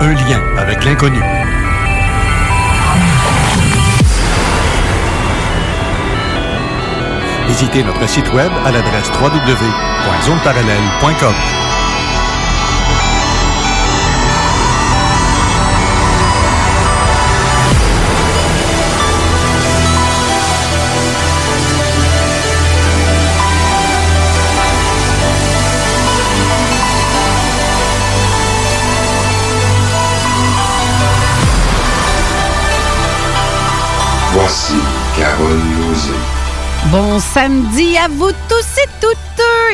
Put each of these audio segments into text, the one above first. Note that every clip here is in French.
un lien avec l'inconnu. Visitez notre site web à l'adresse www.zoneparallèle.com. Voici Carole Lozé. Bon samedi à vous tous et toutes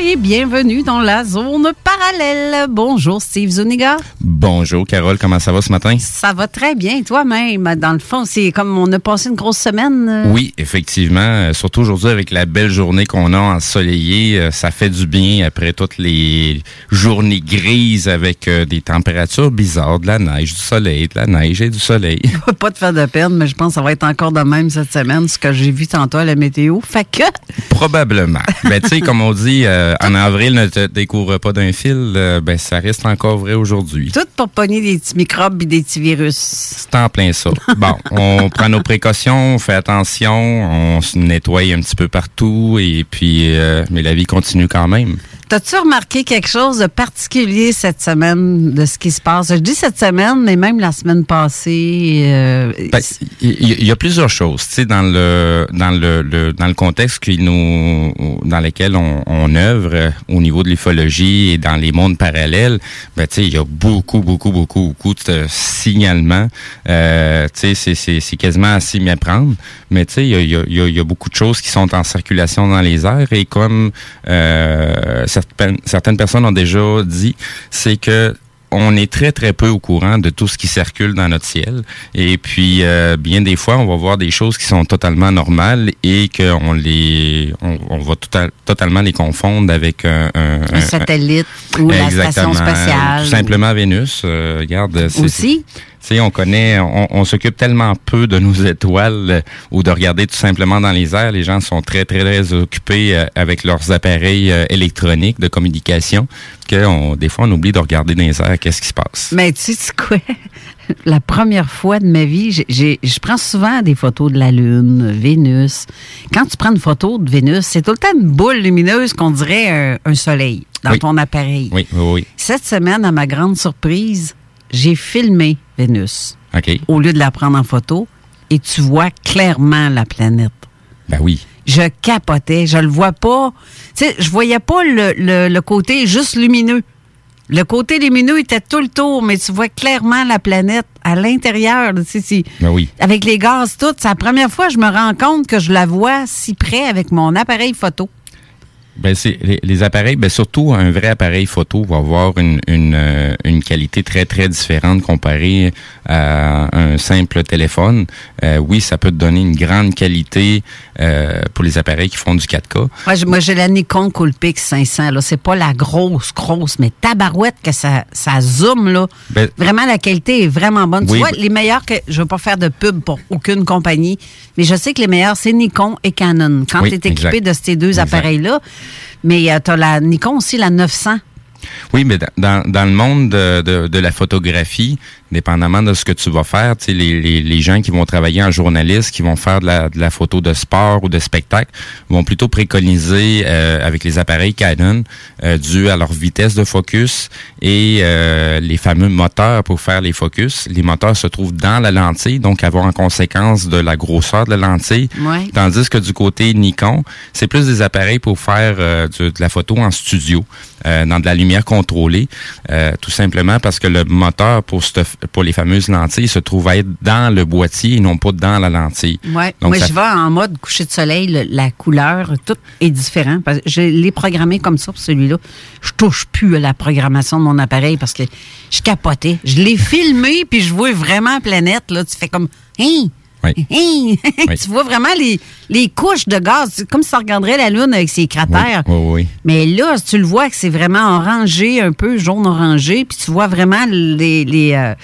et bienvenue dans la zone parallèle. Bonjour Steve Zuniga. Bonjour Carole, comment ça va ce matin? Ça va très bien, toi-même. Dans le fond, c'est comme on a passé une grosse semaine. Oui, effectivement. Euh, Surtout aujourd'hui avec la belle journée qu'on a ensoleillée, euh, ça fait du bien après toutes les journées grises avec euh, des températures bizarres, de la neige, du soleil, de la neige et du soleil. Pas de faire de peine, mais je pense que ça va être encore de même cette semaine, ce que j'ai vu tantôt à la météo. Fait que, Probablement. ben, tu sais, comme on dit, euh, en avril, ne te découvre pas d'un fil, euh, ben, ça reste encore vrai aujourd'hui. tout pour pogner des petits microbes et des petits virus. C'est en plein ça. Bon, on prend nos précautions, on fait attention, on se nettoie un petit peu partout, et puis, euh, mais la vie continue quand même. T'as-tu remarqué quelque chose de particulier cette semaine de ce qui se passe? Je dis cette semaine, mais même la semaine passée. euh, Ben, Il y, a plusieurs choses, tu sais, dans le dans le, le- dans le contexte qui nous dans lequel on, on œuvre euh, au niveau de l'ufologie et dans les mondes parallèles. Ben, tu sais, il y a beaucoup, beaucoup, beaucoup, beaucoup de signalements. Euh, tu sais, c'est- c'est c'est quasiment à s'y méprendre. Mais tu sais, il y a, il y, a, il y a- y a beaucoup de choses qui sont en circulation dans les airs et comme euh, certaines certaines personnes ont déjà dit, c'est que on est très très peu au courant de tout ce qui circule dans notre ciel et puis euh, bien des fois on va voir des choses qui sont totalement normales et qu'on les on, on va total- totalement les confondre avec un, un- un satellite ou la station spatiale. Tout simplement Vénus. Euh, regarde, Aussi. Sais, on connaît, on, on s'occupe tellement peu de nos étoiles euh, ou de regarder tout simplement dans les airs. Les gens sont très, très, très occupés euh, avec leurs appareils euh, électroniques de communication que on, des fois, on oublie de regarder dans les airs qu'est-ce qui se passe. Mais tu sais quoi? La première fois de ma vie, j'ai- je prends souvent des photos de la Lune, Vénus. Quand tu prends une photo de Vénus, c'est tout le temps une boule lumineuse qu'on dirait un, un soleil dans Oui. ton appareil. Oui, oui, oui. Cette semaine, à ma grande surprise, j'ai filmé Vénus au lieu de la prendre en photo et tu vois clairement la planète. Ben oui. Je capotais, je le vois pas. Tu sais, je voyais pas le, le- le côté juste lumineux. Le côté lumineux était tout le tour, mais tu vois clairement la planète à l'intérieur. Tu sais, Ben oui. Avec les gaz, tout. C'est la première fois que je me rends compte que je la vois si près avec mon appareil photo. Ben c'est les, les appareils, ben surtout un vrai appareil photo va avoir une, une, euh, une qualité très très différente comparée à un simple téléphone. Euh, oui, ça peut te donner une grande qualité euh, pour les appareils qui font du 4K. Ouais, moi, j'ai la Nikon Coolpix 500. Là, c'est pas la grosse, grosse, mais tabarouette que ça, ça zoome là. Ben- vraiment, la qualité est vraiment bonne. Oui, tu vois, ben- les meilleurs que je veux pas faire de pub pour aucune compagnie, mais je sais que les meilleurs c'est Nikon et Canon. Quand Oui, tu es équipé exact. de ces deux Exact. appareils-là, mais tu as la Nikon aussi, la 900. Oui, mais dans- dans, le monde de, de, de la photographie, dépendamment de ce que tu vas faire, tu sais, les, les, les gens qui vont travailler en journaliste, qui vont faire de la, de la photo de sport ou de spectacle, vont plutôt préconiser euh, avec les appareils Canon, euh, dû à leur vitesse de focus et euh, les fameux moteurs pour faire les focus. Les moteurs se trouvent dans la lentille, donc avoir en conséquence de la grosseur de la lentille. Ouais. Tandis que du côté Nikon, c'est plus des appareils pour faire euh, de la photo en studio, euh, dans de la lumière contrôlée, euh, tout simplement parce que le moteur pour, cette- pour les fameuses lentilles se trouve à être dans le boîtier et non pas dans la lentille. Ouais. Donc, Moi, ça- je vais en mode coucher de soleil, le- la couleur, tout est différent. Parce que je l'ai programmé comme ça pour celui-là. Je touche plus à la programmation de mon appareil parce que je capotais. Je l'ai filmé, puis je vois vraiment la planète. Là. Tu fais comme... Hein? Oui. Oui. tu vois vraiment les, les couches de gaz. C'est comme si tu regarderais la Lune avec ses Oui, cratères. oui, oui. Mais là, tu le vois que c'est vraiment orangé, un peu jaune-orangé, puis tu vois vraiment les... les euh,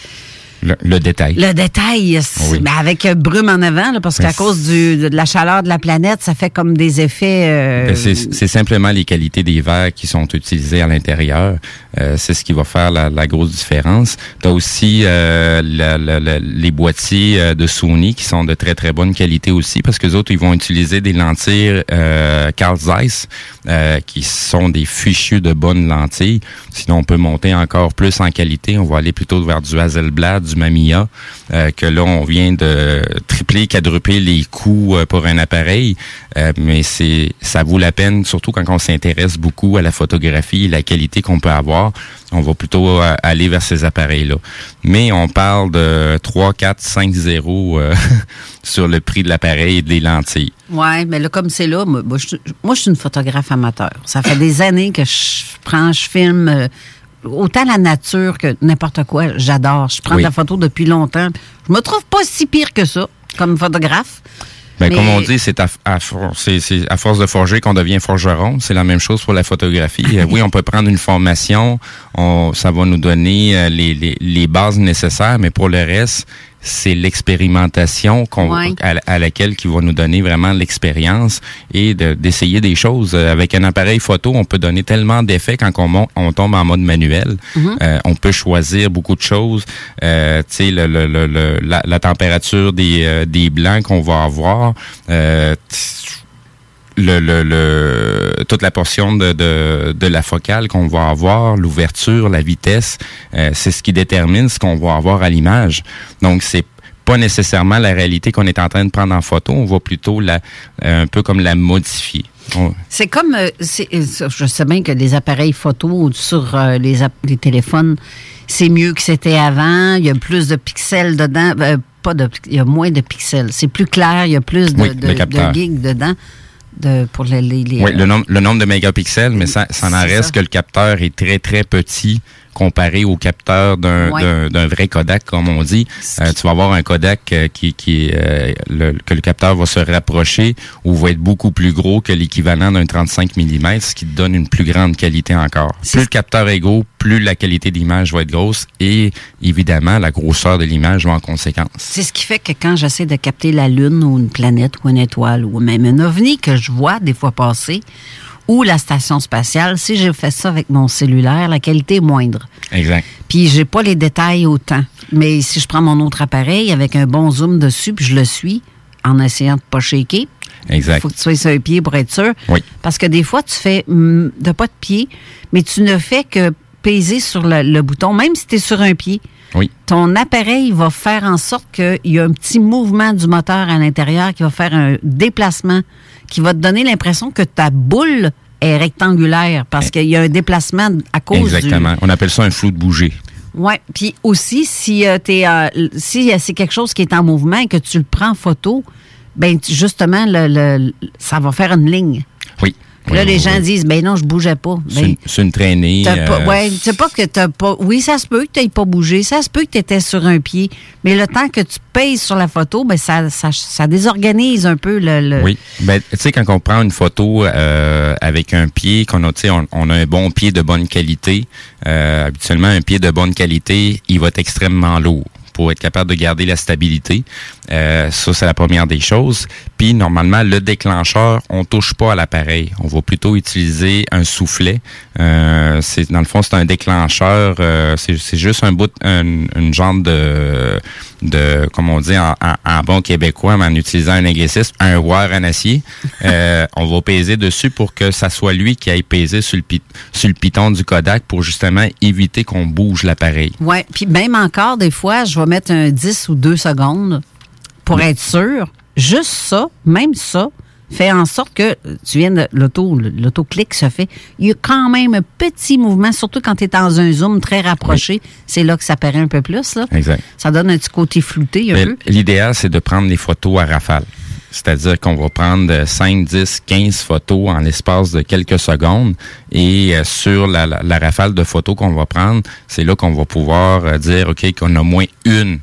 Le, le détail. le détail, Oui. ben, avec euh, brume en avant, là, parce qu'à cause du, de la chaleur de la planète, ça fait comme des effets. euh, Ben, c'est simplement les qualités des verres qui sont utilisés à l'intérieur. Euh, c'est ce qui va faire la, la grosse différence. Tu as aussi euh, la- la- la- les boîtiers de Sony qui sont de très très bonne qualité aussi parce que les autres ils vont utiliser des lentilles euh, Carl Zeiss euh, qui sont des fichus de bonnes lentilles. Sinon on peut monter encore plus en qualité. On va aller plutôt vers du Hasselblad, du Mamiya, euh, que là on vient de tripler, quadrupler les coûts euh, pour un appareil. Euh, mais ça vaut la peine, surtout quand on s'intéresse beaucoup à la photographie et la qualité qu'on peut avoir. On va plutôt aller vers ces appareils-là. Mais on parle de 3, 4, 5 zéros euh, sur le prix de l'appareil et des lentilles. Ouais, mais là, comme c'est là, moi, je, suis une photographe amateur. Ça fait des années que je prends, je filme autant la nature que n'importe quoi. J'adore. Je prends Oui. de la photo depuis longtemps. Je me trouve pas si pire que ça comme photographe. Ben, Mais- Comme on dit, c'est à, à, for- c'est- c'est à force de forger qu'on devient forgeron. C'est la même chose pour la photographie. Oui, on peut prendre une formation, on, ça va nous donner euh, les, les, les bases nécessaires, mais pour le reste, c'est l'expérimentation qu'on, Ouais. à, à laquelle qui va nous donner vraiment l'expérience et de- d'essayer des choses. Euh, Avec un appareil photo, on peut donner tellement d'effets quand on, on tombe en mode manuel. Euh, on peut choisir beaucoup de choses. Euh, tu sais, le, le, le- la, la température des, euh, des blancs qu'on va avoir. Le, le, le, toute la portion de, de, de la focale qu'on va avoir, l'ouverture, la vitesse, euh, c'est ce qui détermine ce qu'on va avoir à l'image. Donc, c'est pas nécessairement la réalité qu'on est en train de prendre en photo, on va plutôt la, un peu comme la modifier. C'est comme, euh, euh, je sais bien que les appareils photo sur euh, les, les téléphones, c'est mieux que c'était avant. Il y a plus de pixels dedans. Euh, pas de, il y a moins de pixels. C'est plus clair. Il y a plus de, Oui, de, de gigs dedans. De, pour les, les- les- Oui, le nombre, le nombre de mégapixels, mais ça, ça en C'est reste ça. que le capteur est très, très petit comparé au capteur d'un Ouais. vrai Kodak, comme on dit. Euh, tu vas avoir un Kodak euh, qui, qui euh, le, que le capteur va se rapprocher ou va être beaucoup plus gros que l'équivalent d'un 35 mm, ce qui te donne une plus grande qualité encore. Plus le capteur est gros, plus la qualité de l'image va être grosse et évidemment la grosseur de l'image va en conséquence. C'est ce qui fait que quand j'essaie de capter la Lune ou une planète ou une étoile ou même un ovni que je vois des fois passer, ou la station spatiale, si je fais ça avec mon cellulaire, la qualité est moindre. Exact. Puis j'ai pas les détails autant. Mais si je prends mon autre appareil avec un bon zoom dessus, puis je le suis en essayant de pas shaker, il Exact. faut que tu sois sur un pied pour être sûr. Oui. Parce que des fois, tu fais hum, de pas de pied, mais tu ne fais que peser sur le, le bouton, même si tu es sur un pied. Oui. Ton appareil va faire en sorte qu'il y a un petit mouvement du moteur à l'intérieur qui va faire un déplacement, qui va te donner l'impression que ta boule est rectangulaire parce qu'il y a un déplacement à cause du... Exactement. On appelle ça un flou de bouger. Oui, puis aussi, si, euh, t'es, euh, si euh, c'est quelque chose qui est en mouvement et que tu le prends en photo, ben justement, le, le- ça va faire une ligne. Oui. Là, Oui, les oui, gens oui. disent, ben non, je bougeais pas. C'est Ben, une, c'est une traînée. Euh, ouais, c'est pas que t'as pas. Oui, ça se peut que t'aies pas bougé, ça se peut que t'étais sur un pied, mais le temps que tu pèses sur la photo, ben ça, ça, ça désorganise un peu le. le- Oui. Ben, tu sais, quand on prend une photo euh, avec un pied, qu'on a, tu on, on a un bon pied de bonne qualité, euh, habituellement, un pied de bonne qualité, il va être extrêmement lourd pour être capable de garder la stabilité. Euh, ça, c'est la première des choses. Puis, normalement, le déclencheur, on touche pas à l'appareil. On va plutôt utiliser un soufflet. Euh, c'est Dans le fond, c'est un déclencheur. euh, c'est juste un bout, un, une genre de, de, comme on dit en, en, en bon québécois, mais en utilisant un anglicisme, un wire en acier. Euh, on va peser dessus pour que ça soit lui qui aille peser sur le, pi- sur le piton du Kodak pour justement éviter qu'on bouge l'appareil. Ouais. Puis même encore, des fois, je vais mettre un 10 ou 2 secondes pour être sûr. Juste ça, même ça, fait en sorte que tu viens de l'auto, l'autoclic se fait. Il y a quand même un petit mouvement, surtout quand tu es dans un zoom très rapproché. C'est là que ça paraît un peu plus. Là. Exact. Ça donne un petit côté flouté un peu. L'idéal, c'est de prendre des photos à rafale. C'est-à-dire qu'on va prendre 5, 10, 15 photos en l'espace de quelques secondes et euh, sur la, la- la rafale de photos qu'on va prendre, c'est là qu'on va pouvoir euh, dire, OK, qu'on a moins une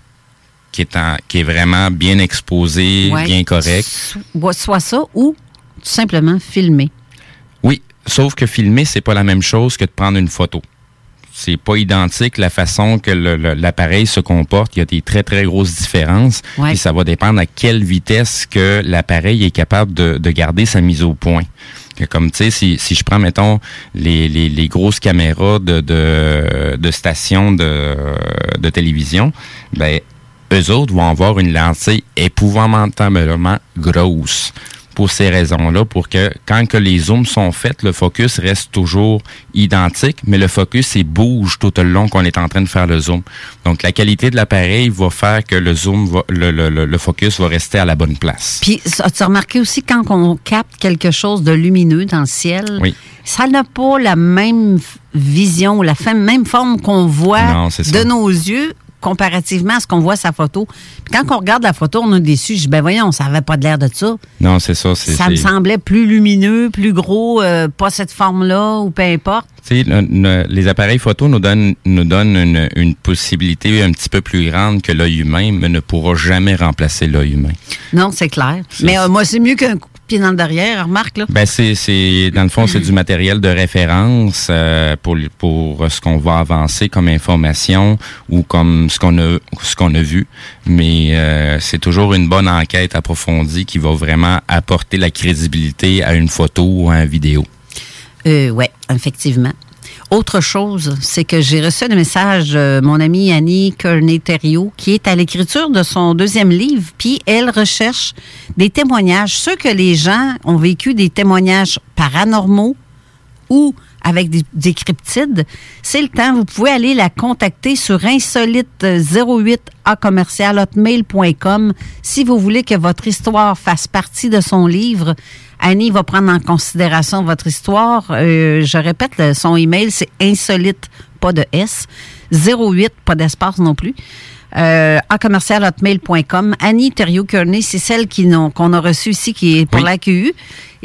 qui est, en- qui est vraiment bien exposée, Ouais. bien correcte. So- Soit ça ou tout simplement filmer. Oui, sauf que filmer, c'est pas la même chose que de prendre une photo. C'est pas identique la façon que l'appareil se comporte. Il y a des très, très grosses différences. Ouais. Puis ça va dépendre à quelle vitesse que l'appareil est capable de, de garder sa mise au point. Comme tu sais, si, si je prends, mettons, les, les, les grosses caméras de, de, de stations de, de télévision, ben, eux autres vont avoir une lentille épouvantablement grosse pour ces raisons-là, pour que quand que les zooms sont faits, le focus reste toujours identique, mais le focus il bouge tout le long qu'on est en train de faire le zoom. Donc la qualité de l'appareil va faire que le zoom, va, le, le, le, le focus va rester à la bonne place. Puis, as-tu remarqué aussi quand on capte quelque chose de lumineux dans le ciel, Oui. ça n'a pas la même vision, la même forme qu'on voit Non, de nos yeux comparativement à ce qu'on voit sa photo. Puis quand on regarde la photo, on est déçu. Je dis, ben voyons, ça avait pas de l'air de ça. Non, c'est ça. c'est Ça me semblait plus lumineux, plus gros, euh, pas cette forme-là, ou peu importe. Tu sais, le- le- les appareils photo nous donnent, nous donnent une, une possibilité un petit peu plus grande que l'œil humain, mais ne pourra jamais remplacer l'œil humain. Non, c'est clair. Mais euh, moi, c'est mieux qu'un coup de pied dans le derrière, remarque, là. Ben c'est c'est dans le fond c'est du matériel de référence euh, pour pour ce qu'on va avancer comme information ou comme ce qu'on a ce qu'on a vu, mais euh, c'est toujours une bonne enquête approfondie qui va vraiment apporter la crédibilité à une photo ou à une vidéo. Euh, oui, effectivement. Autre chose, c'est que j'ai reçu un message de mon amie Annie Kearney-Thériault, qui est à l'écriture de son deuxième livre, puis elle recherche des témoignages, ceux que les gens ont vécu des témoignages paranormaux ou avec des, des cryptides. C'est le temps, vous pouvez aller la contacter sur insolite08 à commercial hotmail.com si vous voulez que votre histoire fasse partie de son livre. Annie va prendre en considération votre histoire. Euh, je répète, son email, c'est insolite, pas de S, 08, pas d'espace non plus. Euh, à commercialhotmail.com. Annie Thériault-Kearney, c'est celle qui qu'on a reçue ici, qui est pour Oui. l'AQU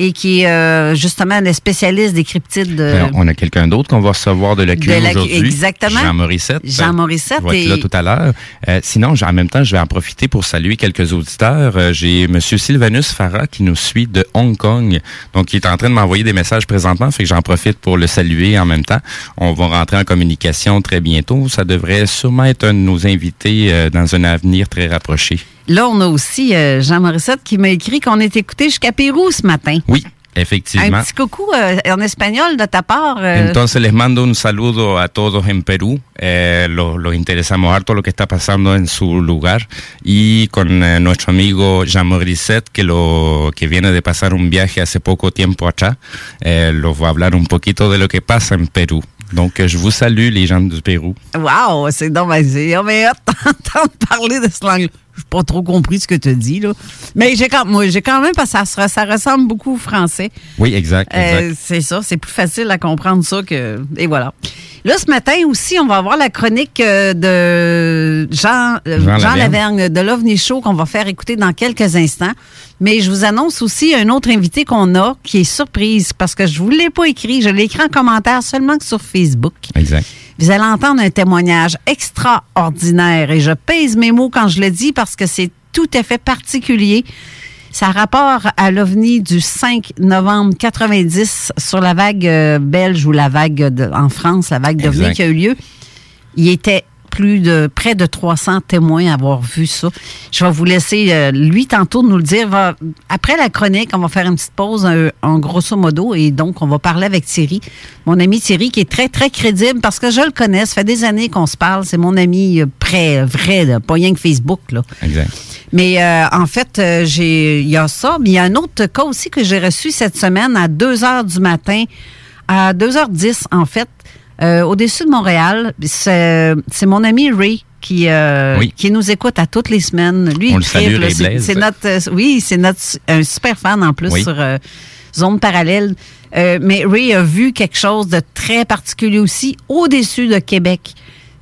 et qui est euh, justement le spécialiste des cryptides. de- Ben, on a quelqu'un d'autre qu'on va recevoir de la De la- aujourd'hui. exactement. Jean Morissette. Jean Morissette va être et- là tout à l'heure. Euh, sinon, en même temps, je vais en profiter pour saluer quelques auditeurs. Euh, J'ai Monsieur Sylvanus Farah qui nous suit de Hong Kong. Donc, il est en train de m'envoyer des messages présentement, fait que j'en profite pour le saluer en même temps. On va rentrer en communication très bientôt. Ça devrait sûrement être un de nos invités euh, dans un avenir très rapproché. Là, on a aussi euh, Jean Morissette qui m'a écrit qu'on est écouté jusqu'à Pérou ce matin. Oui, Un effectivement. petit coucou euh, en espagnol de ta part. euh, Entonces les mando un saludo a todos en Perú. Eh, los, los interesamos harto lo que está pasando en su lugar y con eh, nuestro amigo Jean Morissette que lo que viene de pasar un viaje hace poco tiempo atrás. Eh, los va a hablar un poquito de lo que pasa en Perú. Donc euh, je vous salue les gens du Pérou. Wow, c'est oh, mais hâte d'entendre parler de ce langue. J'ai pas trop compris ce que tu dit, là. Mais j'ai quand, moi, j'ai quand même, parce que ça, ça ressemble beaucoup au français. Oui, exact. exact. Euh, c'est ça, c'est plus facile à comprendre ça que. Et voilà. Là, ce matin aussi, on va avoir la chronique euh, de Jean, euh, Jean Jean, Lavergne. Lavergne de l'OVNI Show qu'on va faire écouter dans quelques instants. Mais je vous annonce aussi un autre invité qu'on a qui est surprise parce que je vous l'ai pas écrit. Je l'ai écrit en commentaire seulement que sur Facebook. Exact. Vous allez entendre un témoignage extraordinaire et je pèse mes mots quand je le dis parce que c'est tout à fait particulier. Ça a rapport à l'OVNI du 5 novembre 90 sur la vague euh, belge ou la vague de- en France, la vague d'OVNI qui a eu lieu. Il était plus de près de 300 témoins à avoir vu ça. Je vais vous laisser euh, lui tantôt nous le dire. Va- après la chronique, on va faire une petite pause en grosso modo et donc on va parler avec Thierry, mon ami Thierry qui est très très crédible parce que je le connais. Ça fait des années qu'on se parle. C'est mon ami euh, prêt, vrai, là, pas rien que Facebook là. Exact. Mais euh, en fait, j'ai il y a ça, mais il y a un autre cas aussi que j'ai reçu cette semaine à 2 heures du matin, à 2h10 en fait, euh, au-dessus de Montréal. C'est mon ami Ray qui, euh, Oui. qui nous écoute à toutes les semaines. Lui, On il le c'est- notre, euh, oui, c'est notre un super fan en plus Oui. sur euh, Zone Parallèle. Euh, mais Ray a vu quelque chose de très particulier aussi au-dessus de Québec.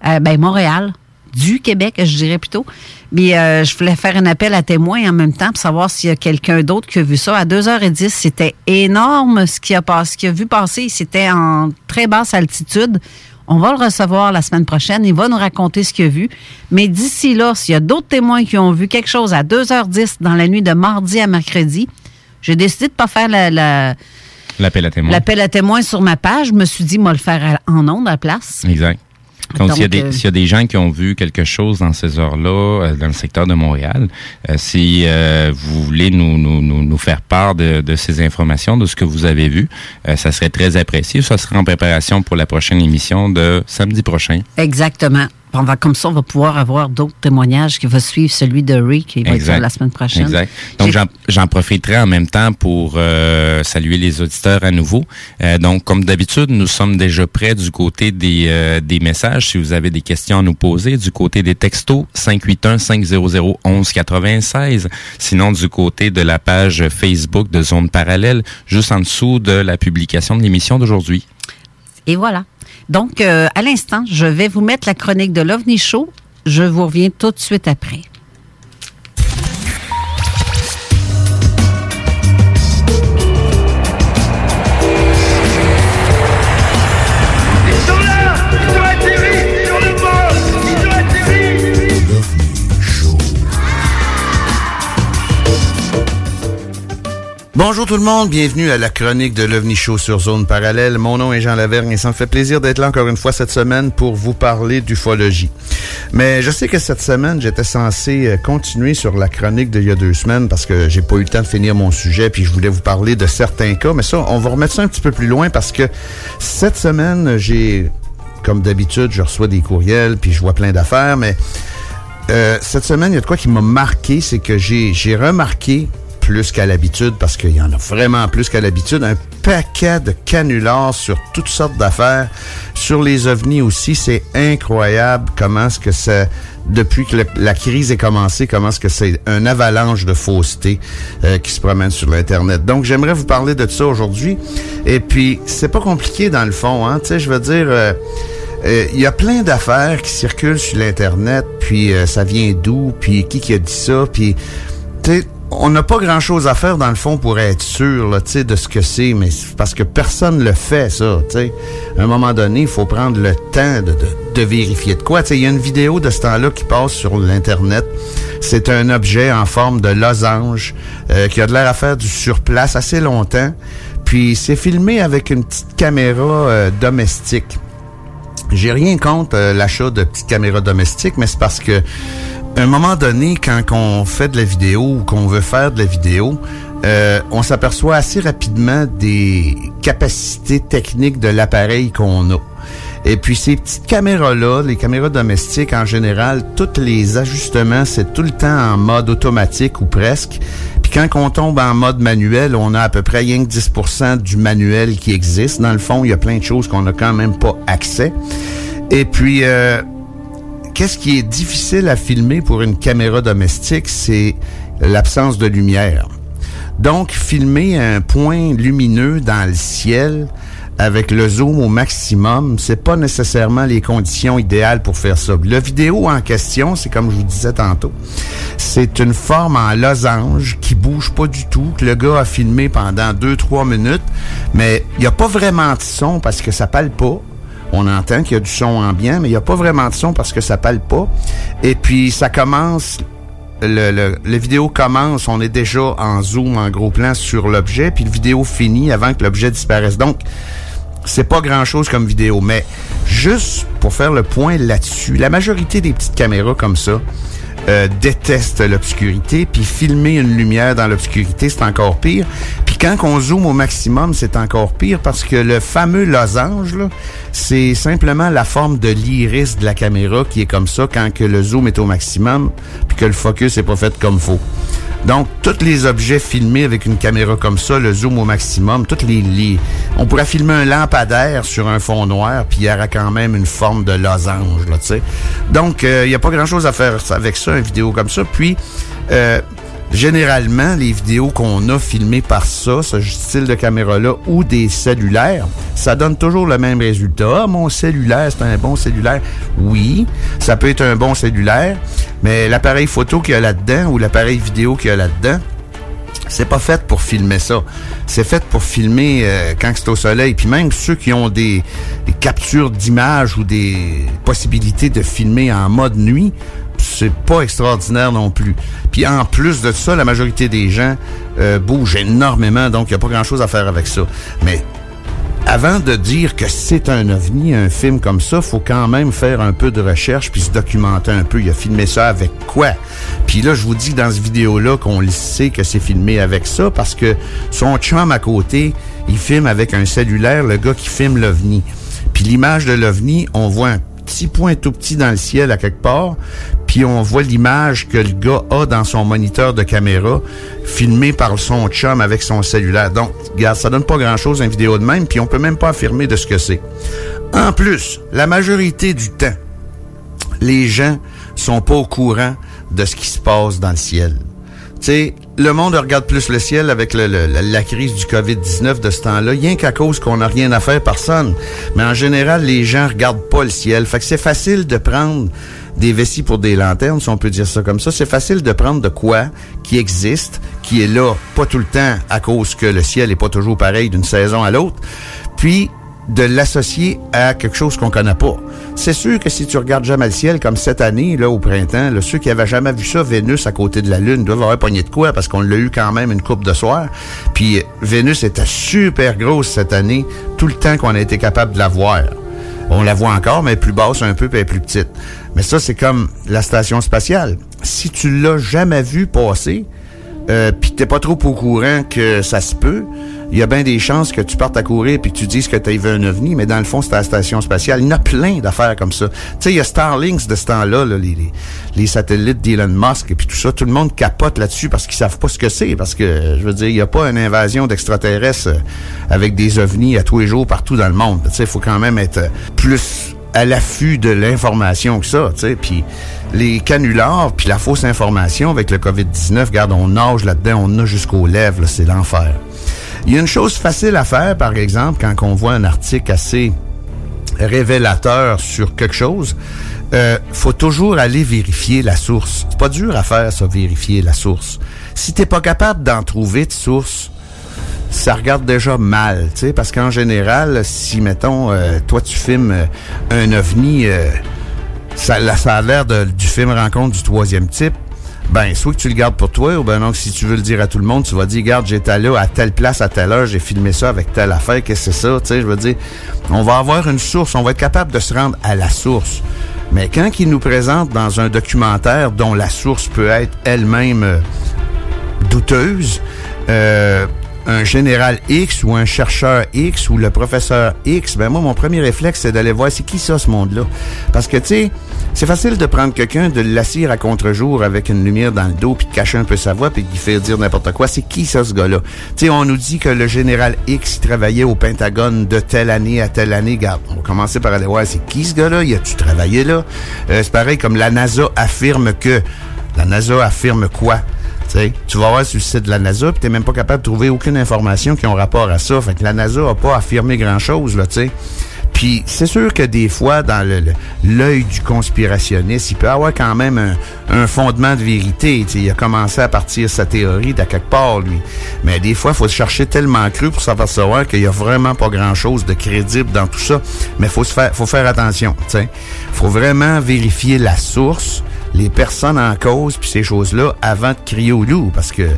Euh, ben, Montréal, du Québec, je dirais plutôt. Mais euh, je voulais faire un appel à témoins en même temps pour savoir s'il y a quelqu'un d'autre qui a vu ça. À 2h10, c'était énorme ce qu'il a, pas- ce qu'il a vu passer. C'était en très basse altitude. On va le recevoir la semaine prochaine. Il va nous raconter ce qu'il a vu. Mais d'ici là, s'il y a d'autres témoins qui ont vu quelque chose à 2h10 dans la nuit de mardi à mercredi, j'ai décidé de pas faire la- la, L'appel à témoins. l'appel à témoins sur ma page. Je me suis dit, moi, le faire en ondes à la place. Exact. Donc, s'il y, a Donc, des- euh, y a des gens qui ont vu quelque chose dans ces heures-là, euh, dans le secteur de Montréal, euh, si euh, vous voulez nous, nous, nous, nous faire part de, de ces informations, de ce que vous avez vu, euh, ça serait très apprécié. Ça sera en préparation pour la prochaine émission de samedi prochain. Exactement. On va, comme ça, on va pouvoir avoir d'autres témoignages qui vont suivre celui de Rick qui va être Exact. là la semaine prochaine. Exact. Donc, j'en profiterai en même temps pour euh, saluer les auditeurs à nouveau. Euh, donc, comme d'habitude, nous sommes déjà prêts du côté des, euh, des messages. Si vous avez des questions à nous poser, du côté des textos, 581-500-1196. Sinon, du côté de la page Facebook de Zone Parallèle, juste en dessous de la publication de l'émission d'aujourd'hui. Et voilà. Donc, euh, à l'instant, je vais vous mettre la chronique de l'OVNI Show. Je vous reviens tout de suite après. Bonjour tout le monde, bienvenue à la chronique de l'OVNI Show sur Zone Parallèle. Mon nom est Jean Lavergne et ça me fait plaisir d'être là encore une fois cette semaine pour vous parler d'ufologie. Mais je sais que cette semaine, j'étais censé euh, continuer sur la chronique d'il y a deux semaines parce que j'ai pas eu le temps de finir mon sujet puis je voulais vous parler de certains cas. Mais ça, on va remettre ça un petit peu plus loin parce que cette semaine, j'ai, comme d'habitude, je reçois des courriels puis je vois plein d'affaires, mais euh, cette semaine, il y a de quoi qui m'a marqué, c'est que j'ai remarqué plus qu'à l'habitude, parce qu'il y en a vraiment plus qu'à l'habitude, un paquet de canulars sur toutes sortes d'affaires, sur les ovnis aussi. C'est incroyable comment est-ce que ça, depuis que la crise est commencée, comment est-ce que c'est un avalanche de fausseté euh, qui se promène sur l'Internet. Donc, j'aimerais vous parler de ça aujourd'hui. Et puis, c'est pas compliqué dans le fond, hein. Tu sais, je veux dire... euh, euh, Il y a plein d'affaires qui circulent sur l'Internet, puis euh, ça vient d'où, puis qui qui a dit ça, puis on n'a pas grand-chose à faire dans le fond pour être sûr là, de ce que c'est, mais parce que personne le fait, ça. tu sais. À un moment donné, il faut prendre le temps de, de- de vérifier de quoi. Il y a une vidéo de ce temps-là qui passe sur l'Internet. C'est un objet en forme de losange euh, qui a de l'air à faire du surplace assez longtemps. Puis c'est filmé avec une petite caméra euh, domestique. J'ai rien contre euh, l'achat de petites caméras domestiques, mais c'est parce que un moment donné, quand on fait de la vidéo ou qu'on veut faire de la vidéo, euh, on s'aperçoit assez rapidement des capacités techniques de l'appareil qu'on a. Et puis ces petites caméras-là, les caméras domestiques en général, tous les ajustements, c'est tout le temps en mode automatique ou presque. Puis quand on tombe en mode manuel, on a à peu près rien que 10% du manuel qui existe. Dans le fond, il y a plein de choses qu'on n'a quand même pas accès. Et puis, euh, qu'est-ce qui est difficile à filmer pour une caméra domestique, c'est l'absence de lumière. Donc, filmer un point lumineux dans le ciel avec le zoom au maximum, c'est pas nécessairement les conditions idéales pour faire ça. La vidéo en question, c'est comme je vous disais tantôt, c'est une forme en losange qui bouge pas du tout, que le gars a filmé pendant 2-3 minutes, mais il n'y a pas vraiment de son parce que ça parle pas. On entend qu'il y a du son ambiant, mais il n'y a pas vraiment de son parce que ça parle pas. Et puis, ça commence le, le, vidéo commence, on est déjà en zoom, en gros plan sur l'objet, puis le vidéo finit avant que l'objet disparaisse. Donc, c'est pas grand-chose comme vidéo, mais juste pour faire le point là-dessus, la majorité des petites caméras comme ça euh, détestent l'obscurité, puis filmer une lumière dans l'obscurité, c'est encore pire. Quand on zoome au maximum, c'est encore pire parce que le fameux losange, c'est simplement la forme de l'iris de la caméra qui est comme ça quand que le zoom est au maximum, puis que le focus est pas fait comme faut. Donc, tous les objets filmés avec une caméra comme ça, le zoom au maximum, toutes les, on pourrait filmer un lampadaire sur un fond noir, puis il y aura quand même une forme de losange, là, tu sais. Donc, il euh, n'y a pas grand-chose à faire avec ça, une vidéo comme ça. Puis, euh, généralement, les vidéos qu'on a filmées par ça, ce style de caméra-là, ou des cellulaires, ça donne toujours le même résultat. Ah, mon cellulaire, c'est un bon cellulaire. Oui, ça peut être un bon cellulaire, mais l'appareil photo qu'il y a là-dedans ou l'appareil vidéo qu'il y a là-dedans, c'est pas fait pour filmer ça. C'est fait pour filmer euh, quand c'est au soleil. Puis même ceux qui ont des, des captures d'images ou des possibilités de filmer en mode nuit, c'est pas extraordinaire non plus. Puis en plus de ça, la majorité des gens euh, bougent énormément, donc il n'y a pas grand-chose à faire avec ça. Mais avant de dire que c'est un ovni, un film comme ça, faut quand même faire un peu de recherche puis se documenter un peu. Il a filmé ça avec quoi? Puis là, je vous dis dans cette vidéo-là qu'on le sait que c'est filmé avec ça parce que son chum à côté, il filme avec un cellulaire, le gars qui filme l'ovni. Puis l'image de l'ovni, on voit un petit point tout petit dans le ciel à quelque part, puis on voit l'image que le gars a dans son moniteur de caméra, filmé par son chum avec son cellulaire. Donc, regarde, ça donne pas grand-chose une vidéo de même, puis on peut même pas affirmer de ce que c'est. En plus, la majorité du temps, les gens sont pas au courant de ce qui se passe dans le ciel. Tu sais, le monde regarde plus le ciel avec la crise du COVID-19 de ce temps-là, rien qu'à cause qu'on n'a rien à faire, personne. Mais en général, les gens regardent pas le ciel. Fait que c'est facile de prendre des vessies pour des lanternes, si on peut dire ça comme ça. C'est facile de prendre de quoi qui existe, qui est là, pas tout le temps à cause que le ciel est pas toujours pareil d'une saison à l'autre. Puis, de l'associer à quelque chose qu'on connaît pas. C'est sûr que si tu regardes jamais le ciel, comme cette année, là, au printemps, là, ceux qui avaient jamais vu ça, Vénus à côté de la Lune, doivent avoir pogné de quoi, parce qu'on l'a eu quand même une coupe de soir. Puis Vénus était super grosse cette année, tout le temps qu'on a été capable de la voir. On la voit encore, mais plus basse un peu, puis elle est plus petite. Mais ça, c'est comme la station spatiale. Si tu l'as jamais vu passer, euh, puis t'es pas trop au courant que ça se peut, il y a bien des chances que tu partes à courir puis tu dises que tu as vu un ovni, mais dans le fond, c'est la station spatiale. Il y en a plein d'affaires comme ça. Tu sais, il y a Starlinks de ce temps-là, là, les, satellites d'Elon Musk et puis tout ça. Tout le monde capote là-dessus parce qu'ils savent pas ce que c'est. Parce que, je veux dire, il n'y a pas une invasion d'extraterrestres euh, avec des ovnis à tous les jours partout dans le monde. Tu sais, il faut quand même être plus à l'affût de l'information que ça, tu sais. Puis les canulars, puis la fausse information avec le COVID-19, regarde, on nage là-dedans, on a jusqu'aux lèvres, c'est l'enfer. Il y a une chose facile à faire, par exemple, quand on voit un article assez révélateur sur quelque chose, euh, faut toujours aller vérifier la source. C'est pas dur à faire, ça, vérifier la source. Si t'es pas capable d'en trouver de source, ça regarde déjà mal, tu sais, parce qu'en général, si, mettons, euh, toi, tu filmes euh, un ovni, euh, ça, ça a l'air du film Rencontre du troisième type, ben, soit que tu le gardes pour toi, ou ben non, si tu veux le dire à tout le monde, tu vas dire, regarde, j'étais là à telle place à telle heure, j'ai filmé ça avec telle affaire, qu'est-ce que c'est ça, tu sais, je veux dire, on va avoir une source, on va être capable de se rendre à la source. Mais quand il nous présente dans un documentaire dont la source peut être elle-même douteuse, euh, un général X ou un chercheur X ou le professeur X, ben moi, mon premier réflexe, c'est d'aller voir c'est qui ça, ce monde-là? Parce que, tu sais, c'est facile de prendre quelqu'un, de l'assir à contre-jour avec une lumière dans le dos, puis de cacher un peu sa voix, puis de lui faire dire n'importe quoi. C'est qui ça, ce gars-là? Tu sais, on nous dit que le général X travaillait au Pentagone de telle année à telle année. Garde, on va commencer par aller voir c'est qui ce gars-là? Y a-tu travaillé là? Euh, c'est pareil comme la NASA affirme que. La NASA affirme quoi? Tu vas voir sur le site de la NASA, puis t'es même pas capable de trouver aucune information qui ont rapport à ça. Fait que la NASA a pas affirmé grand-chose, là, tu sais. Puis c'est sûr que des fois, dans l'œil du conspirationniste, il peut avoir quand même un, un fondement de vérité. T'sais, il a commencé à partir sa théorie d'à quelque part, lui. Mais des fois, il faut se chercher tellement cru pour s'apercevoir qu'il y a vraiment pas grand-chose de crédible dans tout ça. Mais faut faire, faut faire attention. Il faut vraiment vérifier la source, les personnes en cause, puis ces choses-là, avant de crier au loup, parce que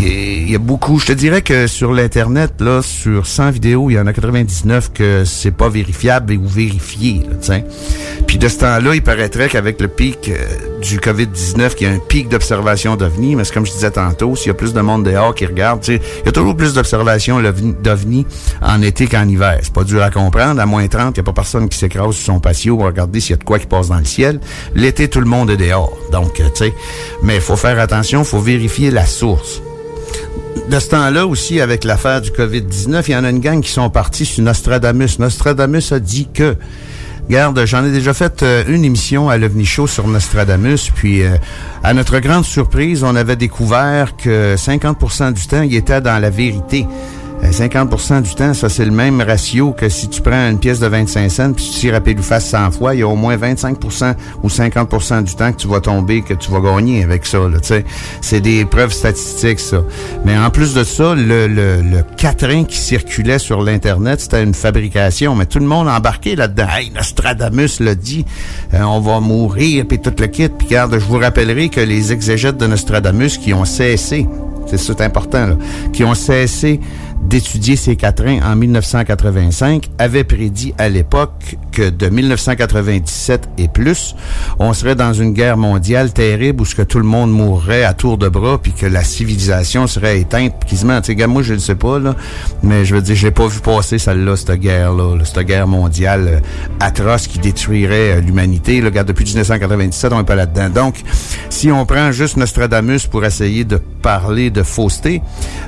il y a- beaucoup. Je te dirais que sur l'Internet, là, sur 100 vidéos, il y en a 99 que c'est pas vérifiable ou vérifié. Là. Puis de ce temps-là, il paraîtrait qu'avec le pic euh, du COVID-19, qu'il y a un pic d'observation d'OVNI, mais c'est comme je disais tantôt, s'il y a plus de monde dehors qui regarde, il y a toujours plus d'observations d'OVNI en été qu'en hiver. C'est pas dur à comprendre. À moins 30, il n'y a pas personne qui s'écrase sur son patio pour regarder s'il y a de quoi qui passe dans le ciel. L'été, tout le monde est dehors. Donc, euh, tu mais il faut faire attention, faut vérifier la source de ce temps-là aussi, avec l'affaire du COVID-19, il y en a une gang qui sont partis sur Nostradamus. Nostradamus a dit que, Regarde, j'en ai déjà fait euh, une émission à l'OVNI Show sur Nostradamus, puis euh, à notre grande surprise, on avait découvert que 50% du temps, il était dans la vérité. Euh, 50% du temps, ça c'est le même ratio que si tu prends une pièce de 25 cents puis tu tires à pile ou face 100 fois, il y a au moins 25% ou 50% du temps que tu vas tomber, que tu vas gagner avec ça. C'est des preuves statistiques, ça. Mais en plus de ça, le, le, le quatrain qui circulait sur l'Internet, c'était une fabrication. Mais tout le monde embarqué là-dedans. Hey, Nostradamus l'a dit, euh, on va mourir, puis tout le kit. Puis regarde, je vous rappellerai que les exégètes de Nostradamus qui ont cessé, c'est ça, important, là, qui ont cessé d'étudier ces quatrains en 1985 avaient prédit à l'époque que de 1997 et plus, on serait dans une guerre mondiale terrible où que tout le monde mourrait à tour de bras puis que la civilisation serait éteinte quasiment. Tu sais, moi je le sais pas là, mais je veux dire, je l'ai pas vu passer celle-là, cette guerre-là, là, cette guerre mondiale euh, atroce qui détruirait euh, l'humanité. Depuis 1997, on est pas là-dedans. Donc, si on prend juste Nostradamus pour essayer de parler de fausseté,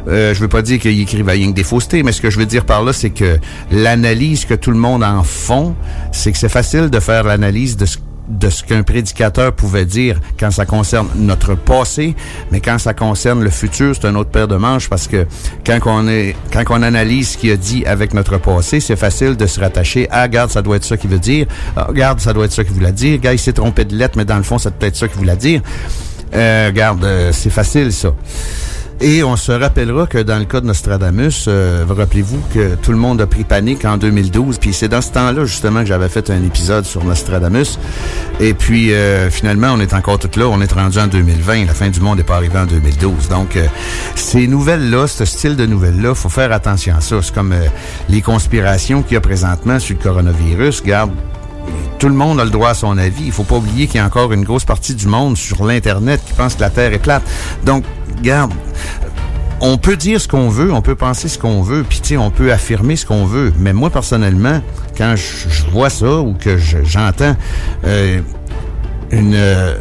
euh, je veux pas dire qu'il écrivait des faussetés, mais ce que je veux dire par là, c'est que l'analyse que tout le monde en font, c'est que c'est facile de faire l'analyse de ce de ce qu'un prédicateur pouvait dire quand ça concerne notre passé, mais quand ça concerne le futur, c'est un autre paire de manches parce que quand on est, quand on analyse ce qu'il a dit avec notre passé, c'est facile de se rattacher à, regarde, ça doit être ça qu'il veut dire, ah, regarde, ça doit être ça qu'il voulait dire, regarde, il s'est trompé de lettre, mais dans le fond, ça doit être ça qu'il voulait dire. Euh, regarde, euh, c'est facile ça. Et on se rappellera que dans le cas de Nostradamus, euh, rappelez-vous que tout le monde a pris panique en 2012. Puis c'est dans ce temps-là justement que j'avais fait un épisode sur Nostradamus. Et puis euh, finalement, on est encore tout là. On est rendu en 2020. La fin du monde n'est pas arrivée en 2012. Donc euh, ces nouvelles-là, ce style de nouvelles-là, faut faire attention à ça. C'est comme euh, les conspirations qu'il y a présentement sur le coronavirus. Garde, tout le monde a le droit à son avis. Il faut pas oublier qu'il y a encore une grosse partie du monde sur l'Internet qui pense que la Terre est plate. Donc, regarde, on peut dire ce qu'on veut, on peut penser ce qu'on veut, puis tu sais, on peut affirmer ce qu'on veut. Mais moi, personnellement, quand je, vois ça ou que je- j'entends euh, une euh,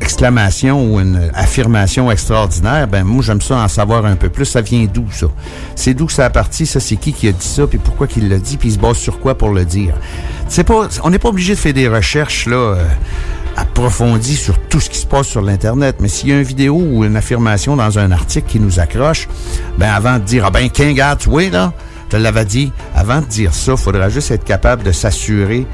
exclamation ou une affirmation extraordinaire, ben moi j'aime ça en savoir un peu plus. Ça vient d'où ça? C'est d'où ça a parti Ça? C'est qui qui a dit ça? Puis pourquoi qu'il l'a dit? Puis il se base sur quoi pour le dire? C'est pas, on n'est pas obligé de faire des recherches là. euh, approfondies sur tout ce qui se passe sur l'internet, mais s'il y a une vidéo ou une affirmation dans un article qui nous accroche, ben avant de dire ah ben gars tu vois là, je l'avais dit, avant de dire ça, il faudra juste être capable de s'assurer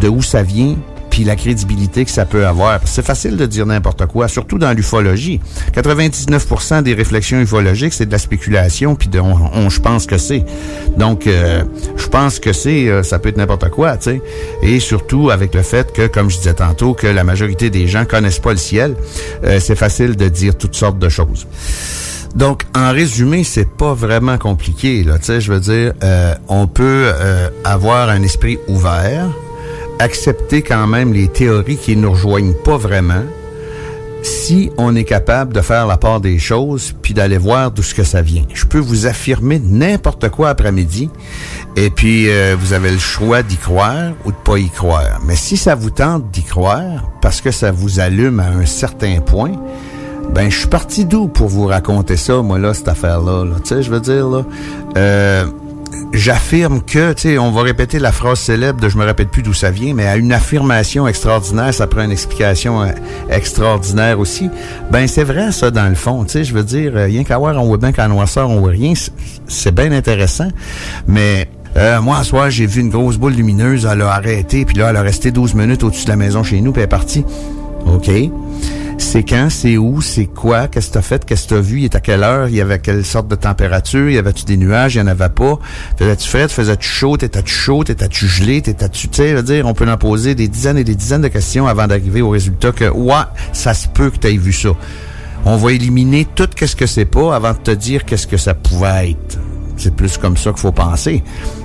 de où ça vient, puis la crédibilité que ça peut avoir. C'est facile de dire n'importe quoi, surtout dans l'ufologie. 99% des réflexions ufologiques, c'est de la spéculation, puis de on, on- je pense que c'est. Donc, euh, je pense que c'est, euh, ça peut être n'importe quoi, tu sais. Et surtout avec le fait que, comme je disais tantôt, que la majorité des gens connaissent pas le ciel, euh, c'est facile de dire toutes sortes de choses. Donc, en résumé, c'est pas vraiment compliqué. Là, tu sais, je veux dire, euh, on peut euh, avoir un esprit ouvert, accepter quand même les théories qui nous rejoignent pas vraiment, si on est capable de faire la part des choses puis d'aller voir d'où ce que ça vient. Je peux vous affirmer n'importe quoi après-midi et puis euh, vous avez le choix d'y croire ou de pas y croire. Mais si ça vous tente d'y croire parce que ça vous allume à un certain point, ben je suis parti d'où pour vous raconter ça, moi là cette affaire-là. Là? Tu sais, je veux dire là. Euh, j'affirme que, tu sais, on va répéter la phrase célèbre de je me rappelle plus d'où ça vient, mais à une affirmation extraordinaire, ça prend une explication euh, extraordinaire aussi. Ben, c'est vrai, ça, dans le fond. Tu sais, je veux dire, euh, rien qu'à voir, on voit bien qu'en noirceur, on voit rien. C'est- bien intéressant. Mais, euh, moi, à soir, j'ai vu une grosse boule lumineuse, elle a arrêté, puis là, elle a resté 12 minutes au-dessus de la maison chez nous, puis elle est partie. OK. C'est quand, c'est où, c'est quoi, qu'est-ce que t'as fait, qu'est-ce que t'as vu, il est à quelle heure, il y avait quelle sorte de température, il y avait-tu des nuages, il y en avait pas, faisais-tu frais, faisais-tu chaud, t'étais-tu chaud, t'étais-tu gelé, t'étais-tu, tu sais, dire, on peut en poser des dizaines et des dizaines de questions avant d'arriver au résultat que, ouais, ça se peut que t'aies vu ça. On va éliminer tout qu'est-ce que c'est pas avant de te dire qu'est-ce que ça pouvait être. C'est plus comme ça qu'il faut penser.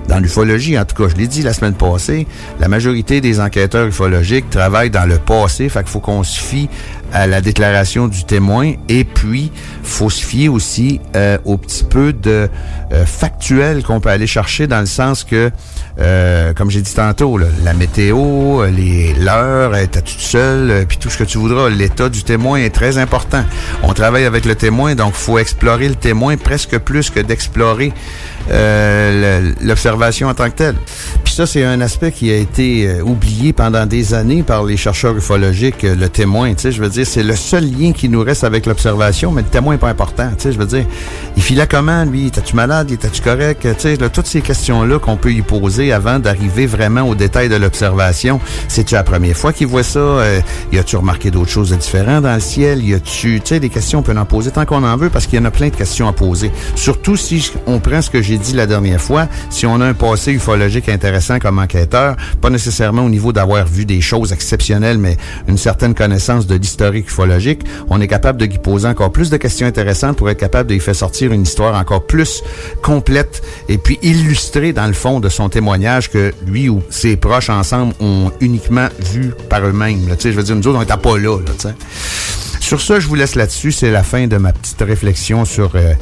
Dans l'ufologie, en tout cas, je l'ai dit la semaine passée, la majorité des enquêteurs ufologiques travaillent dans le passé, fait qu'il faut qu'on se fie à la déclaration du témoin et puis faut se fier aussi euh, au petit peu de euh, factuel qu'on peut aller chercher dans le sens que, euh, comme j'ai dit tantôt, là, la météo, les l'heure, t'es toute seule, euh, puis tout ce que tu voudras, l'état du témoin est très important. On travaille avec le témoin, donc faut explorer le témoin presque plus que d'explorer euh, l'observation en tant que telle. Puis ça, c'est un aspect qui a été euh, oublié pendant des années par les chercheurs ufologiques, euh, le témoin. Tu sais, je veux dire, c'est le seul lien qui nous reste avec l'observation, mais le témoin est pas important. Tu sais, je veux dire, il filait comment, lui? T'as-tu malade? T'as-tu correct? Tu sais, là, toutes ces questions-là qu'on peut y poser avant d'arriver vraiment au détail de l'observation. C'est-tu la première fois qu'il voit ça? Euh, y a-tu remarqué d'autres choses différentes dans le ciel? Y a-tu, tu sais, des questions, on peut en poser tant qu'on en veut parce qu'il y en a plein de questions à poser. Surtout si on prend ce que j'ai dit la dernière fois, si on a un passé ufologique intéressant comme enquêteur, pas nécessairement au niveau d'avoir vu des choses exceptionnelles, mais une certaine connaissance de l'historique ufologique, on est capable de y poser encore plus de questions intéressantes pour être capable de y faire sortir une histoire encore plus complète et puis illustrée dans le fond de son témoignage que lui ou ses proches ensemble ont uniquement vu par eux-mêmes. je veux dire, nous autres, on n'était pas là. là. Sur ça, je vous laisse là-dessus. C'est la fin de ma petite réflexion sur euh,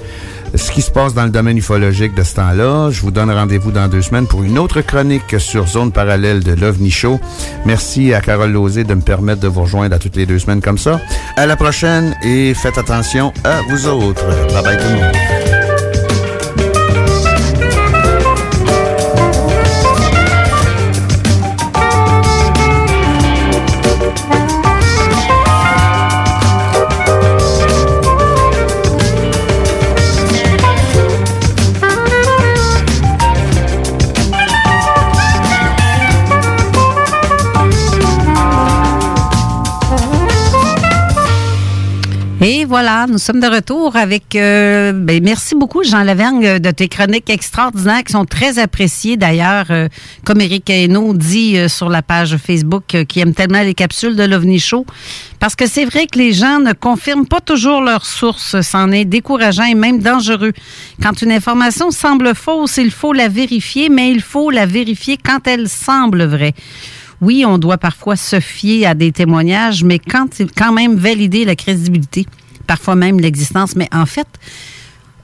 ce qui se passe dans le domaine ufologique de ce temps-là. Je vous donne rendez-vous dans deux semaines pour une autre chronique sur Zone Parallèle de l'OVNI Show. Merci à Carole Lozé de me permettre de vous rejoindre à toutes les deux semaines comme ça. À la prochaine et faites attention à vous autres. Bye bye tout le monde. Et voilà, nous sommes de retour avec. euh, ben, merci beaucoup, Jean Lavergne, de tes chroniques extraordinaires qui sont très appréciées. D'ailleurs, euh, comme Éric Hainaut dit euh, sur la page Facebook, euh, qui aime tellement les capsules de l'OVNI Show, parce que c'est vrai que les gens ne confirment pas toujours leurs sources. C'en est décourageant et même dangereux. Quand une information semble fausse, il faut la vérifier, mais il faut la vérifier quand elle semble vraie. Oui, on doit parfois se fier à des témoignages, mais quand, quand même valider la crédibilité, parfois même l'existence. Mais en fait,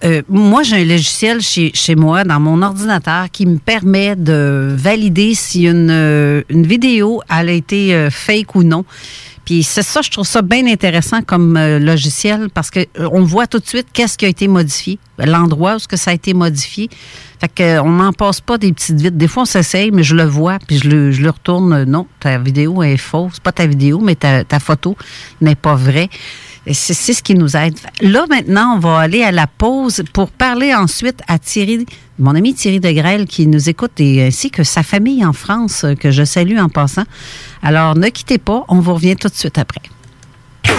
euh, moi, j'ai un logiciel chez, chez moi, dans mon ordinateur, qui me permet de valider si une, euh, une vidéo elle a été euh, fake ou non. Puis c'est ça, je trouve ça bien intéressant comme euh, logiciel parce que on voit tout de suite qu'est-ce qui a été modifié, l'endroit où ce que ça a été modifié. Fait que on n'en passe pas des petites vites. Des fois, on s'essaye, mais je le vois, puis je le, je le retourne. Non, ta vidéo est fausse. Pas ta vidéo, mais ta, ta photo n'est pas vraie. C'est ce qui nous aide. Là, maintenant, on va aller à la pause pour parler ensuite à Thierry, mon ami Thierry Degrelle, qui nous écoute, et ainsi que sa famille en France, euh, que je salue en passant. Alors, ne quittez pas, on vous revient tout de suite après.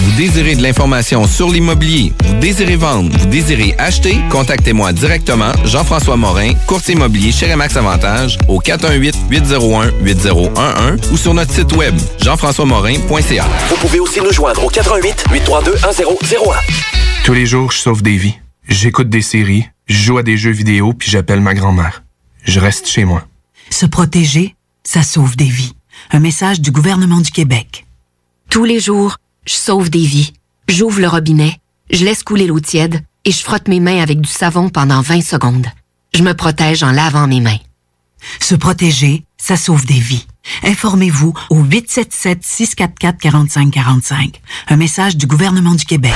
Vous désirez de l'information sur l'immobilier, vous désirez vendre, vous désirez acheter, contactez-moi directement, Jean-François Morin, courtier immobilier chez Remax Avantage, au 418-801-8011 ou sur notre site web, jean-françois-morin.ca. Vous pouvez aussi nous joindre au 88 832 1001. Tous les jours, je sauve des vies. J'écoute des séries, je joue à des jeux vidéo, puis j'appelle ma grand-mère. Je reste chez moi. Se protéger, ça sauve des vies. Un message du gouvernement du Québec. Tous les jours, je sauve des vies. J'ouvre le robinet, je laisse couler l'eau tiède et je frotte mes mains avec du savon pendant 20 secondes. Je me protège en lavant mes mains. Se protéger, ça sauve des vies. Informez-vous au 877-644-4545. Un message du gouvernement du Québec.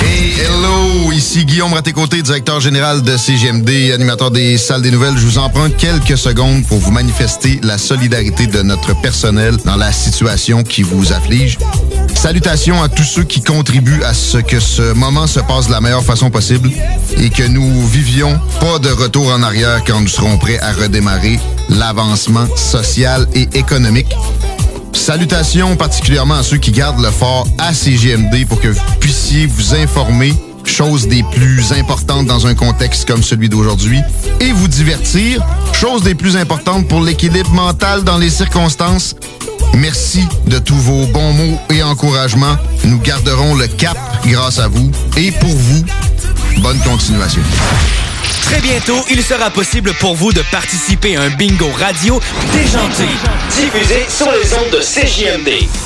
Hey, hello! Ici Guillaume Raté-Côté, directeur général de CGMD, animateur des salles des nouvelles. Je vous emprunte quelques secondes pour vous manifester la solidarité de notre personnel dans la situation qui vous afflige. Salutations à tous ceux qui contribuent à ce que ce moment se passe de la meilleure façon possible et que nous vivions pas de retour en arrière quand nous serons prêts à redémarrer l'avancement social et économique. Salutations particulièrement à ceux qui gardent le fort à CGMD pour que vous puissiez vous informer chose des plus importantes dans un contexte comme celui d'aujourd'hui, et vous divertir, chose des plus importantes pour l'équilibre mental dans les circonstances. Merci de tous vos bons mots et encouragements. Nous garderons le cap grâce à vous et pour vous. Bonne continuation. Très bientôt, il sera possible pour vous de participer à un bingo radio déjanté, diffusé sur les ondes de CJMD.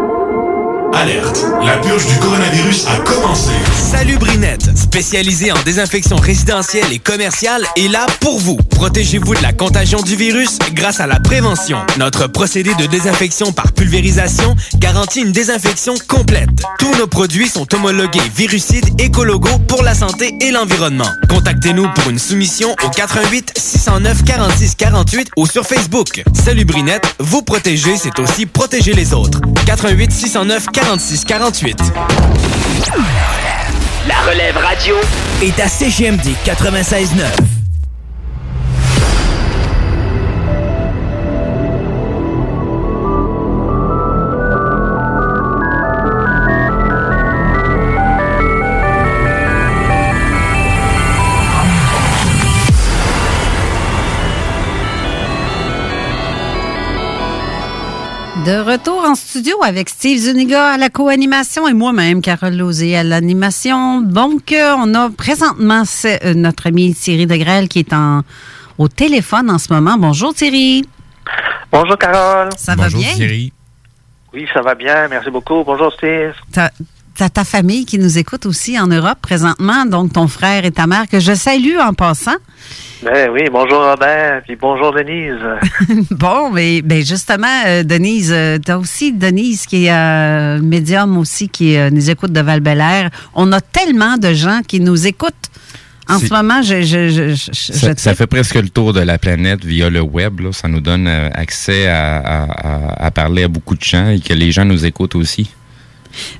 Alerte, la purge du coronavirus a commencé. Salut Brinette, spécialisée en désinfection résidentielle et commerciale, est là pour vous. Protégez-vous de la contagion du virus grâce à la prévention. Notre procédé de désinfection par pulvérisation garantit une désinfection complète. Tous nos produits sont homologués virucides écologos pour la santé et l'environnement. Contactez-nous pour une soumission au 88 609 46 48 ou sur Facebook. Salut Brinette, vous protéger, c'est aussi protéger les autres. 88 609 46 46 48. La relève radio est à CGMD 96 9. Studio avec Steve Zuniga à la co-animation et moi-même, Carole Lozé, à l'animation. Donc, euh, on a présentement euh, notre ami Thierry Degrelle qui est en, au téléphone en ce moment. Bonjour Thierry. Bonjour Carole. Ça va bien? Thierry. Oui, ça va bien. Merci beaucoup. Bonjour Steve. T'as t'as ta famille qui nous écoute aussi en Europe présentement, donc ton frère et ta mère, que je salue en passant. Ben oui, bonjour Robert, puis bonjour Denise. bon, mais ben justement, euh, Denise, euh, tu as aussi Denise qui est euh, médium aussi, qui euh, nous écoute de val On a tellement de gens qui nous écoutent. En ce moment, je, je, je, je- je- Ça, je ça fait presque le tour de la planète via le web. là. Ça nous donne euh, accès à, à- à- à parler à beaucoup de gens et que les gens nous écoutent aussi.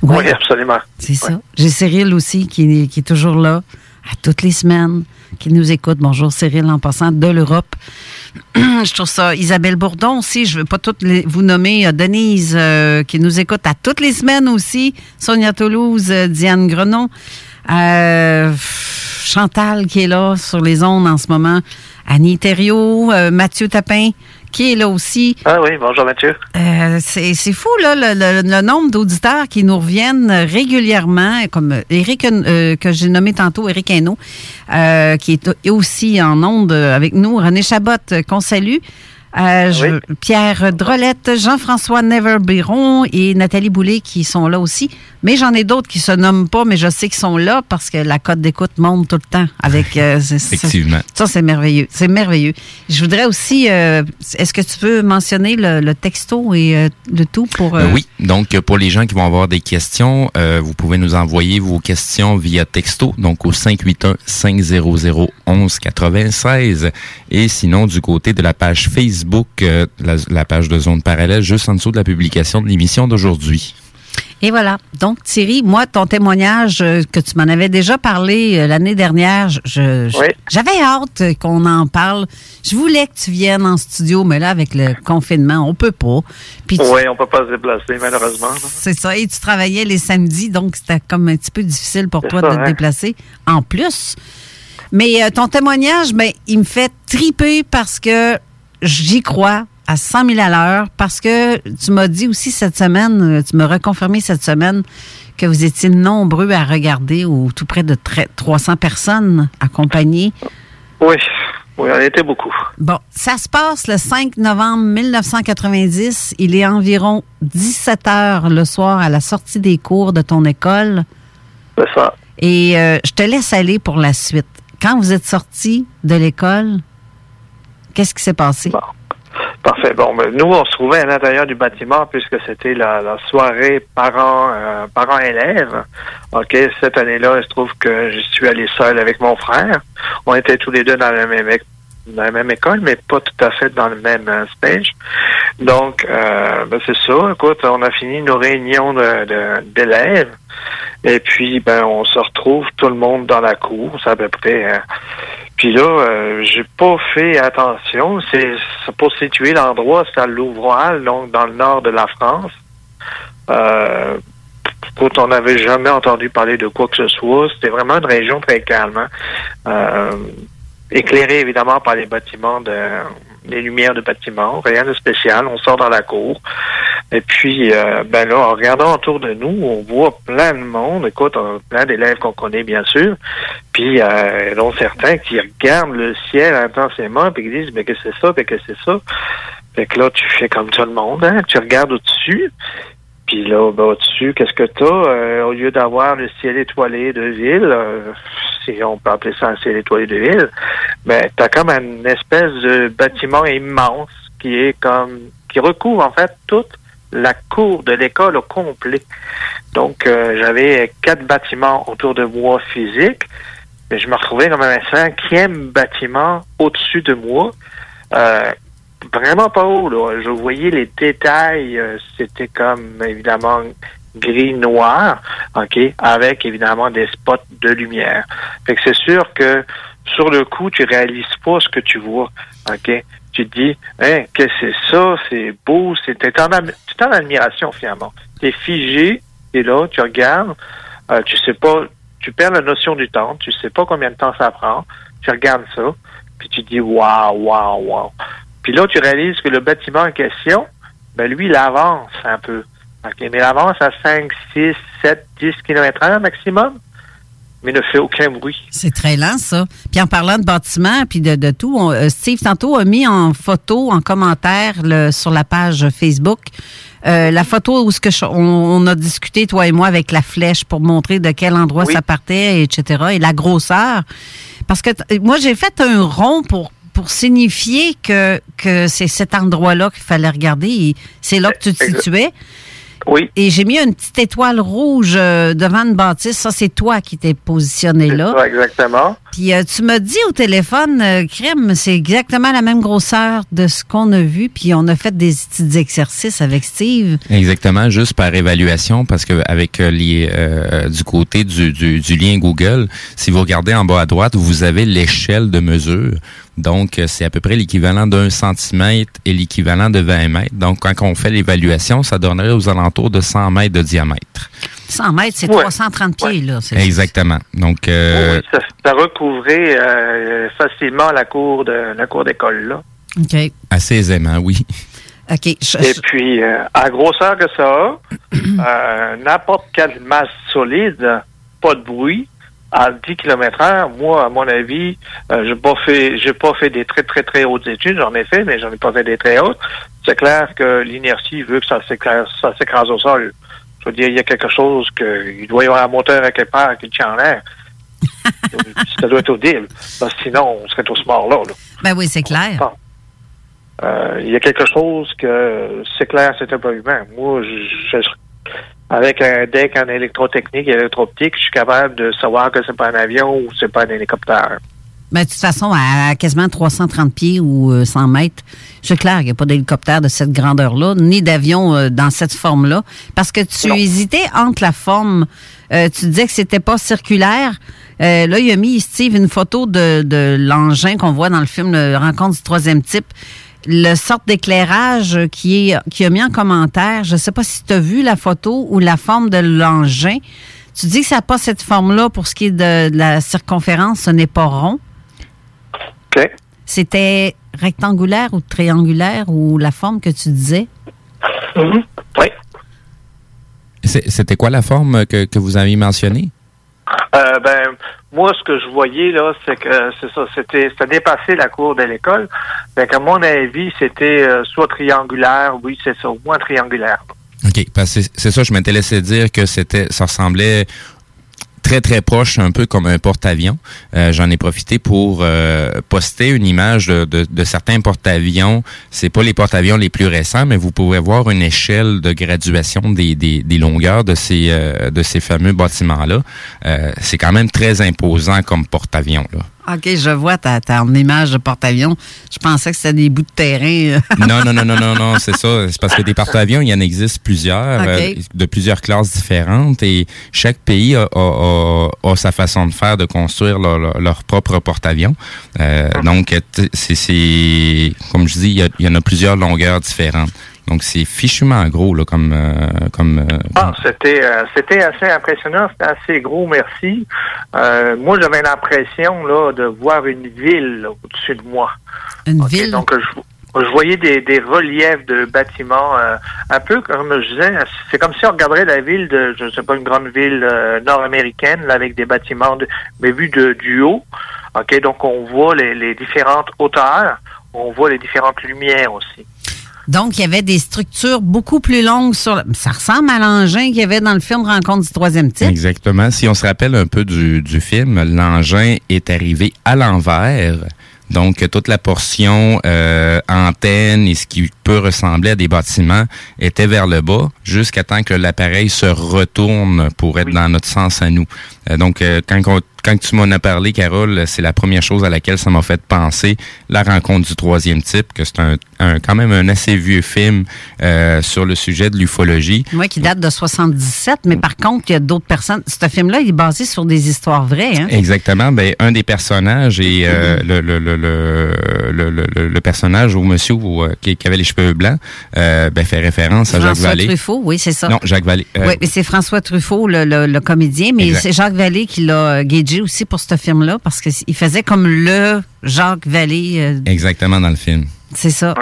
Oui, Oui, absolument. C'est ça. J'ai Cyril aussi qui, qui est toujours là, à toutes les semaines, qui nous écoute. Bonjour Cyril, en passant de l'Europe. je trouve ça. Isabelle Bourdon aussi, je ne veux pas toutes les- vous nommer. Denise euh, qui nous écoute à toutes les semaines aussi. Sonia Toulouse, euh, Diane Grenon. Euh, Chantal qui est là sur les ondes en ce moment. Annie Thériault, Mathieu Tapin, qui est là aussi. Ah oui, bonjour Mathieu. Euh, c'est c'est fou, là, le, le- le nombre d'auditeurs qui nous reviennent régulièrement, comme Eric, euh, que j'ai nommé tantôt, Eric Hainaut, euh, qui est aussi en onde avec nous, René Chabot, euh, qu'on salue. Euh, je- Pierre Drolette, Jean-François Neverbiron et Nathalie Boulay qui sont là aussi. Mais j'en ai d'autres qui se nomment pas, mais je sais qu'ils sont là parce que la cote d'écoute monte tout le temps. Avec, euh, Effectivement. Ça, c'est merveilleux. C'est merveilleux. Je voudrais aussi, euh, est-ce que tu peux mentionner le, le texto et euh, le tout pour... euh, Euh, oui, donc pour les gens qui vont avoir des questions, euh, vous pouvez nous envoyer vos questions via texto, donc au 581-500-1196. Et sinon, du côté de la page Facebook, euh, la, la page de Zone Parallèle, juste en dessous de la publication de l'émission d'aujourd'hui. Et voilà. Donc, Thierry, moi, ton témoignage, euh, que tu m'en avais déjà parlé euh, l'année dernière, je- j'avais hâte qu'on en parle. Je voulais que tu viennes en studio, mais là, avec le confinement, on peut pas. Puis tu- Oui, on peut pas se déplacer, malheureusement. c'est ça. Et tu travaillais les samedis, donc c'était comme un petit peu difficile pour C'est toi ça, de te hein. déplacer. En plus. Mais euh, ton témoignage, ben, il me fait triper parce que j'y crois à 100 000 à l'heure. Parce que tu m'as dit aussi cette semaine, euh, tu m'as reconfirmé cette semaine que vous étiez nombreux à regarder ou tout près de tre- 300 personnes accompagnées. Oui, oui, on était beaucoup. Bon, ça se passe le 5 novembre 1990. Il est environ 17 heures le soir à la sortie des cours de ton école. C'est ça. Et euh, je te laisse aller pour la suite. Quand vous êtes sorti de l'école, qu'est-ce qui s'est passé? Parfait. Bon, ben, nous, on se trouvait à l'intérieur du bâtiment puisque c'était la, soirée parents euh, élèves. Ok, cette année-là, il se trouve que je suis allé seul avec mon frère. On était tous les deux dans la même dans la même école, mais pas tout à fait dans le même euh, stage. Donc, euh, ben, c'est ça. Écoute, on a fini nos réunions d'élèves. Et puis, ben, on se retrouve tout le monde dans la cour. C'est à peu près. Puis là, euh, j'ai pas fait attention. C'est pour situer l'endroit, c'est à Louvroil, donc dans le nord de la France. Euh, écoute, on n'avait jamais entendu parler de quoi que ce soit. C'était vraiment une région très calme. hein. Euh, éclairée évidemment par les bâtiments de les lumières de bâtiments, rien de spécial. On sort dans la cour. Et puis, euh, ben là, en regardant autour de nous, on voit plein de monde. Écoute, plein d'élèves qu'on connaît, bien sûr. Puis, euh, dont certains qui regardent le ciel intensément, puis qui disent, mais que c'est ça, qu'est-ce que c'est ça? Fait que là, tu fais comme tout le monde, hein? Tu regardes au-dessus. Puis là, ben, au-dessus, qu'est-ce que t'as? Euh, au lieu d'avoir le ciel étoilé de ville, euh, si on peut appeler ça un ciel étoilé de ville, ben, t'as comme une espèce de bâtiment immense qui est comme, qui recouvre en fait toute la cour de l'école au complet. Donc, euh, j'avais quatre bâtiments autour de moi physiques, mais je me retrouvais comme un cinquième bâtiment au-dessus de moi. Euh, vraiment pas haut. Je voyais les détails, euh, c'était comme, évidemment, gris-noir, OK, avec, évidemment, des spots de lumière. Fait que c'est sûr que, sur le coup, tu réalises pas ce que tu vois, OK? Tu te dis, hein, que c'est ça, c'est beau, c'est, t'es en, t'es en admiration, finalement. T'es figé, et là, tu regardes, euh, tu sais pas, tu perds la notion du temps, tu sais pas combien de temps ça prend, tu regardes ça, puis tu dis, waouh, waouh, waouh. Puis là, tu réalises que le bâtiment en question, ben lui, il avance un peu. OK, mais il avance à 5, 6, 7, 10 km heure maximum, mais ne fait aucun bruit. C'est très lent, ça. Puis en parlant de bâtiments, puis de, de tout, on- euh, Steve tantôt a mis en photo, en commentaire le- sur la page Facebook, euh, la photo où ce que je- on, on a discuté, toi et moi, avec la flèche pour montrer de quel endroit ça partait, etc., et la grosseur. Parce que moi, j'ai fait un rond pour pour signifier que, que c'est cet endroit-là qu'il fallait regarder. C'est là que tu te situais. Oui. Et j'ai mis une petite étoile rouge euh, devant une bâtisse. Ça, c'est toi qui t'es positionné là. Ça, exactement. Puis euh, tu m'as dit au téléphone, euh, Crème, c'est exactement la même grosseur de ce qu'on a vu. Puis on a fait des petits exercices avec Steve. Exactement, juste par évaluation, parce que avec euh, les, euh, du côté du, du, du lien Google, si vous regardez en bas à droite, vous avez l'échelle de mesure. Donc, euh, c'est à peu près l'équivalent d'un centimètre et l'équivalent de 20 mètres. Donc, quand on fait l'évaluation, ça donnerait aux alentours de 100 mètres de diamètre. 100 mètres, c'est Ouais. 330 pieds, là. c'est- Exactement. Donc, euh, Oui, ça, ça recouvrait euh, facilement la cour de la cour d'école là. OK. assez aisément, oui. OK. je- Et puis euh, à grosseur que ça a, euh, n'importe quelle masse solide, pas de bruit, à 10 km heure, moi, à mon avis, euh, j'ai pas fait j'ai pas fait des très très très hautes études, j'en ai fait, mais j'en ai pas fait des très hautes. C'est clair que l'inertie veut que ça s'écrase, ça s'écrase au sol. Je veux dire, il y a quelque chose que il doit y avoir un moteur à quelque part qui tient en l'air. ça doit être audible. Parce que sinon, on serait tous morts là. là. Ben oui, c'est clair. Euh, il y a quelque chose que c'est clair, c'était pas humain. Moi, je, je- avec un deck en électrotechnique et électro-optique, je suis capable de savoir que c'est pas un avion ou c'est pas un hélicoptère. Ben, de toute façon, à quasiment 330 pieds ou euh, 100 mètres, c'est clair qu'il n'y a pas d'hélicoptère de cette grandeur-là, ni d'avion euh, dans cette forme-là. Parce que tu hésitais entre la forme, euh, tu disais que c'était pas circulaire. Euh, là, il a mis, Steve, une photo de, de l'engin qu'on voit dans le film Le Rencontre du troisième type. Le sorte d'éclairage qui est qui a mis en commentaire, je sais pas si tu as vu la photo ou la forme de l'engin. Tu dis que ça n'a pas cette forme-là pour ce qui est de, de la circonférence, ce n'est pas rond. OK. C'était rectangulaire ou triangulaire ou la forme que tu disais? Oui. C'est- C'était quoi la forme que, que vous aviez mentionnée? Euh, ben, moi, ce que je voyais, là, c'est que c'est ça, c'était, ça dépassait la cour de l'école. Fait qu'à mon avis, c'était euh, soit triangulaire, oui, c'est ça, au moins triangulaire. OK, parce que c'est- ça, je m'étais laissé dire que c'était, ça ressemblait très très proche, un peu comme un porte-avions. Euh, J'en ai profité pour euh, poster une image de, certains porte-avions. C'est pas les porte-avions les plus récents, mais vous pouvez voir une échelle de graduation des, des, longueurs de ces euh, de ces fameux bâtiments-là. Euh, c'est quand même très imposant comme porte-avions là. OK, je vois ta, ta image de porte-avions. Je pensais que c'était des bouts de terrain. euh. Non, non, non, non, non, non, c'est ça. C'est parce que des porte-avions, il y en existe plusieurs, OK. euh, de plusieurs classes différentes, et chaque pays a, a- a- a sa façon de faire, de construire leur, leur- leur propre porte-avions. Euh, donc, t- c'est, c'est, comme je dis, il y, a- il y en a plusieurs longueurs différentes. Donc, c'est fichument gros, là, comme, euh, comme, euh, Ah, c'était, euh, c'était assez impressionnant, c'était assez gros, merci. Euh, moi, j'avais l'impression, là, de voir une ville au-dessus de moi. Une ville? Donc, je, je voyais des, des reliefs de bâtiments, euh, un peu comme je disais, c'est comme si on regarderait la ville de, je sais pas, une grande ville euh, nord-américaine, là, avec des bâtiments, de, mais vus de, du haut. OK, donc on voit les, les différentes hauteurs, on voit les différentes lumières aussi. Donc, il y avait des structures beaucoup plus longues sur. le- Ça ressemble à l'engin qu'il y avait dans le film Rencontre du troisième type. Exactement. Si on se rappelle un peu du, du film, l'engin est arrivé à l'envers. Donc, toute la portion euh, antenne et ce qui peut ressembler à des bâtiments était vers le bas jusqu'à temps que l'appareil se retourne pour être dans notre sens à nous. Euh, donc, euh, quand, on- quand tu m'en as parlé, Carole, c'est la première chose à laquelle ça m'a fait penser, la rencontre du troisième type, que c'est un, un- quand même un assez vieux film euh, sur le sujet de l'ufologie. Moi, qui date de 77, mais par contre, il y a d'autres personnes. Ce film-là, il est basé sur des histoires vraies. Hein? Exactement. Ben, un des personnages est euh, le, le, le, le, le, personnage au monsieur euh, qui, qui avait les cheveux blancs euh, ben, fait référence à Jacques François Vallée. Truffaut, oui, c'est ça. Non, Jacques Vallée. Oui, mais c'est François Truffaut, le, le- le comédien, mais c'est Jacques Vallée qui l'a euh, gagé aussi pour ce film-là, parce qu'il faisait comme le Jacques Vallée. euh, Exactement dans le film. c'est ça.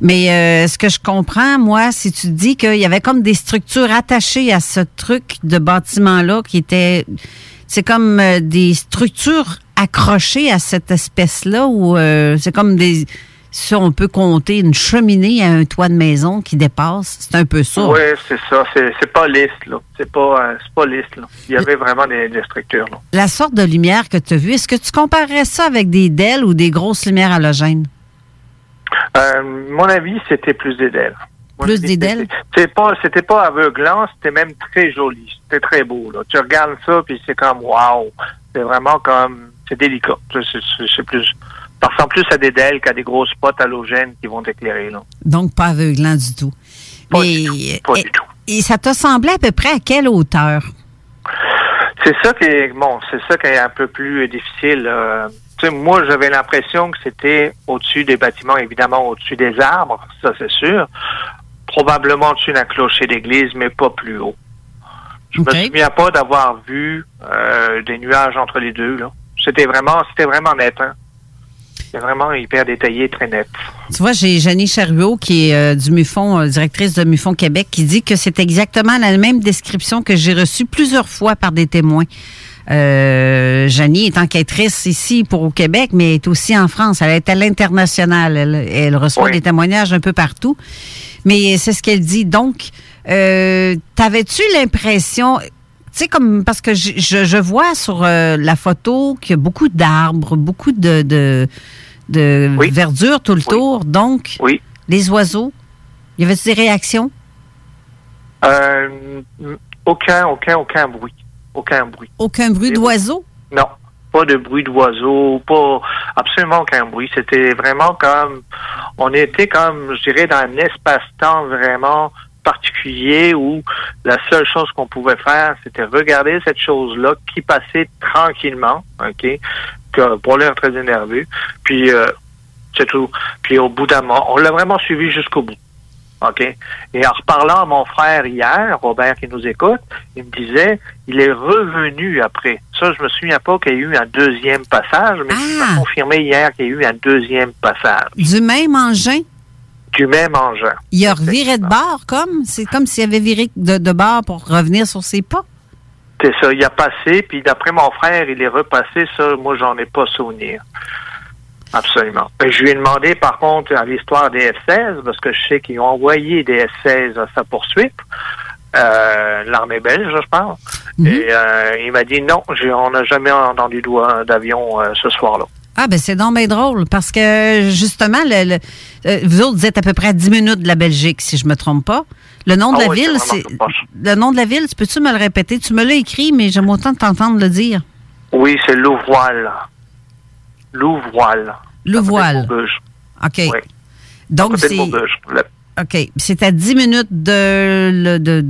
Mais euh, ce que je comprends, moi, si tu dis qu'il y avait comme des structures attachées à ce truc de bâtiment-là qui étaient. C'est comme euh, des structures accrochées à cette espèce-là, ou euh, c'est comme des. Si on peut compter une cheminée à un toit de maison qui dépasse, c'est un peu ça. Oui, c'est ça. C'est, c'est pas lisse, là. C'est pas, euh, c'est pas lisse, là. Il y avait vraiment des, des structures, là. La sorte de lumière que tu as vue, est-ce que tu comparerais ça avec des DEL ou des grosses lumières halogènes? Euh, mon avis, c'était plus des DEL. Plus avis, des DEL? c'était- pas, c'était pas aveuglant, c'était même très joli. C'était très beau, là. Tu regardes ça, puis c'est comme, waouh. C'est vraiment comme, c'est délicat. C'est plus, ça ressemble plus à des DEL qu'à des grosses potes halogènes qui vont t'éclairer, là. Donc, pas aveuglant du tout. Pas Mais, du tout. Pas et, du tout. et ça t'a semblé à peu près à quelle hauteur? C'est ça qui est bon, c'est ça qui est un peu plus difficile. euh, tu sais, moi, j'avais l'impression que c'était au-dessus des bâtiments, évidemment au-dessus des arbres, ça c'est sûr. Probablement au-dessus d'un clocher d'église, mais pas plus haut. Je me souviens pas d'avoir vu euh, des nuages entre les deux. Là. C'était vraiment, c'était vraiment net. Hein. C'était vraiment hyper détaillé, très net. Tu vois, j'ai Jenny Charruot, qui est euh, du MUFON, euh, directrice de MUFON Québec, qui dit que c'est exactement la même description que j'ai reçue plusieurs fois par des témoins. Euh, Janie est enquêtrice ici pour au Québec, mais est aussi en France. Elle est à l'international. Elle, elle reçoit des témoignages un peu partout. Mais c'est ce qu'elle dit. Donc, euh, t'avais-tu l'impression, tu sais, comme parce que je, je, je vois sur euh, la photo qu'il y a beaucoup d'arbres, beaucoup de, de, de verdure tout le tour. Donc, Oui. les oiseaux, y avait-tu des réactions? Euh, aucun, aucun, aucun bruit. Aucun bruit. Aucun bruit d'oiseaux? Non. Pas de bruit d'oiseaux, pas absolument aucun bruit. C'était vraiment comme on était comme je dirais dans un espace-temps vraiment particulier où la seule chose qu'on pouvait faire, c'était regarder cette chose-là qui passait tranquillement, OK, que pour l'air très énervé. Puis euh, c'est tout. Puis au bout d'un moment, on l'a vraiment suivi jusqu'au bout. OK? Et en reparlant à mon frère hier, Robert qui nous écoute, il me disait, il est revenu après. Ça, je me souviens pas qu'il y a eu un deuxième passage, mais il m'a confirmé hier qu'il y a eu un deuxième passage. Du même engin? Du même engin. Il a reviré de bord, comme? C'est comme s'il avait viré de, de bord pour revenir sur ses pas? C'est ça, il a passé, puis d'après mon frère, il est repassé. Ça, moi, j'en ai pas souvenir. Absolument. Ben, je lui ai demandé, par contre, à l'histoire des F-16, parce que je sais qu'ils ont envoyé des F-16 à sa poursuite, euh, l'armée belge, je pense. Et euh, il m'a dit non, on n'a jamais entendu d'avion euh, ce soir-là. Ah, ben c'est donc bien drôle parce que justement, le, le- euh, vous autres, vous êtes à peu près à 10 minutes de la Belgique, si je me trompe pas. Le nom de Ah la oui, ville, c'est. Le nom de la ville, peux-tu me le répéter? Tu me l'as écrit, mais j'aime autant t'entendre le dire. Oui, c'est Louvoile. Louvoile. Louvoile. Maubeuge. OK. Donc, c'est. OK. C'est à 10 minutes de, de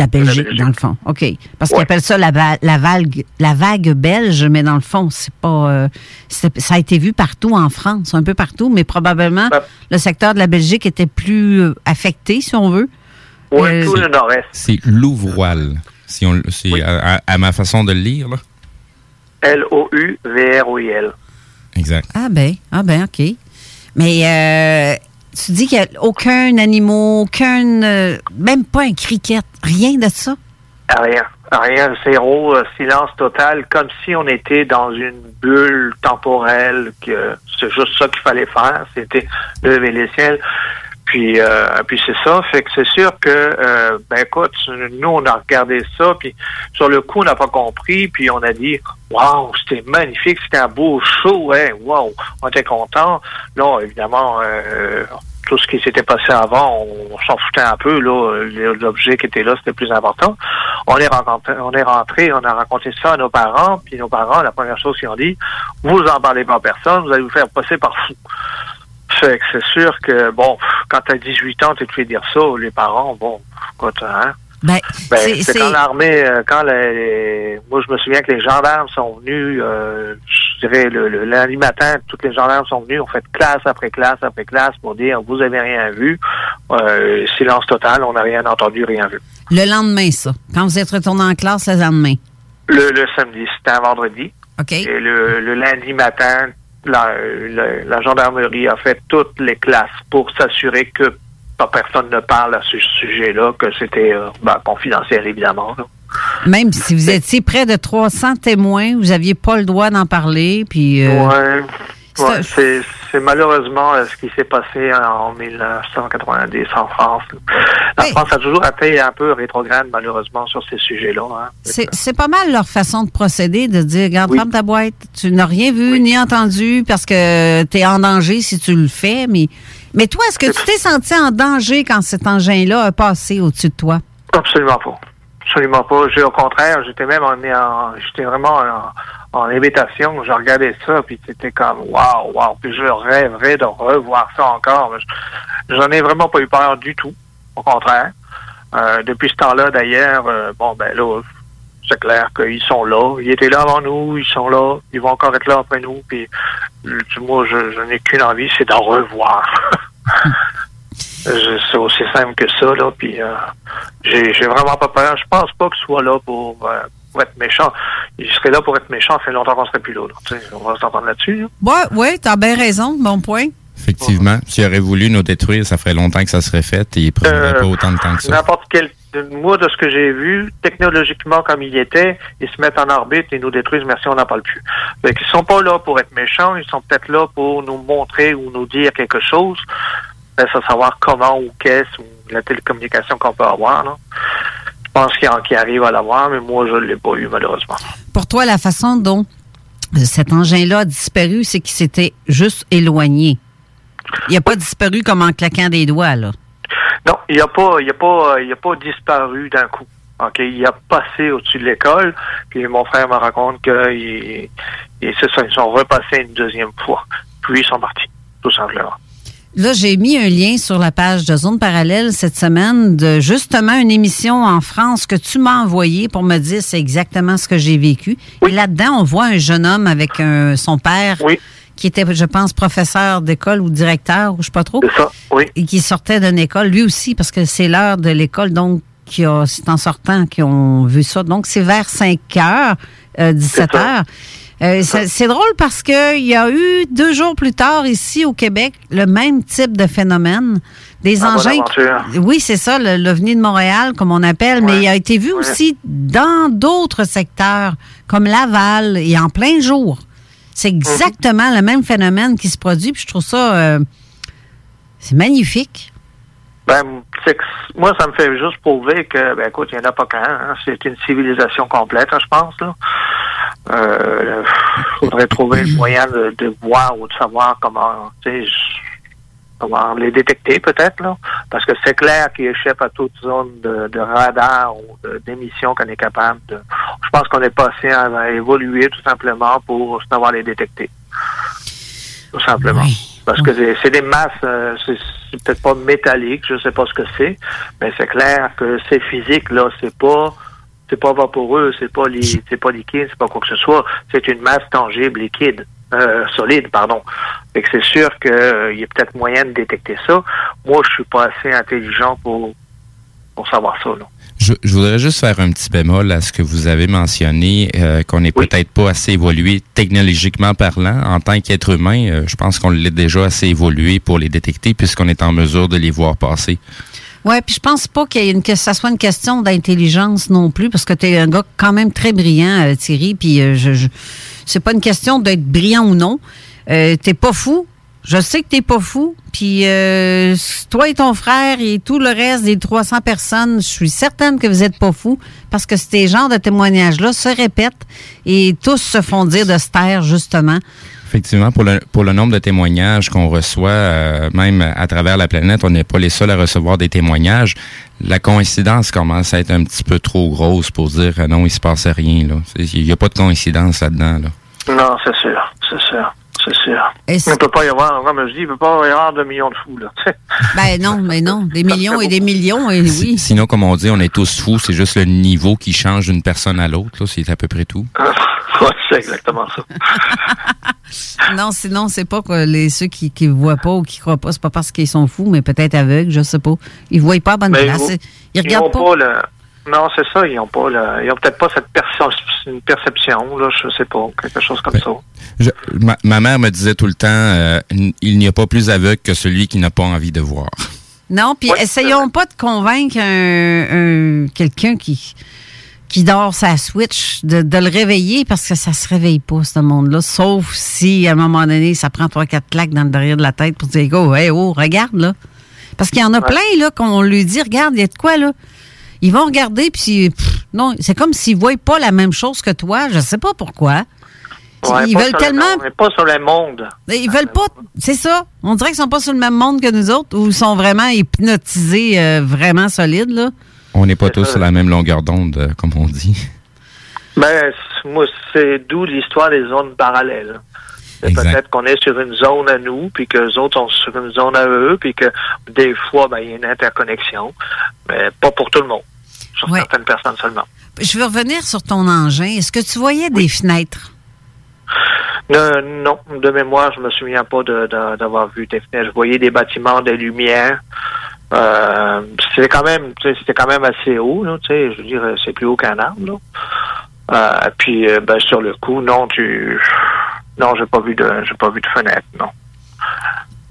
la Belgique, dans le fond. OK. Parce qu'ils Ouais. appellent ça la, va- la, vague, la vague belge, mais dans le fond, c'est pas. euh, ça a été vu partout en France, un peu partout, mais probablement le secteur de la Belgique était plus euh, affecté, si on veut. Oui, Euh, tout le nord-est. C'est l'ouvroile. Si on, c'est à, à- à ma façon de le lire, là. L-O-U-V-R-O-I-L. Exact. Ah ben, ah ben, OK. Mais euh, tu dis qu'il n'y a aucun animal, aucun, euh, même pas un cricket, rien de ça? Rien. Rien, zéro, euh, silence total, comme si on était dans une bulle temporelle, que c'est juste ça qu'il fallait faire, c'était lever les ciels. Puis, euh, puis c'est ça, fait que c'est sûr que, euh, ben écoute, nous on a regardé ça, puis sur le coup on n'a pas compris, puis on a dit, waouh, c'était magnifique, c'était un beau show, hein, waouh, on était content. Là, évidemment, euh, tout ce qui s'était passé avant, on, s'en foutait un peu, là, l'objet qui était là, c'était plus important. On est rencontré, on est rentré, on a raconté ça à nos parents, puis nos parents, la première chose qu'ils ont dit, vous en parlez pas à personne, vous allez vous faire passer par fou. Fait que c'est sûr que, bon, quand t'as 18 ans, tu te fais dire ça, les parents, bon, écoute, hein. Ben, Ben, c'est- quand l'armée, euh, quand les, moi je me souviens que les gendarmes sont venus, euh, je dirais le, le lundi matin, tous les gendarmes sont venus, ont fait classe après classe après classe pour dire vous avez rien vu, Euh, silence total, on n'a rien entendu, rien vu. Le lendemain, ça. Quand vous êtes retourné en classe, le lendemain? Le, le samedi, c'était un vendredi. OK. Et le, le lundi matin, la, la, la gendarmerie a fait toutes les classes pour s'assurer que pas personne ne parle à ce sujet-là, que c'était euh, ben, confidentiel évidemment. là. Même si vous étiez près de 300 témoins, vous n'aviez pas le droit d'en parler, puis... euh, Ouais. Ouais, c'est c'est malheureusement euh, ce qui s'est passé en 1990 en France. La France a toujours été un peu rétrograde malheureusement sur ces sujets-là. hein. C'est pas mal leur façon de procéder, de dire, regarde, ferme ta boîte, tu n'as rien vu ni entendu parce que tu es en danger si tu le fais, mais, mais toi, est-ce que tu t'es senti en danger quand cet engin-là a passé au-dessus de toi? Absolument pas. Absolument pas. Au contraire, j'étais même en, en- j'étais vraiment en, en invitation. Je regardais ça, puis c'était comme waouh, waouh. Puis je rêverais de revoir ça encore. J'en ai vraiment pas eu peur du tout. Au contraire. Euh, depuis ce temps-là, d'ailleurs, euh, bon ben là, c'est clair qu'ils sont là. Ils étaient là avant nous, ils sont là, ils vont encore être là après nous. Puis moi, je, je n'ai qu'une envie, c'est d'en revoir. C'est aussi simple que ça, là. Puis euh, j'ai j'ai vraiment pas peur. Je pense pas que ce soit là pour, euh, pour être méchant. Il serait là pour être méchant, ça fait longtemps qu'on serait plus là. là. Tu sais, on va s'entendre là-dessus. là. Ouais, ouais, t'as bien raison, bon point. Effectivement. S'il aurait voulu nous détruire, ça ferait longtemps que ça serait fait et il prendrait Euh, pas autant de temps que ça. N'importe quel. Moi, de ce que j'ai vu, technologiquement comme il était, ils se mettent en orbite et nous détruisent, merci, on n'en parle plus. Fait qu'ils sont pas là pour être méchants, ils sont peut-être là pour nous montrer ou nous dire quelque chose. À savoir comment ou qu'est-ce ou la télécommunication qu'on peut avoir. Là. Je pense qu'il arrive à l'avoir, mais moi, je ne l'ai pas eu, malheureusement. Pour toi, la façon dont euh, cet engin-là a disparu, c'est qu'il s'était juste éloigné. Il n'a pas disparu comme en claquant des doigts, là. Non, il n'a pas, il a pas, euh, il a pas disparu d'un coup. Il a passé au-dessus de l'école, puis mon frère me raconte qu'ils ils se sont repassés une deuxième fois. Puis ils sont partis, tout simplement. Là, j'ai mis un lien sur la page de Zone Parallèle cette semaine de justement une émission en France que tu m'as envoyée pour me dire c'est exactement ce que j'ai vécu. Et là-dedans, on voit un jeune homme avec un- son père qui était, je pense, professeur d'école ou directeur, ou je sais pas trop. C'est ça, oui. Et qui sortait d'une école, lui aussi, parce que c'est l'heure de l'école, donc qui a- c'est en sortant qu'ils ont vu ça. Donc, c'est vers 5 heures, euh, 17 heures. Euh, ça- c'est drôle parce que il y a eu deux jours plus tard ici au Québec le même type de phénomène, des Ah, engins. Oui, c'est ça, l'OVNI de Montréal, comme on appelle, mais il a été vu aussi dans d'autres secteurs, comme Laval et en plein jour. C'est exactement le même phénomène qui se produit, puis je trouve ça, euh, c'est magnifique. Ben, moi, ça me fait juste prouver que, ben, écoute, il n'y en a pas qu'un. hein. C'est une civilisation complète, hein, je pense. Là. Euh, faudrait trouver le moyen de, de voir ou de savoir comment, comment les détecter peut-être là, parce que c'est clair qu'ils échappent à toute zone de, de radar ou d'émission qu'on est capable de. Je pense qu'on est passé à, à évoluer tout simplement pour savoir les détecter, tout simplement. Parce que c'est- des masses, euh, c'est c'est peut-être pas métallique, je sais pas ce que c'est, mais c'est clair que c'est physique là, c'est pas c'est pas vaporeux, c'est pas li- c'est pas liquide, c'est pas quoi que ce soit, c'est une masse tangible liquide, euh, solide, pardon. Fait que c'est sûr qu'il y a peut-être moyen de détecter ça. Moi, je suis pas assez intelligent pour pour savoir ça. Là. Je, je voudrais juste faire un petit bémol à ce que vous avez mentionné, euh, qu'on n'est peut-être pas assez évolué technologiquement parlant. En tant qu'être humain, euh, je pense qu'on l'est déjà assez évolué pour les détecter puisqu'on est en mesure de les voir passer. Ouais, puis je pense pas qu'il y ait une, que ça soit une question d'intelligence non plus, parce que tu es un gars quand même très brillant, euh, Thierry, puis euh, je, je- c'est pas une question d'être brillant ou non. Euh, t'es pas fou. Je sais que t'es pas fou. Puis euh, toi et ton frère et tout le reste des 300 personnes, je suis certaine que vous êtes pas fous parce que ces genres de témoignages-là se répètent et tous se font dire de se justement. Effectivement, pour le, nombre de témoignages qu'on reçoit, euh, même à travers la planète, on n'est pas les seuls à recevoir des témoignages. La coïncidence commence à être un petit peu trop grosse pour dire euh, non, il se passait rien. Il n'y a pas de coïncidence là-dedans. Là. Non, c'est sûr, c'est sûr, c'est sûr. Il ne peut pas y avoir, comme je dis, il ne peut pas y avoir de millions de fous là. Ben non, mais non, des millions et des millions, et oui. Sinon, comme on dit, on est tous fous. C'est juste le niveau qui change d'une personne à l'autre. là. C'est à peu près tout. ouais, c'est exactement ça. Non, sinon, c'est pas que les, ceux qui ne voient pas ou qui croient pas, c'est pas parce qu'ils sont fous, mais peut-être aveugles, je sais pas. Ils voient pas à bonne Mais place. vous- Ils ont regardent pas. le- Non, c'est ça, ils ont pas le... ils ont peut-être pas cette perce- une perception, là, je sais pas, quelque chose comme ça. Je- ma, ma mère me disait tout le temps, euh, il n'y a pas plus aveugle que celui qui n'a pas envie de voir. Non, puis essayons pas de convaincre un, un- quelqu'un qui, qui dort sa Switch de, de le réveiller parce que ça se réveille pas, ce monde-là. Sauf si, à un moment donné, ça prend trois, quatre claques dans le derrière de la tête pour dire, go, hey, oh, regarde, là. Parce qu'il y en a plein, là, qu'on lui dit, regarde, il y a de quoi, là. Ils vont regarder, puis pff, non, c'est comme s'ils voient pas la même chose que toi. Je sais pas pourquoi. Ouais, ils pas veulent sur le tellement. monde, mais pas sur le monde. Ils veulent pas. C'est ça. On dirait qu'ils sont pas sur le même monde que nous autres, ou ils sont vraiment hypnotisés, euh, vraiment solides, là. On n'est pas tous sur la même longueur d'onde, euh, comme on dit. Ben, moi, c'est d'où l'histoire des zones parallèles. Peut-être qu'on est sur une zone à nous, puis que les autres sont sur une zone à eux, puis que des fois, ben, il y a une interconnexion, mais pas pour tout le monde. Sur Ouais. certaines personnes seulement. Je veux revenir sur ton engin. Est-ce que tu voyais des fenêtres? Non, de mémoire, je me souviens pas de- de- d'avoir vu des fenêtres. Je voyais des bâtiments, des lumières. Euh, c'était quand même, tu sais, c'était quand même assez haut, là, je veux dire, c'est plus haut qu'un arbre, là. Euh, puis, euh, ben, sur le coup, non, tu, non, j'ai pas vu de, j'ai pas vu de fenêtre, non.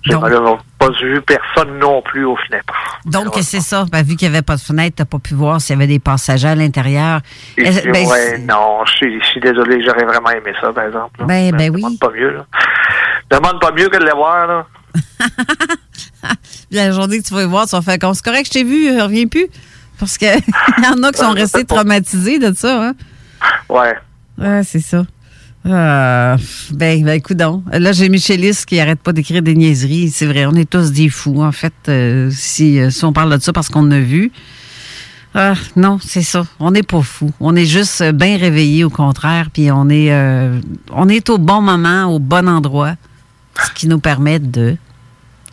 J'ai malheureusement pas vu personne non plus aux fenêtres. Donc, c'est ça. Ben, vu qu'il n'y avait pas de fenêtre, tu n'as pas pu voir s'il y avait des passagers à l'intérieur. Ben, ouais, non, je suis, je suis désolé, j'aurais vraiment aimé ça, par exemple. là. Ben, ben oui. Demande pas mieux, là. Demande pas mieux que de les voir, là. La journée que tu vas y voir, tu vas faire comme c'est correct, je t'ai vu, je reviens plus. Parce qu'il y en a qui sont restés traumatisés de ça. Hein? Ouais. Ouais, c'est ça. Euh, ben, ben, écoute donc. Là, j'ai Michelis qui arrête pas d'écrire des niaiseries. C'est vrai, on est tous des fous, en fait, euh, si, euh, si on parle de ça parce qu'on a vu. Ah, non, c'est ça. On n'est pas fous. On est juste bien réveillés, au contraire, puis on est, euh, on est au bon moment, au bon endroit, ce qui nous permet de.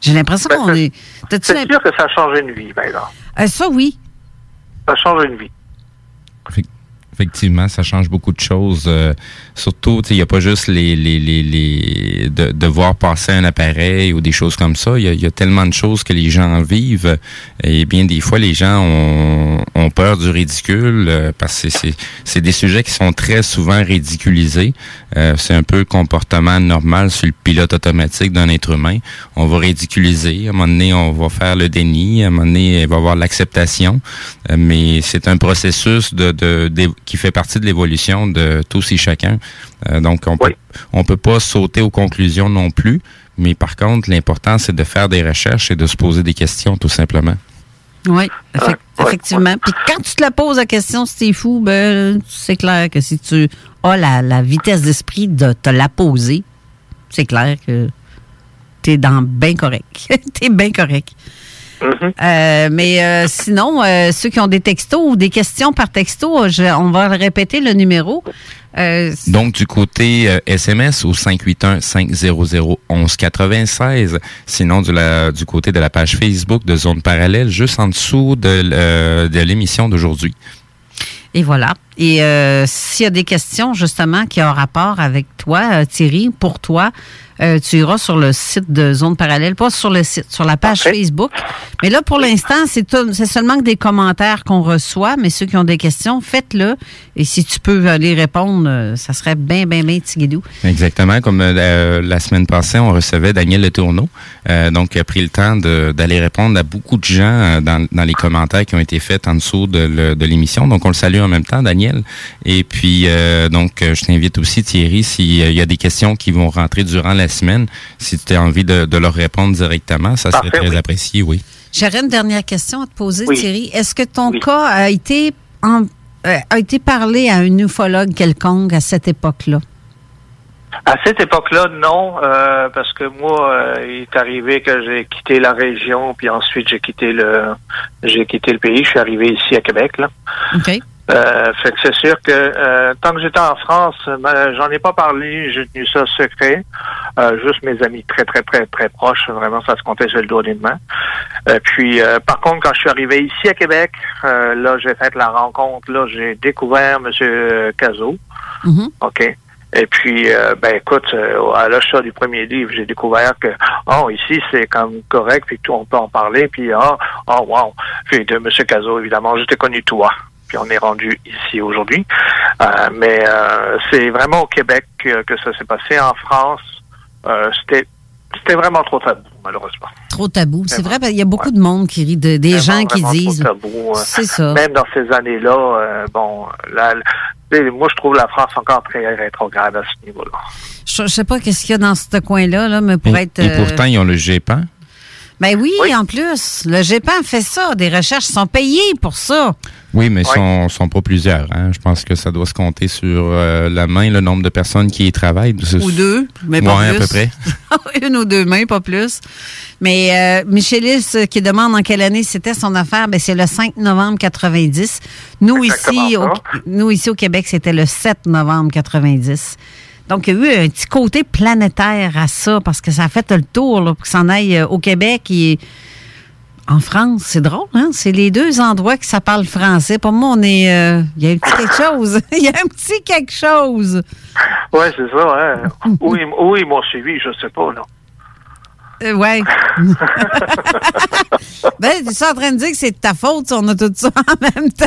J'ai l'impression qu'on est. C'est sûr que ça a changé une vie, exemple. Euh, ça, oui. Ça a changé une vie. Effectivement, ça change beaucoup de choses. euh, surtout, il n'y a pas juste les, les, les, les de, de voir passer un appareil ou des choses comme ça. Il y y a tellement de choses que les gens vivent. Et bien des fois, les gens ont, ont peur du ridicule euh, parce que c'est- des sujets qui sont très souvent ridiculisés. Euh, c'est un peu le comportement normal sur le pilote automatique d'un être humain. On va ridiculiser. À un moment donné, on va faire le déni. À un moment donné, il va y avoir l'acceptation. Euh, mais c'est un processus de, de, qui fait partie de l'évolution de tous et chacun. Euh, donc, on peut, on peut pas sauter aux conclusions non plus. Mais par contre, l'important, c'est de faire des recherches et de se poser des questions, tout simplement. Oui, effec- effectivement. Puis quand tu te la poses la question si t'es fou, ben, c'est clair que si tu as la, la vitesse d'esprit de te la poser, c'est clair que t'es dans bien correct. t'es bien correct. Euh, mais euh, sinon, euh, ceux qui ont des textos ou des questions par texto, je- on va répéter le numéro. Euh, Donc, du côté euh, SMS au 581-500-1196. Sinon, du, la- du côté de la page Facebook de Zone Parallèle, juste en dessous de l'émission d'aujourd'hui. Et voilà. Et euh, s'il y a des questions, justement, qui ont rapport avec toi, euh, Thierry, pour toi, euh, tu iras sur le site de Zone Parallèle, pas sur le site, sur la page Facebook. Mais là, pour l'instant, c'est tout- c'est seulement que des commentaires qu'on reçoit, mais ceux qui ont des questions, faites-le. Et si tu peux aller répondre, ça serait bien, bien, bien tiguidou. Exactement. Comme euh, la semaine passée, on recevait Daniel Le Tourneau. Euh, donc, il a pris le temps de- d'aller répondre à beaucoup de gens euh, dans, dans les commentaires qui ont été faits en dessous de, le- de l'émission. Donc, on le salue en même temps, Daniel. Et puis, euh, donc, euh, je t'invite aussi, Thierry, s'il y a des questions qui vont rentrer durant la semaine, si tu as envie de, de leur répondre directement, ça serait très oui. apprécié, oui. J'aurais une dernière question à te poser, Oui. Thierry. Est-ce que ton cas a été, en- euh, a été parlé à un ufologue quelconque à cette époque-là? À cette époque-là, non, euh, parce que moi, euh, il est arrivé que j'ai quitté la région, puis ensuite j'ai quitté le, j'ai quitté le pays. Je suis arrivé ici à Québec, là. OK. Euh, fait que c'est sûr que euh, tant que j'étais en France, ben, j'en ai pas parlé, j'ai tenu ça secret. Euh, juste mes amis très très très très proches, vraiment ça se comptait sur le doigt d'une main. Euh, puis euh, par contre, quand je suis arrivé ici à Québec, euh, là j'ai fait la rencontre, là j'ai découvert Monsieur Cazot. OK? Et puis, euh, ben écoute, euh, à l'achat du premier livre, j'ai découvert que, oh, ici, c'est comme correct, puis tout, on peut en parler, puis, oh, oh, wow. Puis de M. Cazot, évidemment, je t'ai connu toi. Puis on est rendu ici aujourd'hui. Euh, mais euh, c'est vraiment au Québec que, que ça s'est passé. En France, euh, c'était c'était vraiment trop tabou, malheureusement. Trop tabou. C'est vrai, qu'il y a beaucoup de monde qui rit, de- des gens qui disent. trop tabou, C'est ça. Même dans ces années-là, euh, bon, sais, moi, je trouve la France encore très rétrograde à ce niveau-là. Je, je sais pas qu'est-ce qu'il y a dans ce coin-là, là, mais pour Et, être. et euh, pourtant, ils ont le GEPAN. Ben oui, en plus, le GEPAN fait ça, des recherches sont payées pour ça. Oui, mais ils sont, sont pas plusieurs. Hein. Je pense que ça doit se compter sur euh, la main le nombre de personnes qui y travaillent. Ou deux, mais pas Ouais, plus. à peu près. Une ou deux mains, pas plus. Mais euh, Michelis euh, qui demande en quelle année c'était son affaire, ben c'est le 5 novembre 90. Nous ici, au, nous ici au Québec, c'était le 7 novembre 90. Donc, il y a eu un petit côté planétaire à ça parce que ça a fait le tour là, pour que s'en aille euh, au Québec. Et En France, c'est drôle, hein? C'est les deux endroits que ça parle français. Pour moi, on est. euh, Il y a un petit quelque chose. Il y a un petit quelque chose. Ouais, c'est ça, ils, où ils m'ont suivi, je sais pas, là. Euh, ouais. ben, tu es en train de dire que c'est de ta faute si on a tout ça en même temps.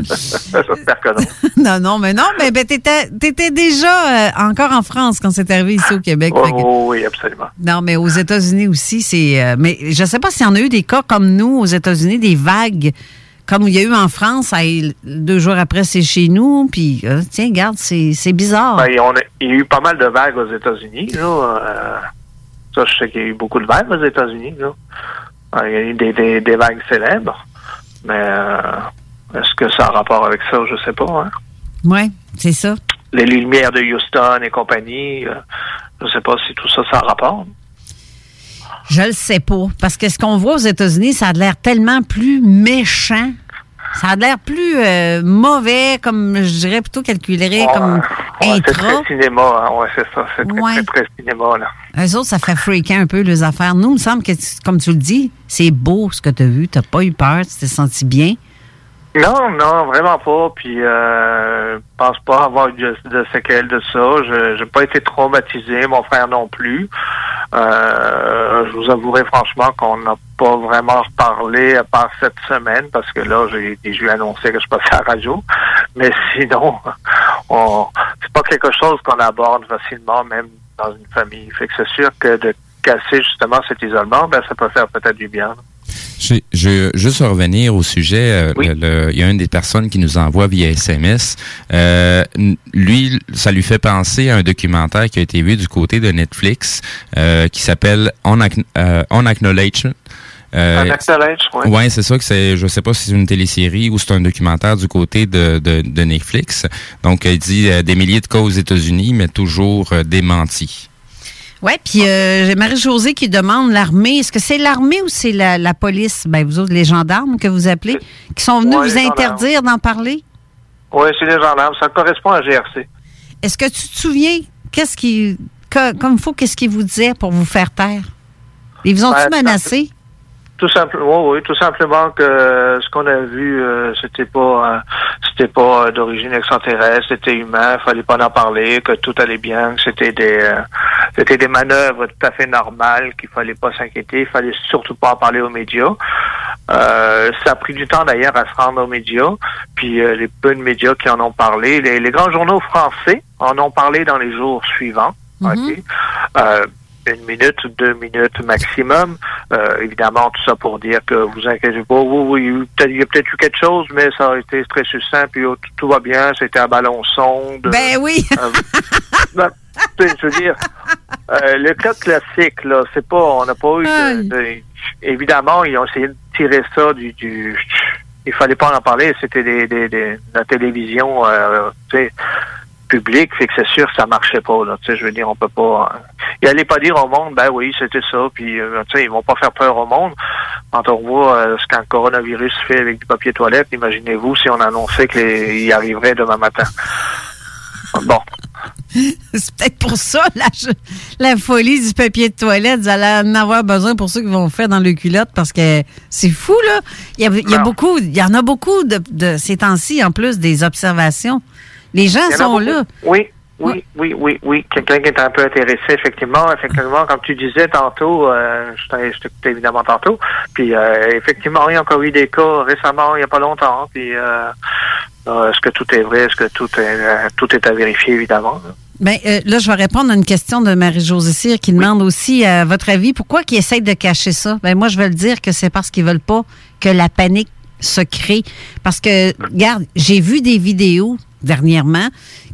J'espère que non. non, non, mais non, mais ben, t'étais, t'étais déjà euh, encore en France quand c'est arrivé ici au Québec. Oh, que- oh, oui, absolument. Non, mais aux États-Unis aussi, c'est. euh, mais je sais pas s'il y en a eu des cas comme nous aux États-Unis, des vagues comme il y a eu en France. deux jours après, c'est chez nous. Puis, euh, tiens, regarde, c'est, c'est bizarre. Ben, on a- il y a eu pas mal de vagues aux États-Unis. Là. Euh, ça, je sais qu'il y a eu beaucoup de vagues aux États-Unis. Là. Euh, Il y a eu des, des, des vagues célèbres. Mais euh, est-ce que ça a rapport avec ça? Je sais pas. Hein. Oui, c'est ça. Les lumières de Houston et compagnie, euh, je sais pas si tout ça, ça a rapport. Je le sais pas. Parce que ce qu'on voit aux États-Unis, ça a l'air tellement plus méchant. Ça a l'air plus euh, mauvais, comme je dirais plutôt calculé, comme Ouais, c'est intra. très cinéma. Hein. Ouais, c'est ça. C'est très, Ouais. très, très cinéma. Là. Eux autres, ça fait freaker un peu les affaires. Nous, il me semble que, comme tu le dis, c'est beau ce que tu as vu. Tu pas eu peur, tu t'es senti bien. Non, non, vraiment pas. Puis, euh, je pense pas avoir eu de, séquelles de ça. Je n'ai pas été traumatisé, mon frère non plus. Euh, je vous avouerai franchement qu'on n'a pas vraiment reparlé à part cette semaine parce que là, j'ai j'ai eu annoncé que je passais à la radio. Mais sinon, on c'est pas quelque chose qu'on aborde facilement, même dans une famille. Fait que c'est sûr que de casser justement cet isolement, ben ça peut faire peut-être du bien. Je, je juste revenir au sujet. euh, le- le- Il y a une des personnes qui nous envoie via SMS. Euh, lui, ça lui fait penser à un documentaire qui a été vu du côté de Netflix euh, qui s'appelle On, On Acknowledgement. Euh, acknowledge, ouais. C'est ça que c'est. Je sais pas si c'est une télésérie ou c'est un documentaire du côté de, de, de Netflix. Donc, il dit des milliers de cas aux États-Unis, mais toujours démentis. Oui, puis euh, j'ai Marie-Josée qui demande l'armée. Est-ce que c'est l'armée ou c'est la, la police? Ben, vous autres, les gendarmes que vous appelez, qui sont venus Ouais, vous interdire d'en parler? Oui, c'est les gendarmes. Ça correspond à GRC. Est-ce que tu te souviens, qu'est-ce qui, que- comme il faut, qu'est-ce qu'ils vous disaient pour vous faire taire? Ils vous ont-tu Ben, menacé? Tout simplement, oui, tout simplement que ce qu'on a vu, euh, c'était pas, euh, c'était pas euh, d'origine extraterrestre, c'était humain, fallait pas en parler, que tout allait bien, que c'était des, euh, c'était des manœuvres tout à fait normales, qu'il fallait pas s'inquiéter, il fallait surtout pas en parler aux médias. Euh, ça a pris du temps d'ailleurs à se rendre aux médias, puis euh, les peu de médias qui en ont parlé, les, les grands journaux français en ont parlé dans les jours suivants. Euh, une minute ou deux minutes maximum. Euh, évidemment, tout ça pour dire que vous inquiétez pas. Oui, oui, il y a eu peut-être- eu quelque chose, mais ça a été très succinct, puis oh, tout, tout va bien. C'était un ballon sonde. Ben oui. Euh, ben, tu sais, je veux dire, euh, le cas classique, là, c'est pas, on n'a pas eu de, de- évidemment, ils ont essayé de tirer ça du, du il fallait pas en parler, c'était des, des, des- la télévision, euh, tu sais, publique, fait que c'est sûr que ça marchait pas, là, je veux dire, on peut pas, euh, il allait pas dire au monde, ben oui, c'était ça, puis, euh, sais, ils vont pas faire peur au monde. Quand on voit euh, ce qu'un coronavirus fait avec du papier toilette, imaginez-vous si on annonçait qu'il y arriverait demain matin. Bon. C'est peut-être pour ça, la, la folie du papier de toilette. Vous allez en avoir besoin pour ceux qui vont faire dans le culotte parce que c'est fou, là. Il y, a, il y a Non. beaucoup, il y en a beaucoup de, de ces temps-ci, en plus, des observations. Les gens sont là. Oui, oui, oui, oui, oui. Quelqu'un qui est un peu intéressé, effectivement. Effectivement, comme tu disais tantôt, euh, je t'ai- je t'écoutais évidemment tantôt. Puis, euh, effectivement, il y a encore eu des cas récemment, il n'y a pas longtemps. Puis, euh, est-ce que tout est vrai? Est-ce que tout est, tout est à vérifier, évidemment? euh, là, je vais répondre à une question de Marie-Josée Cyr qui demande aussi, à votre avis, pourquoi qu'ils essayent de cacher ça? Ben, moi, je vais le dire que c'est parce qu'ils veulent pas que la panique se crée. Parce que, regarde, j'ai vu des vidéos dernièrement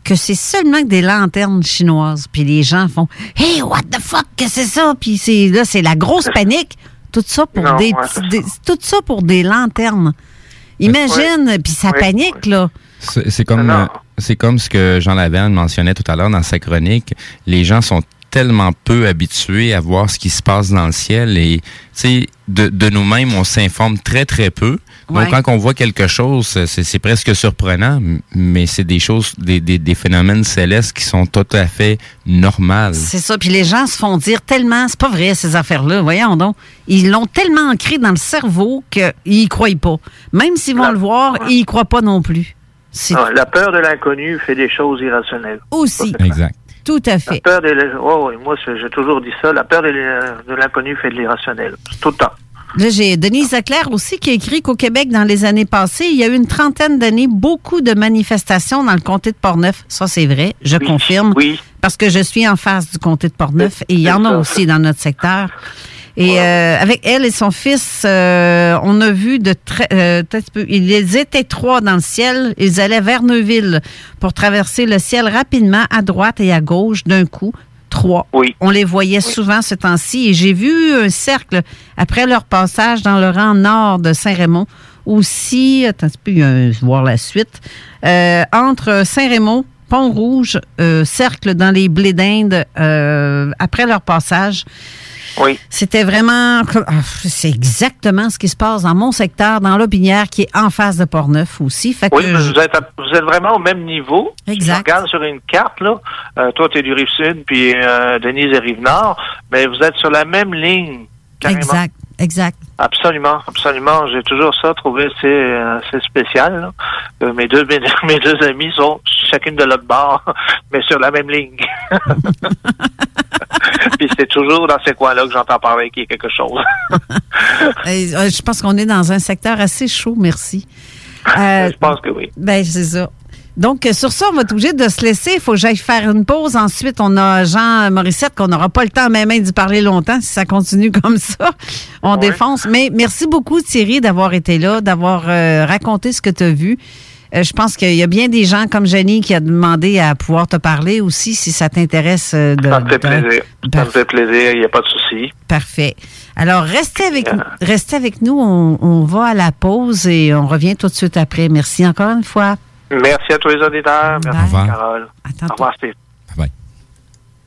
que c'est seulement des lanternes chinoises. Puis les gens font Hey, what the fuck, que c'est ça? Puis c'est, là, c'est la grosse panique. Tout ça pour Non, des, ouais, petits- c'est des- tout ça pour des lanternes. Imagine, puis ça Oui, panique, là. C'est c'est comme, euh, c'est comme ce que Jean Laverne mentionnait tout à l'heure dans sa chronique. Les gens sont tellement peu habitués à voir ce qui se passe dans le ciel et tu sais de, de nous-mêmes on s'informe très très peu. Ouais. Donc quand on voit quelque chose, c'est presque surprenant, mais c'est des choses, des, des, des phénomènes célestes qui sont tout à fait normales. C'est ça. Puis les gens se font dire tellement, c'est pas vrai ces affaires-là. Voyons donc. Ils l'ont tellement ancré dans le cerveau qu'ils y croient pas. Même s'ils vont le voir, ils y croient pas non plus. Ah, la peur de l'inconnu fait des choses irrationnelles. aussi. Exact. Tout à La fait. peur de l'in- oh, oui, moi j'ai toujours dit ça, la peur de l'inconnu fait de l'irrationnel. Tout le temps. Là, j'ai Denise Leclerc aussi qui a écrit qu'au Québec, dans les années passées, il y a eu une trentaine d'années, beaucoup de manifestations dans le comté de Portneuf. Ça, c'est vrai, je confirme. Oui. Parce que je suis en face du comté de Portneuf et il y en a aussi dans notre secteur. Et euh, avec elle et son fils, euh, on a vu de très... euh, ils étaient trois dans le ciel. Ils allaient vers Neuville pour traverser le ciel rapidement à droite et à gauche d'un coup. Trois. Oui. On les voyait souvent ce temps-ci. Et j'ai vu un cercle après leur passage dans le rang nord de Saint-Raymond. Aussi, attends un peu, un- voir la suite. Euh, entre Saint-Raymond, Pont-Rouge, euh, cercle dans les blés d'Inde euh, après leur passage. Oui. C'était vraiment. ah, C'est exactement ce qui se passe dans mon secteur, dans l'Aubinière, qui est en face de Portneuf aussi. Fait Oui, vous êtes, à- vous êtes vraiment au même niveau. Exact. Si je regarde sur une carte, là, euh, toi, tu es du Rive-Sud, puis euh, Denise est Rive-Nord, mais vous êtes sur la même ligne. Carrément. Exact, exact. Absolument, absolument. J'ai toujours ça trouvé assez, euh, assez spécial. Euh, mes, deux, mes, mes deux amis sont chacune de l'autre bord, mais sur la même ligne. Puis c'est toujours dans ces coins-là que j'entends parler qu'il y a quelque chose. Euh, je pense qu'on est dans un secteur assez chaud, merci. Euh, Je pense que oui. Ben, c'est ça. Donc, euh, sur ça, on va être obligé de se laisser. Il faut que j'aille faire une pause. Ensuite, on a Jean Morissette, qu'on n'aura pas le temps même d'y parler longtemps si ça continue comme ça. On défonce. Mais merci beaucoup, Thierry, d'avoir été là, d'avoir euh, raconté ce que tu as vu. Euh, je pense qu'il y a bien des gens comme Jenny qui a demandé à pouvoir te parler aussi si ça t'intéresse. euh, de, Ça me fait de- plaisir. Ça me fait plaisir, il n'y a pas de souci. Parfait. Alors, restez avec, restez avec nous. On, on va à la pause et on revient tout de suite après. Merci encore une fois. Merci à tous les auditeurs. Merci, Carole. Au revoir, Steve.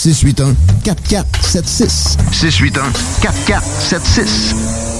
681 4476.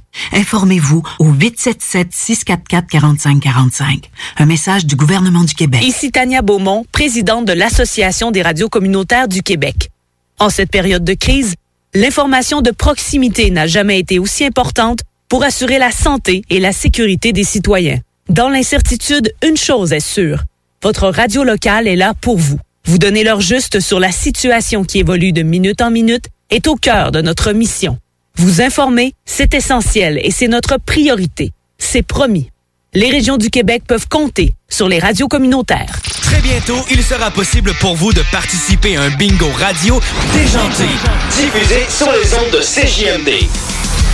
Informez-vous au 877-644-4545. Un message du gouvernement du Québec. Ici Tania Beaumont, présidente de l'Association des radios communautaires du Québec. En cette période de crise, l'information de proximité n'a jamais été aussi importante pour assurer la santé et la sécurité des citoyens. Dans l'incertitude, une chose est sûre. Votre radio locale est là pour vous. Vous donner l'heure juste sur la situation qui évolue de minute en minute est au cœur de notre mission. Vous informer, c'est essentiel et c'est notre priorité. C'est promis. Les régions du Québec peuvent compter sur les radios communautaires. Très bientôt, il sera possible pour vous de participer à un bingo radio déjanté, diffusé sur les ondes de CJMD.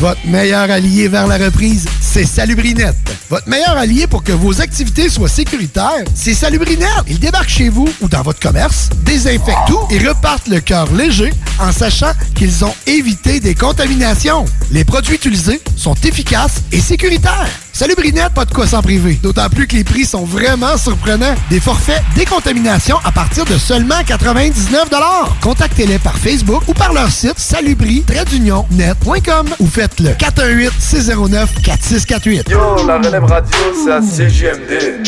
Votre meilleur allié vers la reprise, c'est Salubrinette. Votre meilleur allié pour que vos activités soient sécuritaires, c'est Salubrinette. Ils débarquent chez vous ou dans votre commerce, désinfectent tout et repartent le cœur léger en sachant qu'ils ont évité des contaminations. Les produits utilisés sont efficaces et sécuritaires. Salubrinette, pas de quoi s'en priver. D'autant plus que les prix sont vraiment surprenants. Des forfaits décontamination à partir de seulement 99 Contactez-les par Facebook ou par leur site salubri-net.com ou faites le 418-609-4648. Yo, la relève radio, c'est à CGMD.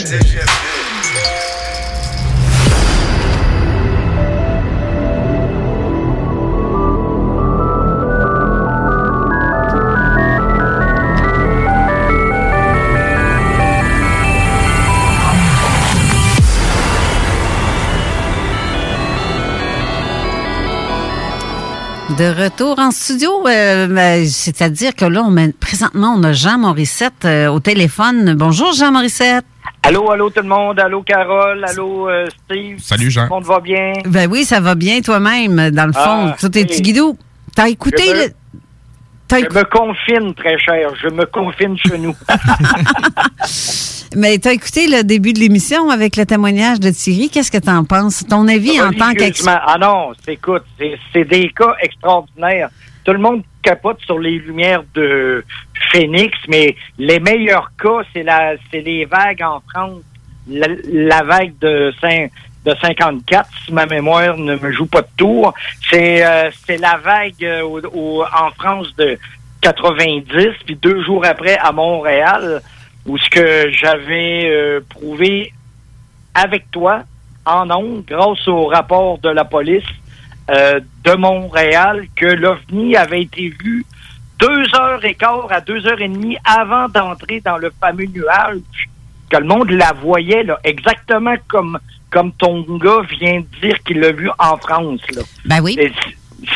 De retour en studio, euh, ben, c'est-à-dire que là, on met- présentement, on a Jean Morissette euh, au téléphone. Bonjour, Jean Morissette. Allô, allô tout le monde. Allô Carole. Allô euh, Steve. Salut, Jean. Tout le monde va bien? Ben oui, ça va bien toi-même, dans le fond. Ah, Tout est oui. guidou. T'as écouté Je me- le... Je me confine, très cher. Je me confine chez nous. Mais t'as écouté le début de l'émission avec le témoignage de Thierry. Qu'est-ce que t'en penses? Ton avis en tant qu'expert? Ah non, c'est- écoute, c'est des cas extraordinaires. Tout le monde capote sur les lumières de Phoenix, mais les meilleurs cas, c'est les vagues en France. La, la vague de, cin- de 54, si ma mémoire ne me joue pas de tour. C'est euh, la vague euh, en France de 90, puis deux jours après à Montréal, où ce que j'avais euh, prouvé avec toi en ondes, grâce au rapport de la police de Montréal, que l'OVNI avait été vu deux heures et quart à deux heures et demie avant d'entrer dans le fameux nuage, que le monde la voyait là, exactement comme comme ton gars vient de dire qu'il l'a vu en France. Là. Ben oui.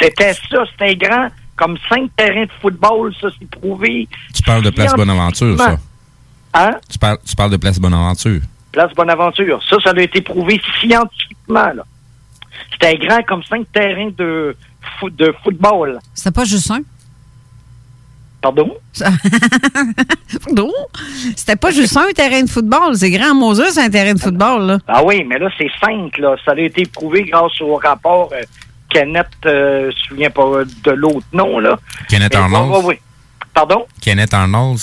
C'était ça, c'était grand, comme cinq terrains de football, ça c'est prouvé. Tu parles de Place Bonaventure, ça. Hein? Tu parles, tu parles de Place Bonaventure. Place Bonaventure. Ça, ça a été prouvé scientifiquement. là. C'était grand comme cinq terrains de, fo- de football. C'était pas juste un? Pardon? Pardon? C'était pas juste un terrain de football. C'est grand Moses, un terrain de football, là. Ah oui, mais là, c'est cinq. Là. Ça a été prouvé grâce au rapport euh, Kenneth, euh, je me souviens pas de l'autre nom. Là. Kenneth Mais- Arnold? oui, oui, oui. Pardon? Kenneth Arnold.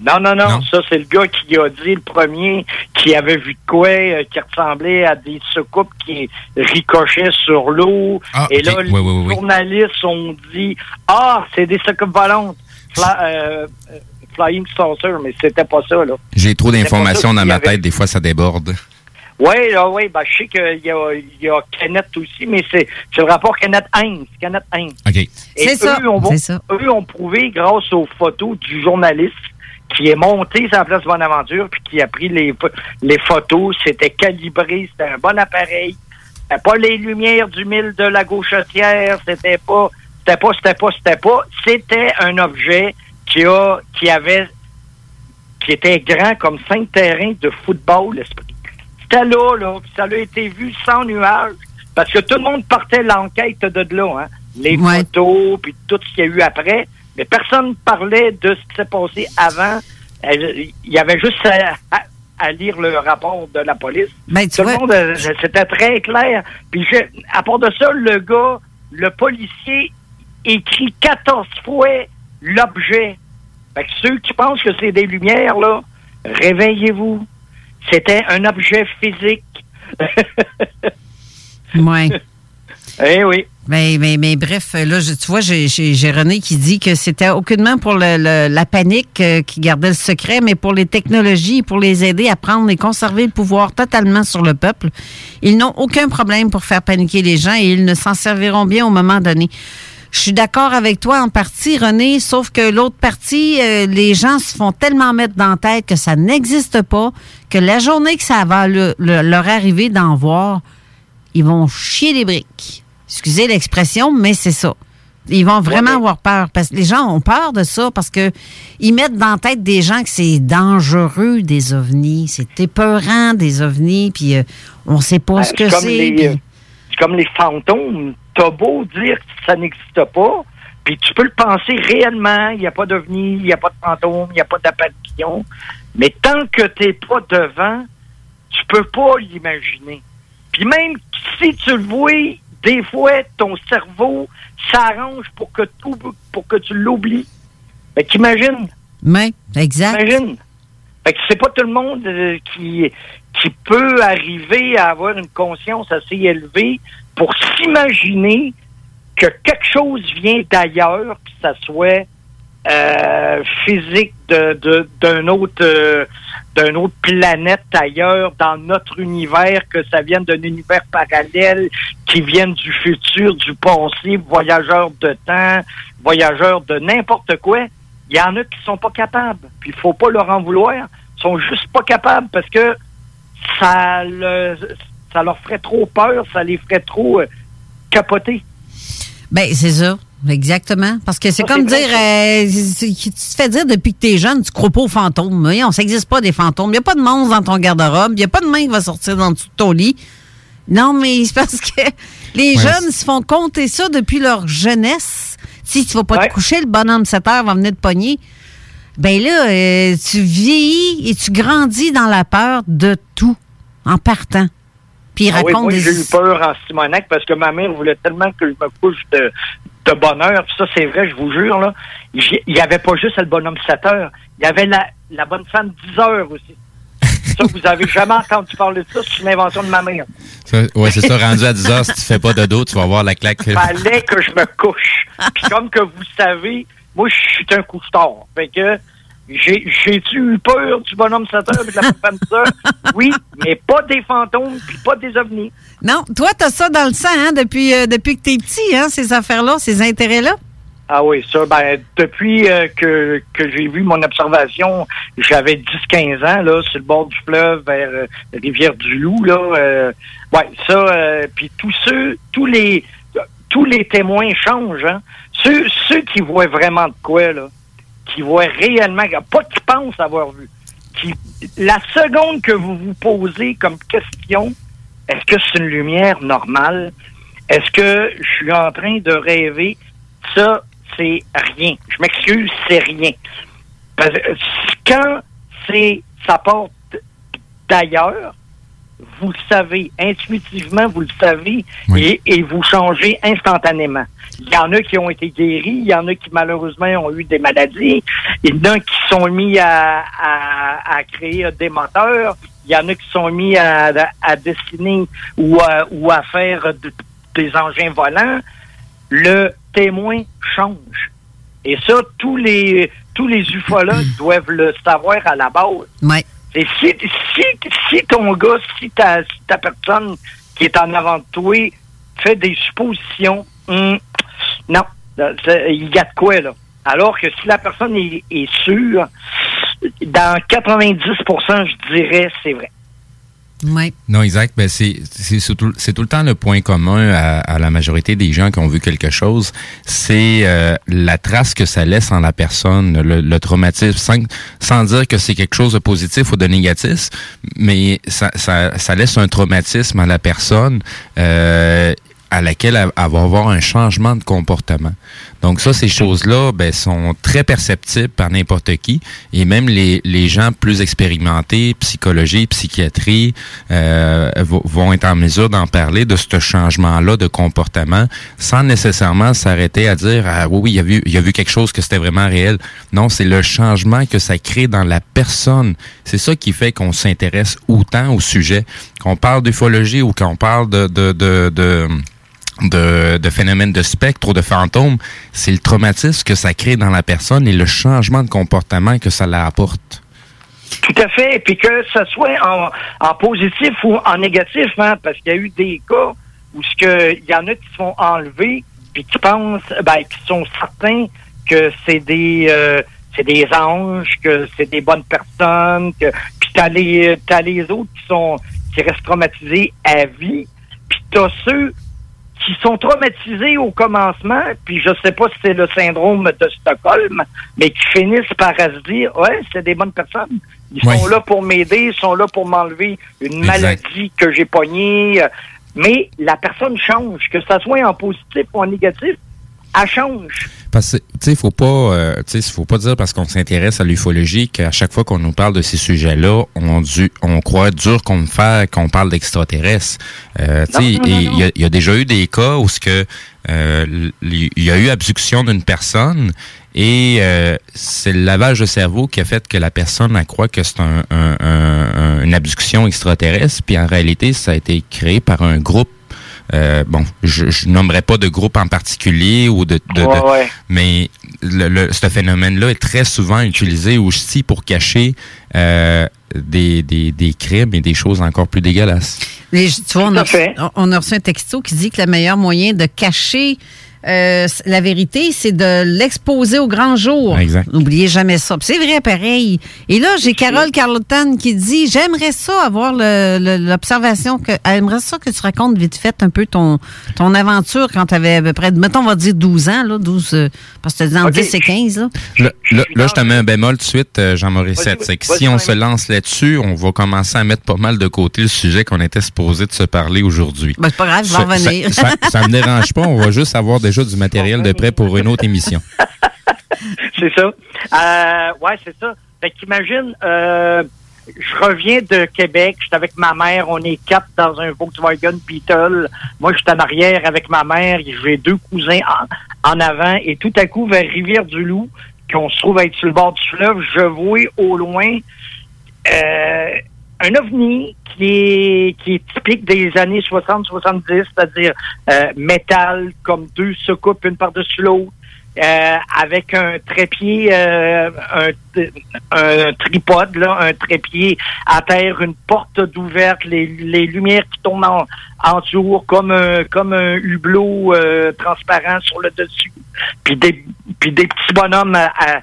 Non, non, non, Non? Ça, c'est le gars qui a dit le premier qui avait vu de quoi, euh, qui ressemblait à des soucoupes qui ricochaient sur l'eau. Ah, Et là, Oui, les oui, oui, oui. journalistes ont dit Ah, c'est des soucoupes volantes. Fla- euh, euh, flying saucer, mais c'était pas ça, là. J'ai trop d'informations dans ma avait. tête, des fois ça déborde. Oui, là, oui, ben, je sais qu'il y a, il y a Kenneth aussi, mais c'est c'est le rapport Kenneth Hines. Kenneth C'est ça, eux ont, c'est ça. eux ont prouvé grâce aux photos du journaliste qui est monté sur la place Bonaventure puis qui a pris les, les photos. C'était calibré, c'était un bon appareil. C'était pas les lumières du mille de la gauchetière, c'était pas, c'était pas, c'était pas, c'était pas. C'était un objet qui a, qui avait, qui était grand comme cinq terrains de football, l'esprit. C'était là, là, puis ça a été vu sans nuage. Parce que tout le monde partait l'enquête de là, hein. Les photos, puis tout ce qu'il y a eu après. Mais personne ne parlait de ce qui s'est passé avant. Il y avait juste à, à- à lire le rapport de la police. Ben, tu tout vois- le monde, euh, c'était très clair. Puis je- à part de ça, le gars, le policier, écrit 14 fois l'objet. Fait que ceux qui pensent que c'est des lumières, là, réveillez-vous. C'était un objet physique. Ouais. Eh oui. Mais, mais, mais bref, là, je- tu vois, j'ai- René qui dit que c'était aucunement pour le- le- la panique euh, qui gardait le secret, mais pour les technologies, pour les aider à prendre et conserver le pouvoir totalement sur le peuple. Ils n'ont aucun problème pour faire paniquer les gens et ils ne s'en serviront bien au moment donné. Je suis d'accord avec toi en partie, René, sauf que l'autre partie, euh, les gens se font tellement mettre dans la tête que ça n'existe pas, que la journée que ça va le- le- leur arriver d'en voir, ils vont chier des briques. Excusez l'expression, mais c'est ça. Ils vont vraiment avoir peur parce que les gens ont peur de ça parce que ils mettent dans la tête des gens que c'est dangereux des ovnis, c'est épeurant des ovnis, puis euh, on sait pas ce que c'est. C'est comme les fantômes. T'as beau dire que ça n'existe pas, puis tu peux le penser réellement. Il n'y a pas d'ovni, il n'y a pas de fantôme, il n'y a pas d'apparition. Mais tant que tu n'es pas devant, tu peux pas l'imaginer. Puis même si tu le vois, des fois, ton cerveau s'arrange pour que tout, pour que tu l'oublies. Fait qu'imagine. Mais, exact. Imagine. Fait que c'est pas tout le monde euh, qui, qui peut arriver à avoir une conscience assez élevée pour s'imaginer que quelque chose vient d'ailleurs, que ça soit euh, physique de, de- d'un autre euh, d'un autre planète ailleurs dans notre univers, que ça vienne d'un univers parallèle, qui vienne du futur, du passé, voyageurs de temps, voyageurs de n'importe quoi. Il y en a qui sont pas capables. Puis il faut pas leur en vouloir. Ils sont juste pas capables parce que ça, le- ça leur ferait trop peur, ça les ferait trop euh, capoter. Ben, c'est ça. Exactement. Parce que c'est Ça, comme dire, euh, c'est- tu te fais dire depuis que t'es jeune, tu crois pas aux fantômes. On s'existe pas des fantômes. Il n'y a pas de monstre dans ton garde-robe. Il n'y a pas de main qui va sortir dans le dessous de ton lit. Non, mais c'est parce que les Ouais, jeunes se font compter ça depuis leur jeunesse. Si tu vas pas Ouais. te coucher, le bonhomme 7 heures va venir te pogner. Ben là, euh, tu vieillis et tu grandis dans la peur de tout en partant. Puis il Ah oui, raconte moi, des... j'ai eu peur en Simonac parce que ma mère voulait tellement que je me couche de, heure. Puis ça, c'est vrai, je vous jure. là. Il n'y avait pas juste le bonhomme 7 heures. Il y avait la, la bonne femme 10 heures aussi. Ça, vous avez jamais entendu parler de ça. C'est une invention de ma mère. Ouais, c'est ça, rendu à 10 heures, si tu fais pas de dos, tu vas voir la claque. fallait que je me couche. Puis comme que vous savez, moi, je suis un couche-tard. Fait que j'ai- j'ai-tu eu peur du bonhomme 7 heures et de la femme 10 heures? Oui, mais pas des fantômes puis pas des ovnis. Non, toi, t'as ça dans le sang, hein, depuis, euh, depuis que t'es petit, hein, ces affaires-là, ces intérêts-là? Ah oui, ça, ben, depuis euh, que, que j'ai vu mon observation, j'avais 10-15 ans, là, sur le bord du fleuve, vers euh, Rivière-du-Loup, là. euh, ouais, ça, euh, puis tous ceux, tous les, tous les témoins changent, hein. Ceux, qui voient vraiment de quoi, là, qui voient réellement, pas qui pensent avoir vu, la seconde que vous vous posez comme question, est-ce que c'est une lumière normale? Est-ce que je suis en train de rêver? Ça, c'est rien. Je m'excuse, c'est rien. Parce que quand c'est ça part d'ailleurs, vous le savez, intuitivement, vous le savez, et, et vous changez instantanément. Il y en a qui ont été guéris, il y en a qui malheureusement ont eu des maladies, il y en a qui sont mis à, à, à créer des moteurs, il y en a qui sont mis à, à dessiner ou à, ou à faire de- des engins volants. Le témoin change. Et ça, tous les tous les ufologues doivent le savoir à la base. Ouais. Et si, si, si ton gars, si ta, si ta personne qui est en avant de toi fait des suppositions, hum, non, il y a de quoi, là? Alors que si la personne est, est sûre, dans 90% je dirais, c'est vrai. Oui. Non, exact. Ben, c'est c'est tout le temps le point commun à, à la majorité des gens qui ont vu quelque chose. C'est euh, la trace que ça laisse en la personne, le, le traumatisme, sans, sans dire que c'est quelque chose de positif ou de négatif, mais ça, ça, ça laisse un traumatisme à la personne. Euh, à laquelle elle, va avoir un changement de comportement. Donc ça, ces choses-là ben, sont très perceptibles par n'importe qui. Et même les, les gens plus expérimentés, psychologie, psychiatrie, euh, vont être en mesure d'en parler de ce changement-là de comportement sans nécessairement s'arrêter à dire ah oui, oui, il a vu, il a vu quelque chose que c'était vraiment réel. Non, c'est le changement que ça crée dans la personne. C'est ça qui fait qu'on s'intéresse autant au sujet. Qu'on parle d'ufologie ou qu'on parle de, de, de, de de, phénomènes de spectre ou de fantômes, c'est le traumatisme que ça crée dans la personne et le changement de comportement que ça la apporte. Tout à fait. Puis que ce soit en, positif ou en négatif, hein, parce qu'il y a eu des cas où il y en a qui se font enlever puis qui pensent, ben, qui sont certains que c'est des, euh, c'est des anges, que c'est des bonnes personnes, que, puis t'as les, t'as les autres qui sont, qui restent traumatisés à vie, puis t'as ceux qui sont traumatisés au commencement, puis je sais pas si c'est le syndrome de Stockholm, mais qui finissent par se dire, ouais, c'est des bonnes personnes. Ils sont là pour m'aider, ils sont là pour m'enlever une Exact. maladie que j'ai pognée. Mais la personne change, que ça soit en positif ou en négatif, elle change. Parce que, tu sais, faut pas, euh, tu sais, faut pas dire parce qu'on s'intéresse à l'ufologie qu'à chaque fois qu'on nous parle de ces sujets-là, on, du, on croit dur comme fer qu'on parle d'extraterrestres. Euh, tu sais, il y y a déjà eu des cas où ce que euh, il y a eu abduction d'une personne et euh, c'est le lavage de cerveau qui a fait que la personne elle croit que c'est un, un- un- un- une abduction extraterrestre, puis en réalité, ça a été créé par un groupe. Euh, bon, je, je nommerai pas de groupe en particulier ou de, de- de- ouais. mais le, le- ce phénomène-là est très souvent utilisé aussi pour cacher euh, des, des, des crimes et des choses encore plus dégueulasses. Les- tu vois, on a, reçu, on a reçu un texto qui dit que le meilleur moyen de cacher euh, la vérité, c'est de l'exposer au grand jour. Exact. N'oubliez jamais ça. Puis C'est vrai, pareil. Et là, j'ai Carole Carlotan qui dit J'aimerais ça avoir le- le- l'observation que. elle aimerait ça que tu racontes vite fait un peu ton, ton aventure quand tu avais à peu près, mettons, on va dire 12 ans, là, 12, euh, parce que tu dit en Ok. 10 et 15. Là. Là, là, là, je te mets un bémol tout de suite, euh, Jean-Maurice. Vas-y, C'est que si on se lance là-dessus, on va commencer à mettre pas mal de côté le sujet qu'on était supposé de se parler aujourd'hui. Ben, c'est pas grave, je vais revenir. Ça, ça, ça me dérange pas, on va juste avoir du matériel de prêt pour une autre émission. c'est ça. Euh, ouais, c'est ça. Fait qu'imagine, euh, je reviens de Québec, j'étais avec ma mère, on est quatre dans un Volkswagen Beetle. Moi, j'étais en arrière avec ma mère, j'ai deux cousins en, en avant, et tout à coup, vers Rivière-du-Loup, qu'on se trouve être sur le bord du fleuve, je vois au loin euh, un ovni qui est, qui est typique des années 60-70, c'est-à-dire euh, métal, comme deux soucoupes une par-dessus l'autre, euh, avec un trépied, euh, un, un tripode, là, un trépied à terre, une porte d'ouverte, les, les lumières qui tournent en, en tour comme un, comme un hublot euh, transparent sur le dessus, puis des, puis des petits bonhommes à, à-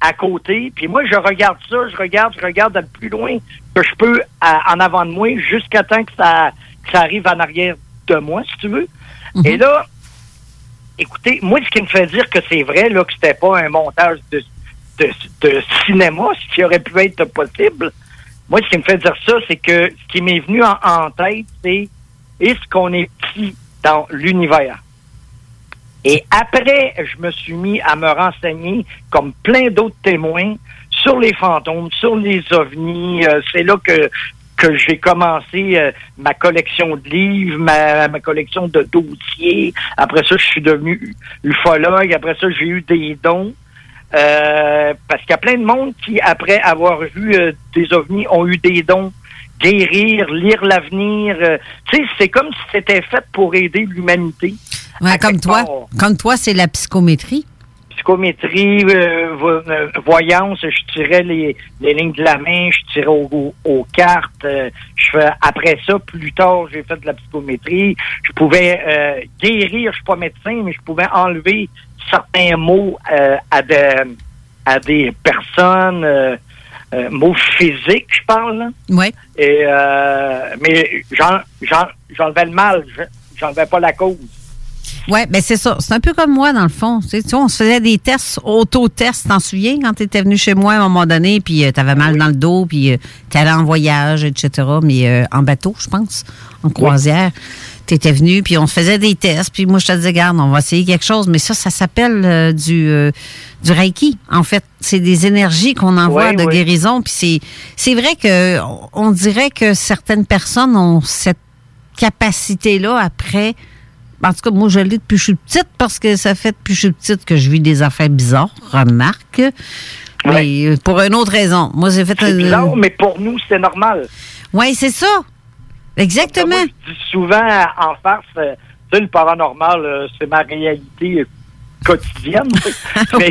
à côté. Puis moi, je regarde ça, je regarde, je regarde le plus loin que je peux à- en avant de moi jusqu'à temps que ça, que ça arrive en arrière de moi, si tu veux. Et là, écoutez, moi, ce qui me fait dire que c'est vrai, là, que c'était pas un montage de, de, de cinéma, ce qui aurait pu être possible, moi, ce qui me fait dire ça, c'est que ce qui m'est venu en, en tête, c'est est-ce qu'on est petit dans l'univers? Et après, je me suis mis à me renseigner, comme plein d'autres témoins, sur les fantômes, sur les ovnis. Euh, c'est là que que j'ai commencé euh, ma collection de livres, ma, collection de dossiers. Après ça, je suis devenu ufologue. Après ça, j'ai eu des dons. Euh, parce qu'il y a plein de monde qui, après avoir vu des ovnis, ont eu des dons. Guérir, lire l'avenir. tu sais, c'est comme si c'était fait pour aider l'humanité. Ouais, comme toi. Comme toi, c'est la psychométrie. psychométrie, euh, euh, voyance, je tirais les, les lignes de la main, je tirais au- au- aux cartes. euh, je fais, après ça, plus tard, j'ai fait de la psychométrie. Je pouvais euh, guérir, je suis pas médecin, mais je pouvais enlever certains mots à, des, à des personnes, euh, mots physiques, je parle. là. Oui. Et, euh, mais j'en- j'en- j'enlevais le mal, je- j'enlevais pas la cause. Oui, ben c'est ça. C'est un peu comme moi, dans le fond. Tu sais, on se faisait des tests, auto-tests, t'en souviens, quand tu étais venu chez moi à un moment donné, puis tu avais mal dans le dos, puis tu allais en voyage, etc., mais euh, en bateau, je pense, en croisière. Tu étais venu, puis on se faisait des tests, puis moi, je te disais, regarde, on va essayer quelque chose, mais ça, ça s'appelle euh, du, euh, du Reiki. En fait, c'est des énergies qu'on envoie de guérison, puis c'est, c'est vrai que on dirait que certaines personnes ont cette capacité-là après. En tout cas, moi, je l'ai depuis que je suis petite parce que ça fait depuis que je suis petite que je vis des affaires bizarres, remarque. Mais euh, pour une autre raison. Moi, j'ai fait C'est un- bizarre, mais pour nous, c'est normal. Oui, c'est ça. Exactement. Je dis souvent en farce, euh, tu sais, le paranormal, euh, c'est ma réalité quotidienne. mais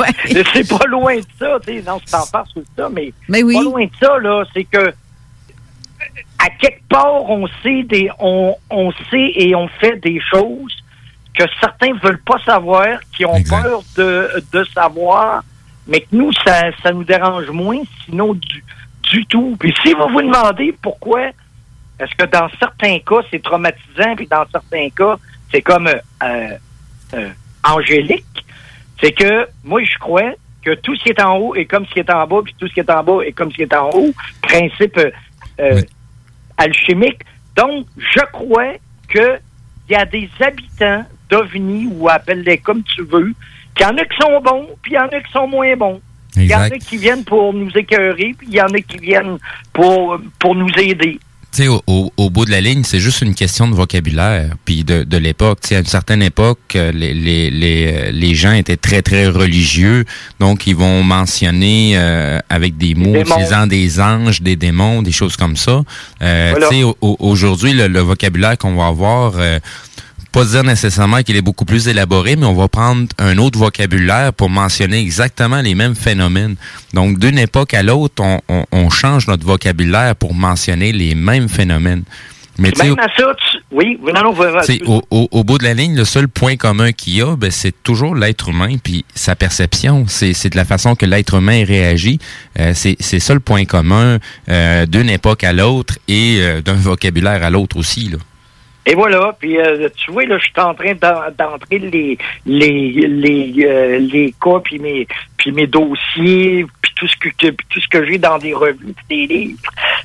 c'est pas loin de ça, tu sais. Non, c'est en farce ou ça, mais, Mais oui. pas loin de ça, là. C'est que à quelque part, on sait des, on, on sait et on fait des choses que certains veulent pas savoir, qui ont peur de, de savoir, mais que nous, ça, ça nous dérange moins, sinon du, du tout. Puis si vous vous demandez pourquoi est-ce que dans certains cas, c'est traumatisant, puis dans certains cas, c'est comme euh, euh, angélique, c'est que moi, je crois que tout ce qui est en haut est comme ce qui est en bas, puis tout ce qui est en bas est comme ce qui est en haut. Principe euh, alchimique. Donc, je crois que il y a des habitants d'OVNI, ou appelle-les comme tu veux, qu'il y en a qui sont bons, puis il y en a qui sont moins bons. Il y en a qui viennent pour nous écœurer, puis il y en a qui viennent pour, pour nous aider. Sais, au, au, au bout de la ligne, c'est juste une question de vocabulaire, puis de, de l'époque. Tu sais, à une certaine époque, euh, les, les, les, euh, les gens étaient très, très religieux, donc ils vont mentionner euh, avec des mots utilisant des anges, des démons, des choses comme ça. Euh, Voilà. Tu sais, au- au- aujourd'hui, le, le vocabulaire qu'on va avoir... euh, pas dire nécessairement qu'il est beaucoup plus élaboré, mais on va prendre un autre vocabulaire pour mentionner exactement les mêmes phénomènes. Donc, d'une époque à l'autre, on, on- on change notre vocabulaire pour mentionner les mêmes phénomènes. Mais Même à ça, tu... oui, non, non, au, au- au bout de la ligne, le seul point commun qu'il y a, ben, c'est toujours l'être humain puis sa perception. C'est de la façon que l'être humain réagit. Euh, c'est c'est ça le point commun euh, d'une époque à l'autre et euh, d'un vocabulaire à l'autre aussi. Là. Et voilà, puis euh, tu vois, là, je suis en train d'en- d'entrer les les les euh, les cas puis mes puis mes dossiers puis tout ce que tout ce que j'ai dans des revues des livres.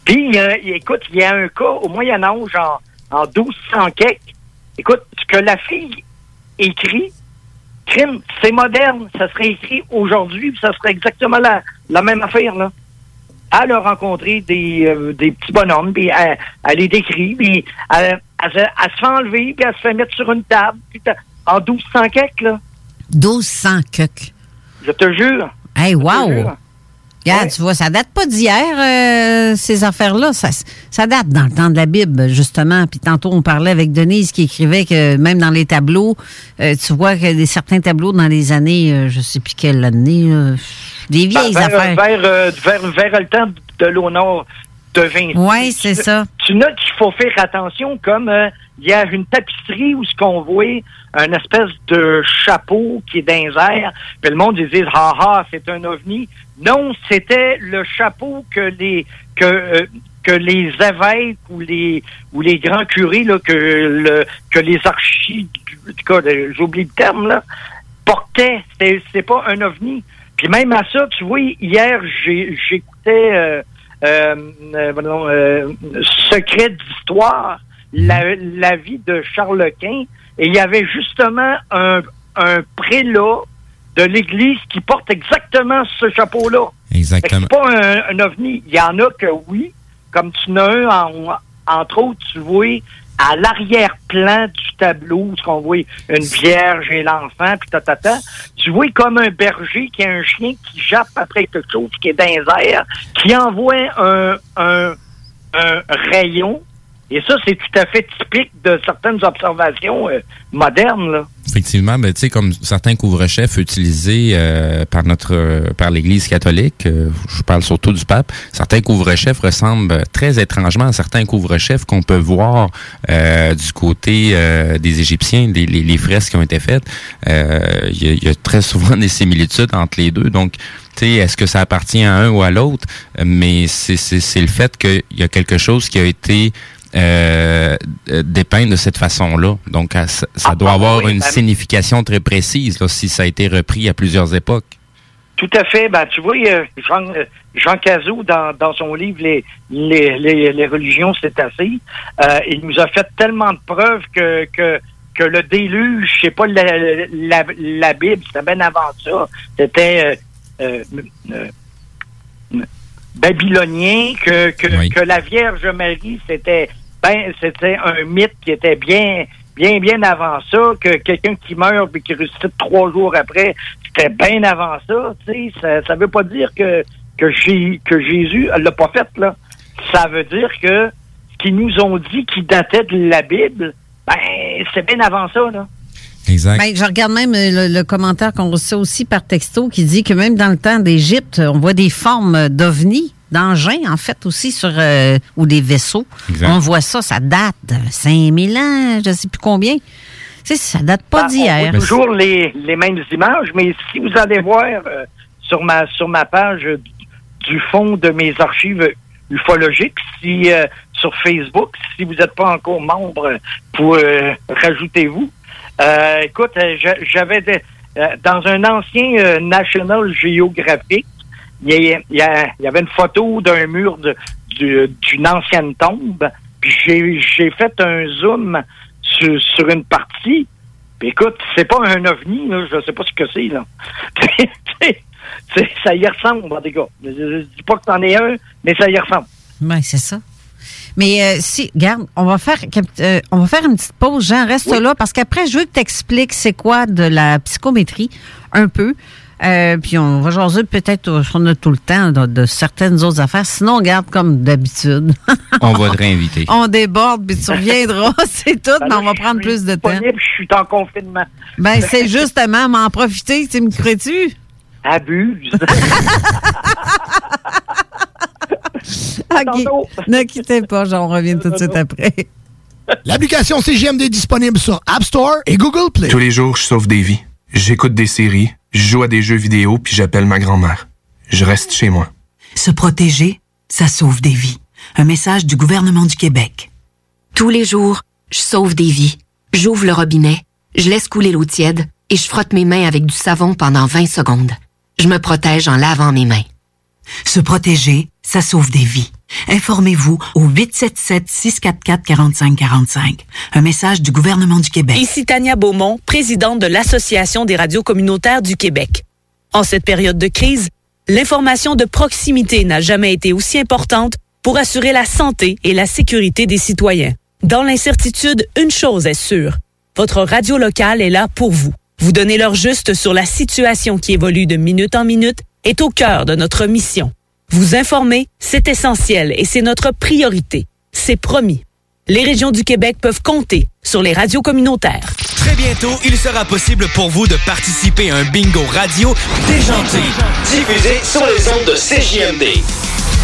Puis euh, écoute, il y a un cas au Moyen Âge en en 1200 quelques. Écoute, ce que la fille écrit, crime, c'est moderne, ça serait écrit aujourd'hui, ça serait exactement la la même affaire là. Elle a rencontré des, euh, des petits bonhommes, puis elle, elle les décrit, puis elle, elle, se- elle se fait enlever, puis elle se fait mettre sur une table, puis t'as- en 1200 quelques, là. 1200 cucs. Je te jure. Hey, wow! Regarde, tu vois, ça date pas d'hier, euh, ces affaires-là. Ça, ça date dans le temps de la Bible, justement. Puis tantôt, on parlait avec Denise qui écrivait que même dans les tableaux, euh, tu vois que des, certains tableaux dans les années, euh, je sais plus quelle année, des vieilles Ben, vers, affaires. Vers, euh, vers, vers le temps de l'honneur de Vinci. Oui, c'est ça. Tu notes qu'il faut faire attention, comme euh, il y a une tapisserie où ce qu'on voit un espèce de chapeau qui est dans airs, puis le monde ils disent ah ah c'est un ovni. Non, c'était le chapeau que les que euh, que les évêques ou les ou les grands curés là que le que les archis j'oublie le terme là portaient. C'est pas un ovni. Puis même à ça, tu vois, hier j'écoutais euh, euh, euh, euh, Secret d'histoire, la, la vie de Charles Quint, et il y avait justement un, un prélat de l'Église qui porte exactement ce chapeau-là. Exactement. C'est pas un, un ovni. Il y en a que oui, comme tu en as un, en- entre autres, tu vois à l'arrière-plan du tableau, ce qu'on voit une vierge et l'enfant, puis ta, ta, ta, tu vois comme un berger qui a un chien qui jappe après quelque chose qui est dans les airs, qui envoie un, un, un rayon. Et ça, c'est tout à fait typique de certaines observations euh, modernes. Là. Effectivement, ben, tu sais, comme certains couvre-chefs utilisés euh, par notre euh, par l'Église catholique, euh, je parle surtout du pape, certains couvre-chefs ressemblent très étrangement à certains couvre-chefs qu'on peut voir du côté des Égyptiens, des, les, les fresques qui ont été faites. Il y, y a très souvent des similitudes entre les deux. Donc, tu sais, est-ce que ça appartient à un ou à l'autre? Mais c'est le fait qu'il y a quelque chose qui a été euh, euh, dépeint de cette façon-là. Donc, ça, ça doit ah, avoir oui, une ben- signification très précise là, si ça a été repris à plusieurs époques. Tout à fait. Ben, tu vois, euh, Jean, Jean Cazot, dans, dans son livre Les, les, les, les religions, c'est assez, euh, il nous a fait tellement de preuves que, que, que le déluge, c'est pas la, la, la Bible, c'était bien avant ça. C'était euh, euh, euh, babylonien, que, que, que la Vierge Marie, c'était ben, c'était un mythe qui était bien bien bien avant ça, que quelqu'un qui meurt puis qui ressuscite trois jours après, c'était bien avant ça, tu sais, ça, ça veut pas dire que que, que Jésus l'a pas fait là. Ça veut dire que ce qu'ils nous ont dit qui datait de la Bible, ben c'est bien avant ça là. Exact. Ben, je regarde même euh, le, le commentaire qu'on reçoit aussi par texto qui dit que même dans le temps d'Égypte, on voit des formes d'ovnis, d'engins, en fait, aussi, sur euh, ou des vaisseaux. Exact. On voit ça, ça date de 5000 ans, je sais plus combien. Tu sais, ça date pas Ben, on d'hier. toujours les, les mêmes images, mais si vous allez voir euh, sur ma sur ma page euh, du fond de mes archives ufologiques, si euh, sur Facebook, si vous n'êtes pas encore membre, pour euh, rajoutez-vous. Euh, écoute, j'a- j'avais euh, dans un ancien euh, National Geographic, il y, avait une photo d'un mur de- du- d'une ancienne tombe. Puis j'ai fait un zoom sur, sur une partie. Puis écoute, c'est pas un ovni, là, je sais pas ce que c'est, là. Ça y ressemble, en tout cas. Je, dis pas que c'en est un, mais ça y ressemble. Oui, c'est ça. Mais euh, si, regarde, on va faire euh, on va faire une petite pause. Jean, reste Oui. là parce qu'après, je veux que tu expliques c'est quoi de la psychométrie un peu. Euh, puis on va jaser peut-être, on a tout le temps, de, de certaines autres affaires. Sinon, on garde comme d'habitude. On va te réinviter. on déborde, puis tu reviendras, c'est tout, Ben mais on va prendre plus de temps. Je suis en confinement. Ben, c'est justement m'en profiter, tu me crois-tu? Abuse. OK. Ne quittez pas, Jean, on revient tout de suite après. L'application CGMD est disponible sur App Store et Google Play. Tous les jours, je sauve des vies. J'écoute des séries, je joue à des jeux vidéo, puis j'appelle ma grand-mère. Je reste chez moi. Se protéger, ça sauve des vies. Un message du gouvernement du Québec. Tous les jours, je sauve des vies. J'ouvre le robinet, je laisse couler l'eau tiède et je frotte mes mains avec du savon pendant 20 secondes. Je me protège en lavant mes mains. Se protéger, ça sauve des vies. Informez-vous au 877-644-4545. Un message du gouvernement du Québec. Ici Tania Beaumont, présidente de l'Association des radios communautaires du Québec. En cette période de crise, l'information de proximité n'a jamais été aussi importante pour assurer la santé et la sécurité des citoyens. Dans l'incertitude, une chose est sûre. Votre radio locale est là pour vous. Vous donner l'heure juste sur la situation qui évolue de minute en minute est au cœur de notre mission. Vous informer, c'est essentiel et c'est notre priorité. C'est promis. Les régions du Québec peuvent compter sur les radios communautaires. Très bientôt, il sera possible pour vous de participer à un bingo radio déjanté, diffusé sur les ondes de CJMD.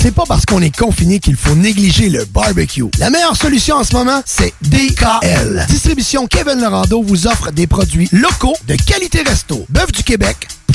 C'est pas parce qu'on est confiné qu'il faut négliger le barbecue. La meilleure solution en ce moment, c'est DKL. Distribution Kevin Lorando vous offre des produits locaux de qualité resto. Bœuf du Québec,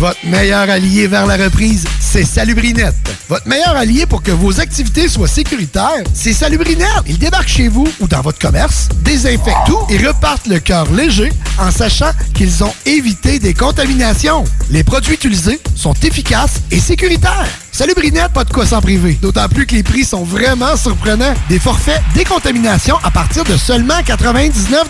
Votre meilleur allié vers la reprise, c'est Salubrinette. Votre meilleur allié pour que vos activités soient sécuritaires, c'est Salubrinette. Ils débarquent chez vous ou dans votre commerce, désinfectent tout et repartent le cœur léger en sachant qu'ils ont évité des contaminations. Les produits utilisés sont efficaces et sécuritaires. Salubrinette, pas de quoi s'en priver. D'autant plus que les prix sont vraiment surprenants. Des forfaits décontamination à partir de seulement 99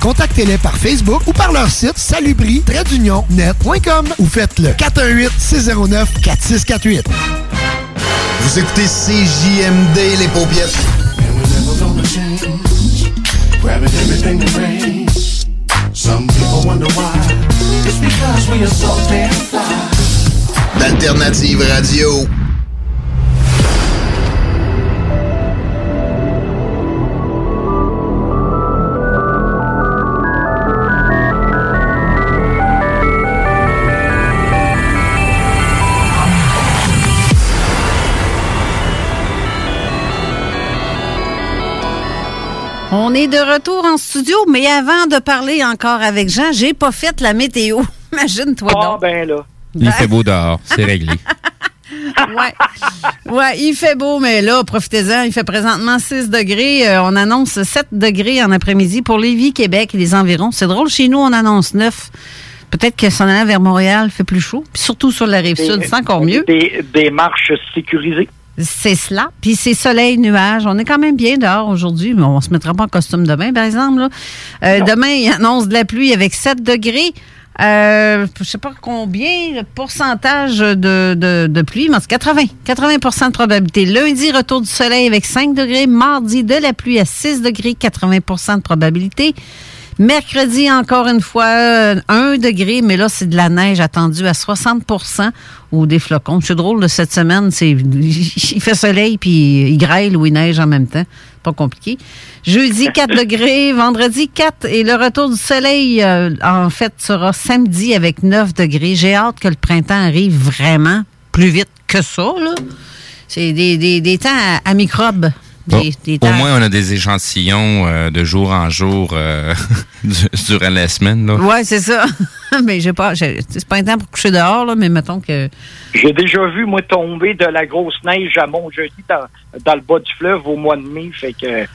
Contactez-les par Facebook ou par leur site salubri-net.com ou faites-le 418-609-4648. Vous écoutez CJMD, les paupiètes. Some people wonder why. It's because we are so damn fly. D'Alternative Radio. On est de retour en studio, mais avant de parler encore avec Jean, j'ai pas fait la météo. Imagine-toi Ah, donc. ben là. Il fait beau dehors, c'est réglé. ouais. ouais, il fait beau, mais là, profitez-en. Il fait présentement 6 degrés. Euh, on annonce 7 degrés en après-midi pour Lévis, Québec et les environs. C'est drôle, chez nous, on annonce 9. Peut-être que s'en allant vers Montréal fait plus chaud. Puis surtout sur la rive sud, c'est encore mieux. Des, des marches sécurisées. C'est cela. Puis c'est soleil, nuage. On est quand même bien dehors aujourd'hui, mais on se mettra pas en costume demain, par exemple. là. Euh, demain, il annonce de la pluie avec 7 degrés. Euh, je sais pas combien, le pourcentage de, de, de pluie, mais c'est 80. 80% de probabilité. Lundi, retour du soleil avec 5 degrés. Mardi, de la pluie à 6 degrés, 80% de probabilité. Mercredi, encore une fois, euh, 1 degré, mais là, c'est de la neige attendue à 60% ou des flocons. C'est drôle, de cette semaine, c'est il fait soleil, puis il grêle ou il neige en même temps. Pas compliqué. Jeudi, 4 degrés. Vendredi, 4. Et le retour du soleil, euh, en fait, sera samedi avec 9 degrés. J'ai hâte que le printemps arrive vraiment plus vite que ça, là. C'est des, des, des temps à, à microbes. Des, des Au moins, on a des échantillons euh, de jour en jour euh, du- durant la semaine. Ouais, c'est ça. mais j'ai pas. C'est pas un temps pour coucher dehors, là, mais mettons que. J'ai déjà vu, moi, tomber de la grosse neige à Montjeudi dans, dans le bas du fleuve au mois de mai. Fait que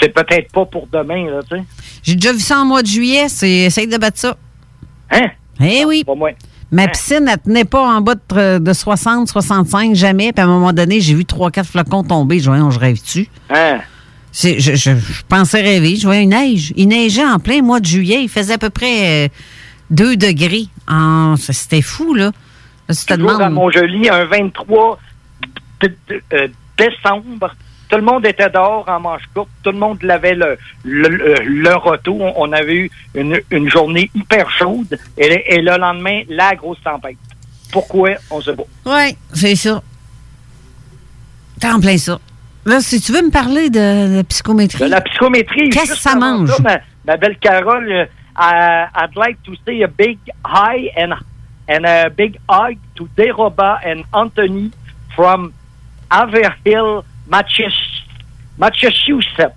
c'est peut-être pas pour demain, là, tu sais. J'ai déjà vu ça en mois de juillet. C'est essaye de battre ça. Hein? Eh oui. Ma piscine, elle tenait pas en bas de, de 60, 65, jamais. Puis à un moment donné, j'ai vu 3-4 flocons tomber. Je voyais, je rêve dessus. Hein? Je, je- je pensais rêver. Je voyais une neige. Il neigeait en plein mois de juillet. Il faisait à peu près 2 degrés. En- C'était fou, là. Là, tu te Toujours à. Montjoli, un 23 de- de- euh, décembre. Tout le monde était dehors en manche courte. Tout le monde lavait le, le, le- leur auto. On- avait eu une, une journée hyper chaude. Et, et le lendemain, la grosse tempête. Pourquoi? On sait pas. Oui, c'est ça. T'es en plein ça. Là, si tu veux me parler de, de psychométrie. De la psychométrie. Qu'est-ce que ça mange? ma, ma belle Carole, I- I'd like to say a big hi and, and a big hug to Deroba and Anthony from Haverhill, Massachusetts, Massachusetts,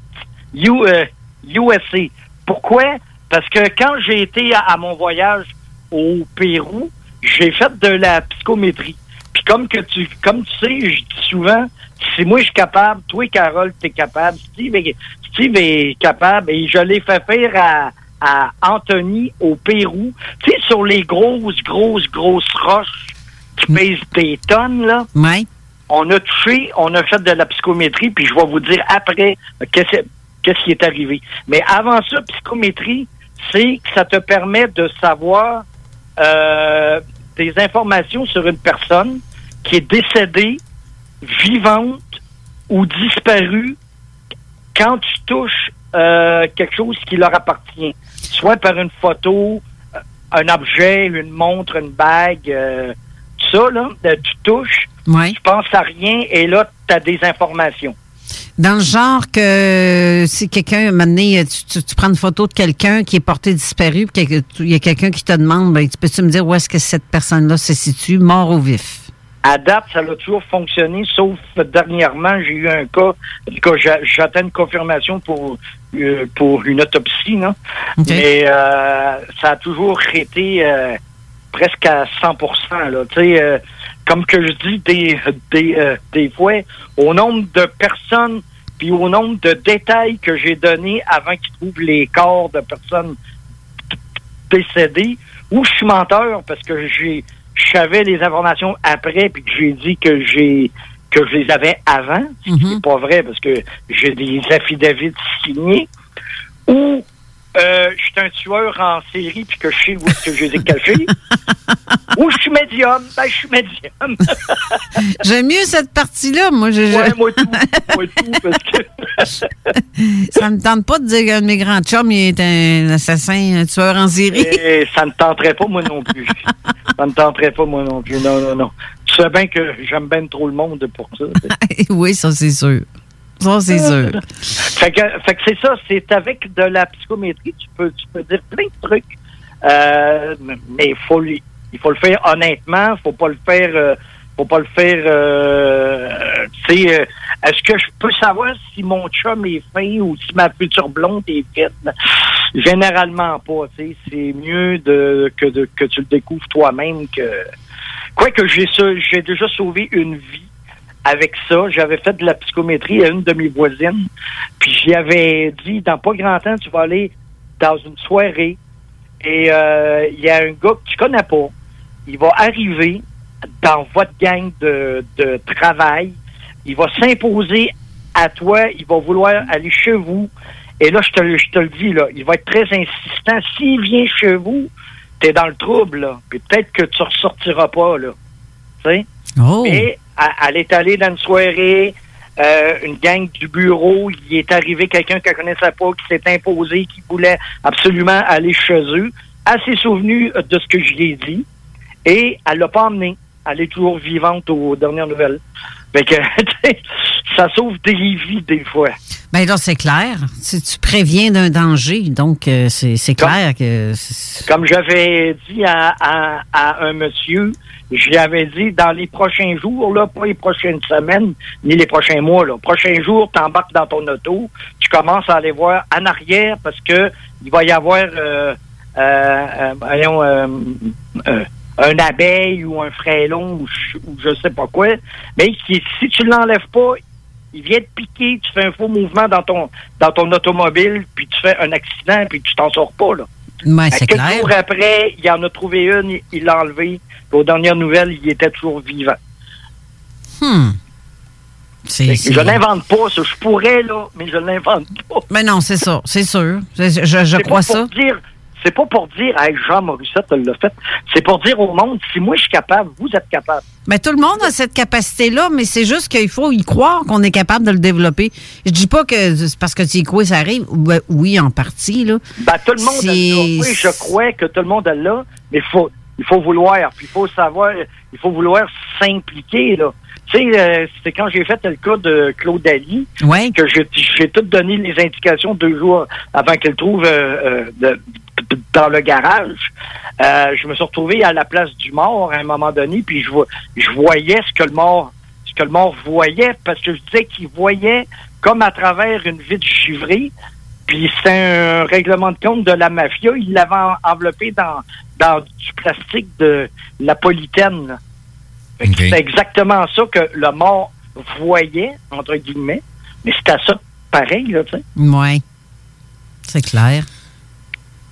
U- euh, USA. Pourquoi? Parce que quand j'ai été à, à mon voyage au Pérou, j'ai fait de la psychométrie. Puis comme que tu comme tu sais, je dis souvent, si moi je suis capable, toi Carole, t'es capable, Steve est, Steve est capable, et je l'ai fait faire à, à Anthony au Pérou. Tu sais, sur les grosses, grosses, grosses roches qui pèsent des tonnes, là. Ouais. On a touché, on a fait de la psychométrie, puis je vais vous dire après qu'est-ce qu'est-ce qui est arrivé. Mais avant ça, psychométrie, c'est que ça te permet de savoir euh, des informations sur une personne qui est décédée, vivante ou disparue quand tu touches euh, quelque chose qui leur appartient, soit par une photo, euh, un objet, une montre, une bague, euh, tout ça, là, euh, tu touches, Ouais. tu penses à rien et là, tu as des informations. Dans le genre que si quelqu'un, maintenant, tu, tu, tu prends une photo de quelqu'un qui est porté disparu, puis il y a quelqu'un qui te demande, ben, tu peux-tu me dire où est-ce que cette personne-là se situe, mort au vif? À date, ça a toujours fonctionné, sauf dernièrement, j'ai eu un cas, j'a- j'attends une confirmation pour euh, pour une autopsie, non? Mais euh, ça a toujours été euh, presque à 100% là. Tu sais, euh, comme que je dis des des euh, des fois, au nombre de personnes puis au nombre de détails que j'ai donnés avant qu'ils trouvent les corps de personnes décédées, ou je suis menteur parce que j'ai je savais les informations après puis que j'ai dit que j'ai que je les avais avant, ce qui n'est pas vrai parce que j'ai des affidavits signés, ou euh, je suis un tueur en série puis que je sais où est-ce que je les ai cachés, ou je suis médium, ben je suis médium. J'aime mieux cette partie-là, moi. Je, Ouais, moi tout, moi tout, parce que ça me tente pas de dire qu'un de mes grands chums, il est un assassin, un tueur en série. Eh, ça ne tenterait pas moi non plus. ça ne tenterait pas moi non plus. Non, non, non. Tu sais bien que j'aime bien trop le monde pour ça. oui, ça, c'est sûr. C'est fait que, c'est ça, c'est avec de la psychométrie, tu peux, tu peux dire plein de trucs. Euh, mais il faut, il faut le faire honnêtement, faut pas le faire, euh, faut pas le faire. Euh, tu sais, est-ce que je peux savoir si mon chum est fin ou si ma future blonde est faite Généralement pas. Tu sais, c'est mieux de que de que tu le découvres toi-même que. Quoique j'ai j'ai déjà sauvé une vie avec ça. J'avais fait de la psychométrie à une de mes voisines. Puis j'y avais dit, dans pas grand temps, tu vas aller dans une soirée et euh, il y a un gars que tu connais pas. Il va arriver dans votre gang de, de travail. il va s'imposer à toi, il va vouloir aller chez vous. Et là, je te, le- je te le dis, là, il va être très insistant. S'il vient chez vous, t'es dans le trouble, là. Puis peut-être que tu ressortiras pas, là. Tu sais? Oh. Mais elle est allée dans une soirée, euh, une gang du bureau, il est arrivé quelqu'un qu'elle connaissait pas, qui s'est imposé, qui voulait absolument aller chez eux. Elle s'est souvenue de ce que je lui ai dit et elle l'a pas emmené. Elle est toujours vivante aux dernières nouvelles. Fait que, tu ça sauve des vies des fois. Ben là, c'est clair. Si tu préviens d'un danger, donc euh, c'est clair que... Comme j'avais dit à, à- à un monsieur, j'avais dit dans les prochains jours, là, pas les prochaines semaines, ni les prochains mois, là. Prochains jours, t'embarques dans ton auto, tu commences à aller voir en arrière parce que il va y avoir euh, euh, euh, euh, euh, un abeille ou un frêlon ou, je- ou je sais pas quoi. Mais si tu l'enlèves pas, il vient te piquer, tu fais un faux mouvement dans ton dans ton automobile, puis tu fais un accident, puis tu t'en sors pas, là. Ouais, c'est Quelques clair. jours après, il en a trouvé une, il- l'a enlevé. Puis aux dernières nouvelles, il était toujours vivant. Hmm. Je l'invente pas, ça. Je pourrais, là, mais je l'invente pas. Mais non, c'est ça, c'est sûr. Je, je- crois pas ça. pour dire- C'est pas pour dire, hey, Jean Morissette l'a fait. C'est pour dire au monde, si moi je suis capable, vous êtes capable. Mais tout le monde a cette capacité-là, mais c'est juste qu'il faut y croire qu'on est capable de le développer. Je dis pas que c'est parce que tu y crois, ça arrive. Ben, oui, en partie, là. Ben, tout le monde a là. Oui, je crois que tout le monde a là, mais faut, il faut vouloir. Puis il faut savoir, il faut vouloir s'impliquer, là. Tu sais, euh, c'est quand j'ai fait le cas de Claude Ali Ouais. que j'ai tout donné les indications deux jours avant qu'elle trouve euh, euh, de- dans le garage. Euh, je me suis retrouvé à la place du mort à un moment donné, puis je, voyais ce que le mort ce que le mort voyait, parce que je disais qu'il voyait comme à travers une vitre givrée, puis c'est un règlement de compte de la mafia. Il l'avait en- enveloppé dans, dans du plastique de la polythène. C'est exactement ça que le mort voyait, entre guillemets. Mais c'était ça pareil, là, tu sais. Ouais. C'est clair.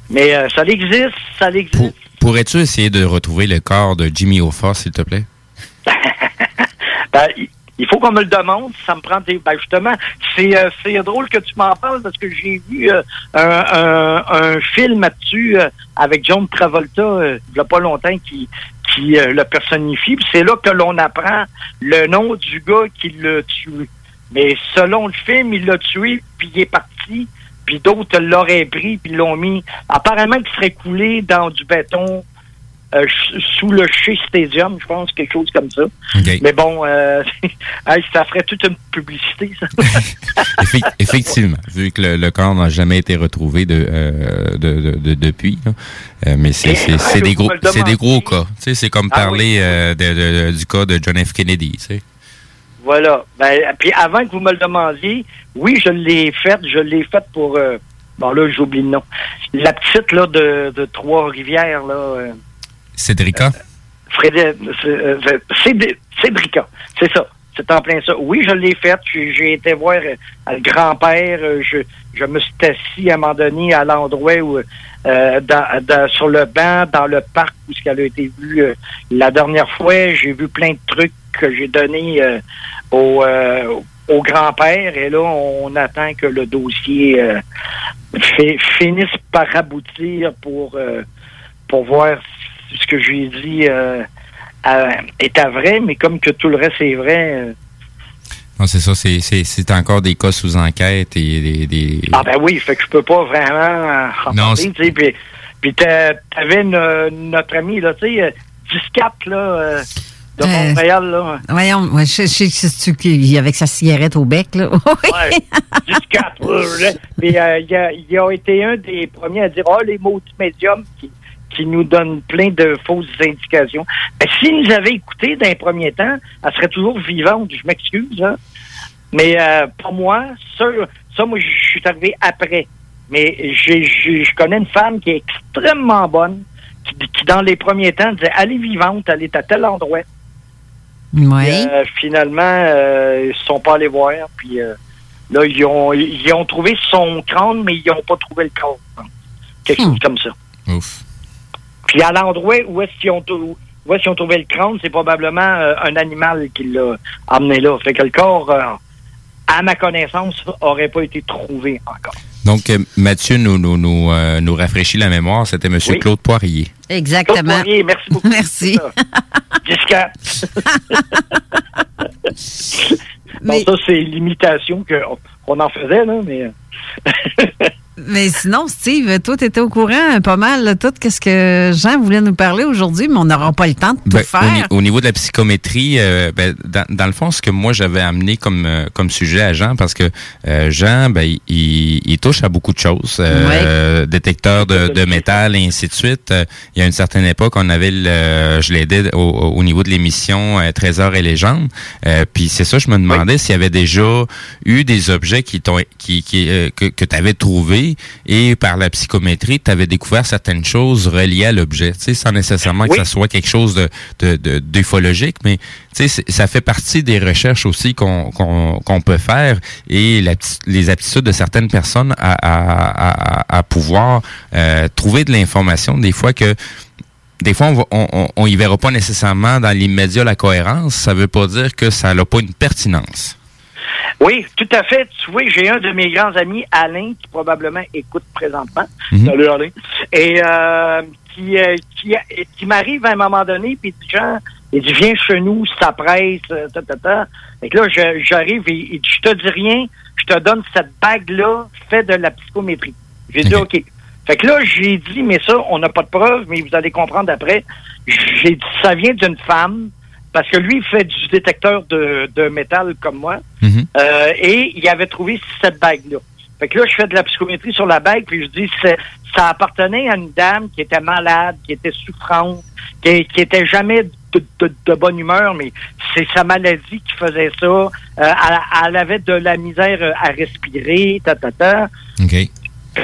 Mais euh, ça existe, ça existe. Pourrais-tu essayer de retrouver le corps de Jimmy Hoffa, s'il te plaît? Ben, il- il faut qu'on me le demande. Ça me prend des. Ben justement, c'est euh, c'est drôle que tu m'en parles parce que j'ai vu euh, un, un, un film là-dessus euh, avec John Travolta euh, il y a pas longtemps qui qui euh, le personnifie. C'est là que l'on apprend le nom du gars qui l'a tué. Mais selon le film, il l'a tué, puis il est parti, puis d'autres l'auraient pris, puis l'ont mis. Apparemment, qu'il serait coulé dans du béton euh, sous le Shea Stadium, je pense, quelque chose comme ça. Mais bon, euh, hey, ça ferait toute une publicité, ça. Effe- effectivement, vu que le, le corps n'a jamais été retrouvé de, euh, de, de- de- depuis. là. Mais c'est des gros des cas. C'est comme Ah parler euh, de- du cas de John F. Kennedy. Voilà. Ben, puis avant que vous me le demandiez, oui, je l'ai faite. Je l'ai faite pour... euh, bon, là, j'oublie le nom. La petite, là, de, de Trois-Rivières, là... euh, Cédrica? Euh, c'est- Cédrica, c'est ça. C'est en plein ça. Oui, je l'ai faite. J'ai été voir euh, le grand-père. euh, Je, me suis assis à un moment donné à l'endroit où, euh, sur le banc, dans le parc où ce qu'elle a été vue euh, la dernière fois. J'ai vu plein de trucs que j'ai donnés euh, au, euh, grand-père. Et là, on attend que le dossier euh, fi- finisse par aboutir pour, euh, pour voir ce que je lui ai dit euh, euh, est à vrai, mais comme que tout le reste est vrai. euh, Non, c'est ça, c'est- c'est c'est encore des cas sous enquête et des. des- ah ben oui, fait que je peux pas vraiment euh, en Non, parler, tu sais. Puis, puis t'a- t'avais no- notre ami, là, tu sais, euh, 10-4, là, euh, de Euh, Montréal, là. Voyons, ouais, je je sais que c'est qui avec sa cigarette au bec, là? Ouais, 10-4. euh, là. Puis euh, il a, il a été un des premiers à dire, oh, les maudits médiums qui, qui nous donnent plein de fausses indications. Ben, s'il nous avait écouté d'un premier temps, elle serait toujours vivante. Je m'excuse, hein. Mais euh, pour moi, ça, ça, moi, je suis arrivé après. Mais je connais une femme qui est extrêmement bonne, qui, qui dans les premiers temps disait, elle est vivante, elle est à tel endroit. Oui. Euh, finalement, euh, ils sont pas allés voir. Puis euh, là, ils ont, ils ont trouvé son crâne, mais ils n'ont pas trouvé le corps. Quelque chose comme ça. Ouf. Puis à l'endroit où est-ce qu'ils ont, où où est-ce qu'ils ont trouvé le crâne, c'est probablement euh, un animal qui l'a amené là. Fait que le corps, euh, à ma connaissance, aurait pas été trouvé encore. Donc, euh, Mathieu nous, nous, nous, euh, nous rafraîchit la mémoire. C'était M. Oui. Claude Poirier. Exactement. Claude Poirier, merci beaucoup. Merci. Jusqu'à. Bon, ça, c'est l'imitation qu'on on en faisait, là, mais. Mais sinon, Steve, toi, tu étais au courant pas mal de tout ce que Jean voulait nous parler aujourd'hui, mais on n'aura pas le temps de tout Ben, faire. au niveau de la psychométrie, euh, ben, dans, dans le fond, ce que moi j'avais amené comme euh, comme sujet à Jean, parce que euh, Jean, ben, il, il touche à beaucoup de choses, euh, détecteur de, de métal et ainsi de suite. Euh, il y a une certaine époque, on avait, le, je l'aidais au, au niveau de l'émission Trésors et légendes. Euh, Puis c'est ça, je me demandais s'il y avait déjà eu des objets qui t'ont qui, qui que, que tu avais et par la psychométrie, tu avais découvert certaines choses reliées à l'objet, tu sais, sans nécessairement que ça soit quelque chose de d'ufologique, mais tu sais, c'est- ça fait partie des recherches aussi qu'on qu'on qu'on peut faire et la les aptitudes de certaines personnes à, à, à, à pouvoir euh, trouver de l'information, des fois que des fois, on, va, on, on, on y verra pas nécessairement dans l'immédiat la cohérence. Ça veut pas dire que ça n'a pas une pertinence. Oui, tout à fait. Tu vois, j'ai un de mes grands amis, Alain, qui probablement écoute présentement. Mhm. Salut, Alain. Et euh, qui, euh, qui, qui m'arrive à un moment donné, puis dit, Jean, il dit, viens chez nous, ça presse, euh, ta, ta, ta. Fait que là, je- j'arrive et il dit, je te dis rien, je te donne cette bague-là, fais de la psychométrie. J'ai dit, OK. Fait que là, j'ai dit, mais ça, on n'a pas de preuves, mais vous allez comprendre après. J'ai dit, ça vient d'une femme, parce que lui, il fait du détecteur de, de métal comme moi. Euh, et il avait trouvé cette bague-là. Fait que là, je fais de la psychométrie sur la bague, puis je dis ça appartenait à une dame qui était malade, qui était souffrante, qui, qui était jamais de, de- de bonne humeur, mais c'est sa maladie qui faisait ça. Euh, elle, elle avait de la misère à respirer, ta, ta, ta.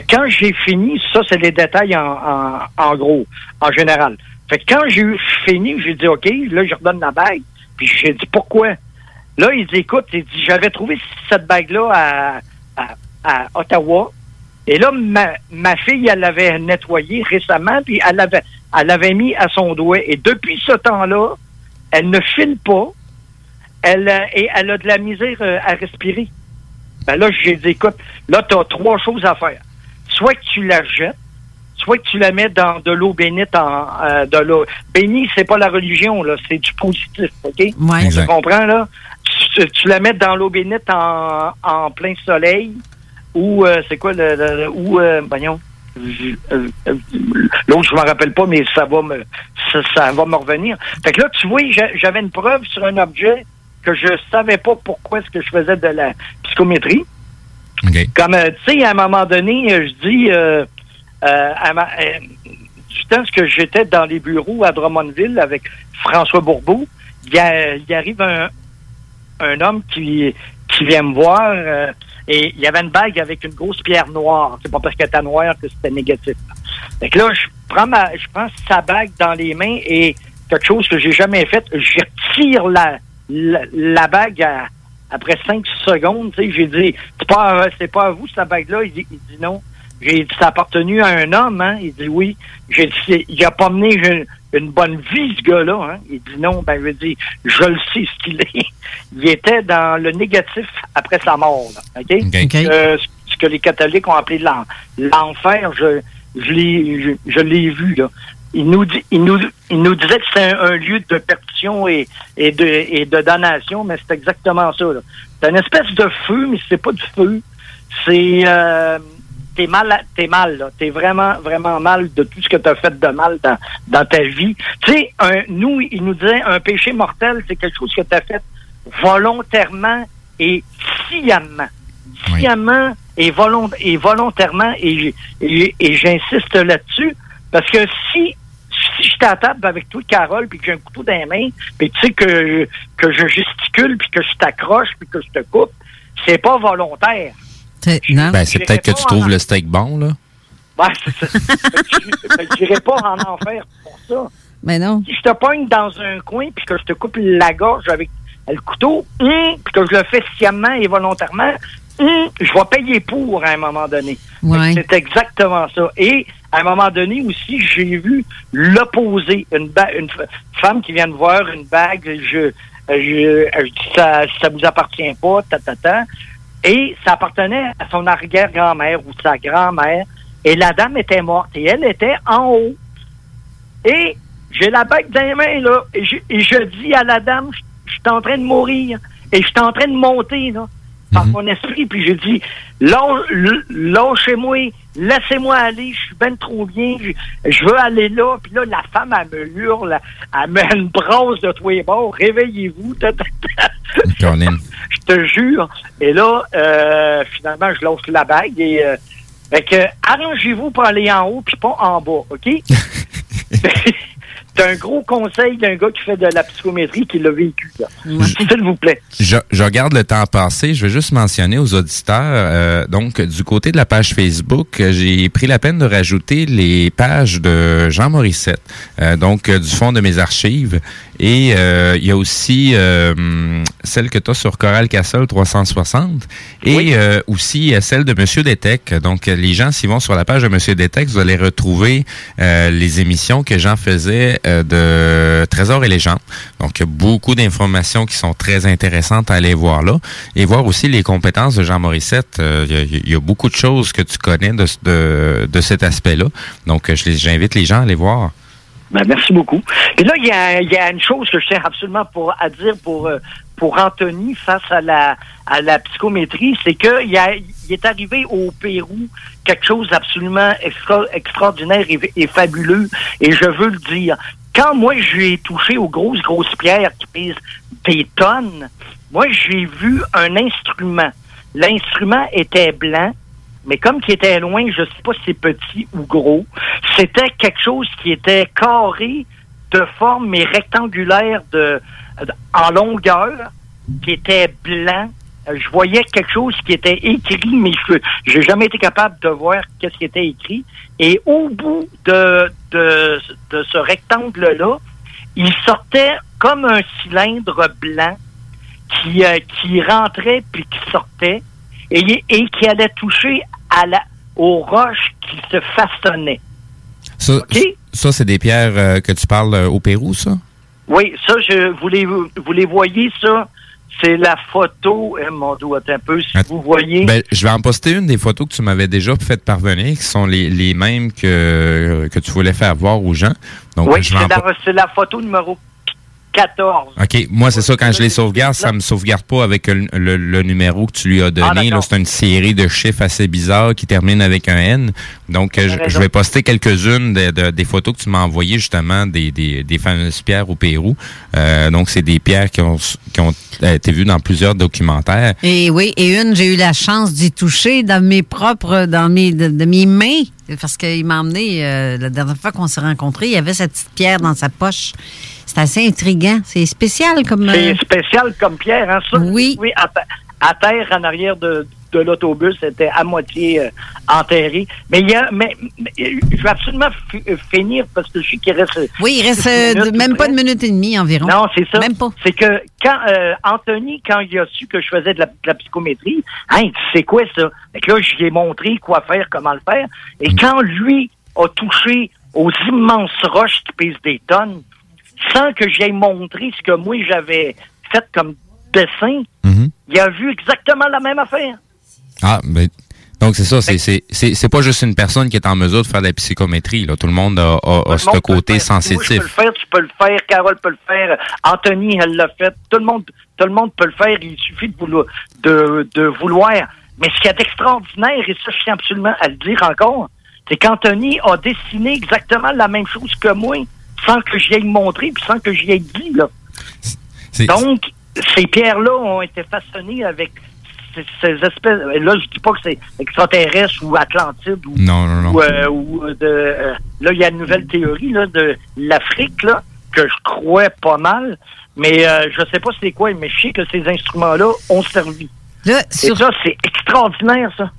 Quand j'ai fini, ça, c'est les détails en, en, en gros, en général. Fait que quand j'ai fini, j'ai dit, OK, là, je redonne la bague. Puis j'ai dit, pourquoi? Là, il dit, écoute, il dit, j'avais trouvé cette bague-là à, à, Ottawa. Et là, ma, ma fille, elle l'avait nettoyée récemment, puis elle l'avait, elle mis à son doigt. Et depuis ce temps-là, elle ne file pas. Elle, euh, et elle a de la misère euh, à respirer. Ben là, j'ai dit, écoute, là, tu as trois choses à faire. Soit que tu la jettes, soit que tu la mets dans de l'eau bénite en euh, de l'eau. Béni, c'est pas la religion, là, c'est du positif, OK? Ouais. Tu comprends, là? Tu, tu la mets dans l'eau bénite en, en plein soleil ou euh, c'est quoi le, ou euh, voyons. L'autre, je m'en rappelle pas, mais ça va me ça, ça va me revenir. Fait que là, tu vois, j'a- j'avais une preuve sur un objet que je savais pas pourquoi est-ce que je faisais de la psychométrie. Comme, euh, tu sais, à un moment donné, je dis, ma- euh, du temps que j'étais dans les bureaux à Drummondville avec François Bourbeau, il, arrive un, homme qui, vient me voir euh, et il y avait une bague avec une grosse pierre noire. C'est pas parce qu'elle était noire que c'était négatif. Fait que là, je prends ma, je prends sa bague dans les mains et quelque chose que j'ai jamais fait, je retire la, la, bague à- après cinq secondes. J'ai dit, c'est pas, c'est pas à vous cette bague-là. Il il dit non. J'ai dit, ça a appartenu à un homme, hein? Il dit oui. J'ai dit, c'est- il a pas mené une, une bonne vie, ce gars-là, hein? Il dit non. Ben, je dis, je le sais ce qu'il est. Il était dans le négatif après sa mort, là, OK? Euh, ce que les catholiques ont appelé l'en- l'enfer, je, je l'ai, je, je l'ai vu, là. Il nous, dit, il, nous, il nous disait que c'était un, un lieu de perdition et, et, de, et de damnation, mais c'est exactement ça. là. C'est une espèce de feu, mais c'est pas du feu. C'est euh, t'es mal, t'es mal, là. T'es vraiment, vraiment mal de tout ce que tu as fait de mal dans, dans ta vie. Tu sais, nous, il nous disait un péché mortel, c'est quelque chose que tu as fait volontairement et sciemment. Sciemment et, volont, et volontairement, et, et, et j'insiste là-dessus, parce que si si je t'attaque avec toi, Carole, puis que j'ai un couteau dans les mains, puis tu sais que, que je gesticule, puis que je t'accroche, puis que je te coupe, c'est pas volontaire. Ben, c'est peut-être que tu trouves le steak bon, là. Ben, c'est ça. je n'irai pas en enfer pour ça. Mais non. Si je te pogne dans un coin, puis que je te coupe la gorge avec le couteau, hum, puis que je le fais sciemment et volontairement, Hum, je vais payer pour à un moment donné. Ouais. C'est exactement ça. Et à un moment donné aussi, j'ai vu l'opposé. Une, une femme qui vient de voir une bague, je, je, je dis ça, ça vous appartient pas, ta, ta, ta. Et ça appartenait à son arrière-grand-mère ou sa grand-mère. Et la dame était morte et elle était en haut. Et j'ai la bague dans les mains, là. Et je, et je dis à la dame, je je suis en train de mourir. Et je suis en train de monter, là, par mon esprit. Puis Lâ- l- lâchez-moi, laissez-moi aller, je suis ben trop bien, je, veux aller là. Puis là, la femme, elle me hurle, elle met une brosse de tous les bords, réveillez-vous. Je te jure. Et là, euh, finalement, je lance la bague et euh, fait que arrangez-vous pour aller en haut puis pas en bas, OK? C'est un gros conseil d'un gars qui fait de la psychométrie qui l'a vécu, là. S'il vous plaît. Je, je regarde le temps passé. Je vais juste mentionner aux auditeurs, euh, donc du côté de la page Facebook, euh, j'ai pris la peine de rajouter les pages de Jean Morissette, euh, donc euh, du fond de mes archives. Et euh, il y a aussi euh, celle que tu as sur Coral Castle 360 et euh, aussi celle de Monsieur Détec. Donc euh, les gens, s'ils vont sur la page de Monsieur Détec, vous allez retrouver euh, les émissions que Jean faisait euh, de Trésor et Légende. Donc il y a beaucoup d'informations qui sont très intéressantes à aller voir là et voir aussi les compétences de Jean Morissette. Euh, Il y, y a beaucoup de choses que tu connais de, de, de cet aspect-là. Donc les- j'invite les gens à aller voir. Ben, merci beaucoup. Et là, il y a, y a une chose que je tiens absolument pour, à dire pour, euh, pour Anthony face à la, à la psychométrie, c'est qu'il il est arrivé au Pérou quelque chose d'absolument extra- extraordinaire et, et fabuleux, et je veux le dire. Quand moi, j'ai touché aux grosses, grosses pierres qui pèsent des tonnes, moi, j'ai vu un instrument. L'instrument était blanc, mais comme qui était loin, je sais pas si c'est petit ou gros, c'était quelque chose qui était carré de forme mais rectangulaire de, en longueur, qui était blanc. Je voyais quelque chose qui était écrit, mais je j'ai jamais été capable de voir qu'est-ce qui était écrit. Et au bout de, de, de ce rectangle-là, il sortait comme un cylindre blanc qui, euh, qui rentrait puis qui sortait et, et qui allait toucher à la, aux roches qui se façonnaient. Ça, ça c'est des pierres euh, que tu parles euh, au Pérou, ça? Oui, ça, je, vous, les, vous les voyez, ça, c'est la photo, eh, mon doigt un peu, si vous voyez. Ben, je vais en poster une des photos que tu m'avais déjà fait parvenir, qui sont les, les mêmes que, que tu voulais faire voir aux gens. Donc, oui, c'est la, c'est la photo numéro 14. OK. Moi, c'est ça, quand je les sauvegarde, ça me sauvegarde pas avec le, le- le numéro que tu lui as Ah, donné. Là, c'est une série de chiffres assez bizarres qui terminent avec un N. Donc, je, vais poster quelques-unes de- de- des photos que tu m'as envoyées, justement, des, des, des fameuses pierres au Pérou. Euh, donc, c'est des pierres qui ont, qui ont été vues dans plusieurs documentaires. Et oui, et une, j'ai eu la chance d'y toucher dans mes propres, dans mes, de, de mes mains, parce qu'il m'a emmené, euh, la dernière fois qu'on s'est rencontrés, il y avait cette petite pierre dans sa poche. C'est assez intriguant. C'est spécial comme... euh, C'est spécial comme pierre, hein, ça? Oui. Oui, à, terre, en arrière de, de l'autobus, c'était à moitié euh, enterré. Mais il y a, mais, mais, euh, je vais absolument fi- euh, finir parce que je sais qu'il reste. Oui, il reste euh, de- même pas une minute et demie environ. Non, c'est ça. Même pas. C'est que quand euh, Anthony, quand il a su que je faisais de la, de la psychométrie, hein, tu sais quoi ça? Fait que là, je lui ai montré quoi faire, comment le faire. Et quand lui a touché aux immenses roches qui pèsent des tonnes, sans que j'aie montré ce que moi j'avais fait comme dessin, il a vu exactement la même affaire. Ah, ben, donc c'est ça, c'est- c'est c'est- c'est pas juste une personne qui est en mesure de faire de la psychométrie. Là. Tout le monde a, ce côté faire. Moi, je peux sensitif. le faire, tu peux le faire, Carole peut le faire, Anthony, elle l'a fait. Tout le monde, tout le monde peut le faire. Il suffit de vouloir. De, de vouloir. Mais ce qui est extraordinaire, et ça, je tiens absolument à le dire encore, c'est qu'Anthony a dessiné exactement la même chose que moi, sans que j'y aille montré, puis sans que j'y aille dit. Là. Donc, ces pierres-là ont été façonnées avec ces, ces espèces. Là, je dis pas que c'est extraterrestre ou Atlantide ou Non, non, non. ou, euh, ou de euh, là il y a une nouvelle théorie là de l'Afrique là que je crois pas mal mais euh, je sais pas c'est quoi mais je sais que ces instruments là ont servi Là, et ça c'est extraordinaire ça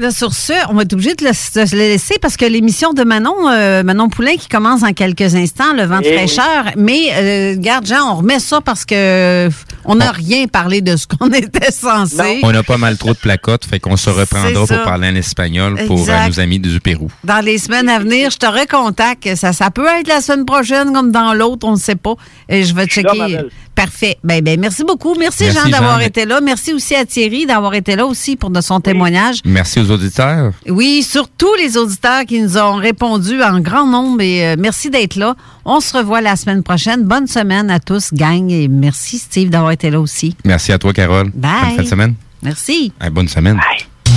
Là, sur ce, on va être obligé de le, de le laisser parce que l'émission de Manon, euh, Manon Poulain qui commence dans quelques instants, le vent de Eh oui. fraîcheur. Mais, euh, garde, Jean, on remet ça parce que on n'a rien parlé de ce qu'on était censé. On a pas mal trop de placotes, fait qu'on se reprendra pour parler en espagnol pour euh, nos amis du Pérou. Dans les semaines à venir, je te recontacte. Ça, ça peut être la semaine prochaine comme dans l'autre, on ne sait pas. Et je vais checker. Parfait. Ben, ben, merci beaucoup. Merci, Merci, Jean d'avoir Jean. été là. Merci aussi à Thierry d'avoir été là aussi pour de son témoignage. Merci aux auditeurs. Oui, surtout les auditeurs qui nous ont répondu en grand nombre et euh, merci d'être là. On se revoit la semaine prochaine. Bonne semaine à tous, gang, et merci Steve d'avoir été là aussi. Merci à toi, Carole. Bye. Bonne fin de semaine. Merci. Hey, bonne semaine.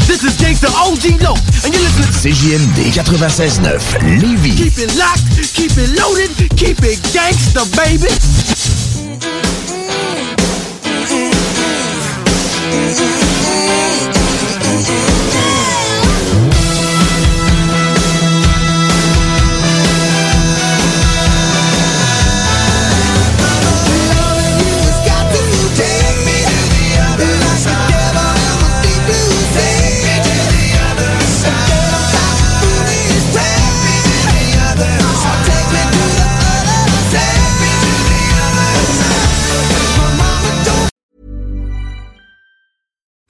This is Gangsta OG Low, and you're listening to CJMD 96.9 Lévis. Keep it locked, keep it loaded, keep it gangsta, baby. Mm-hmm. mm-hmm. mm-hmm.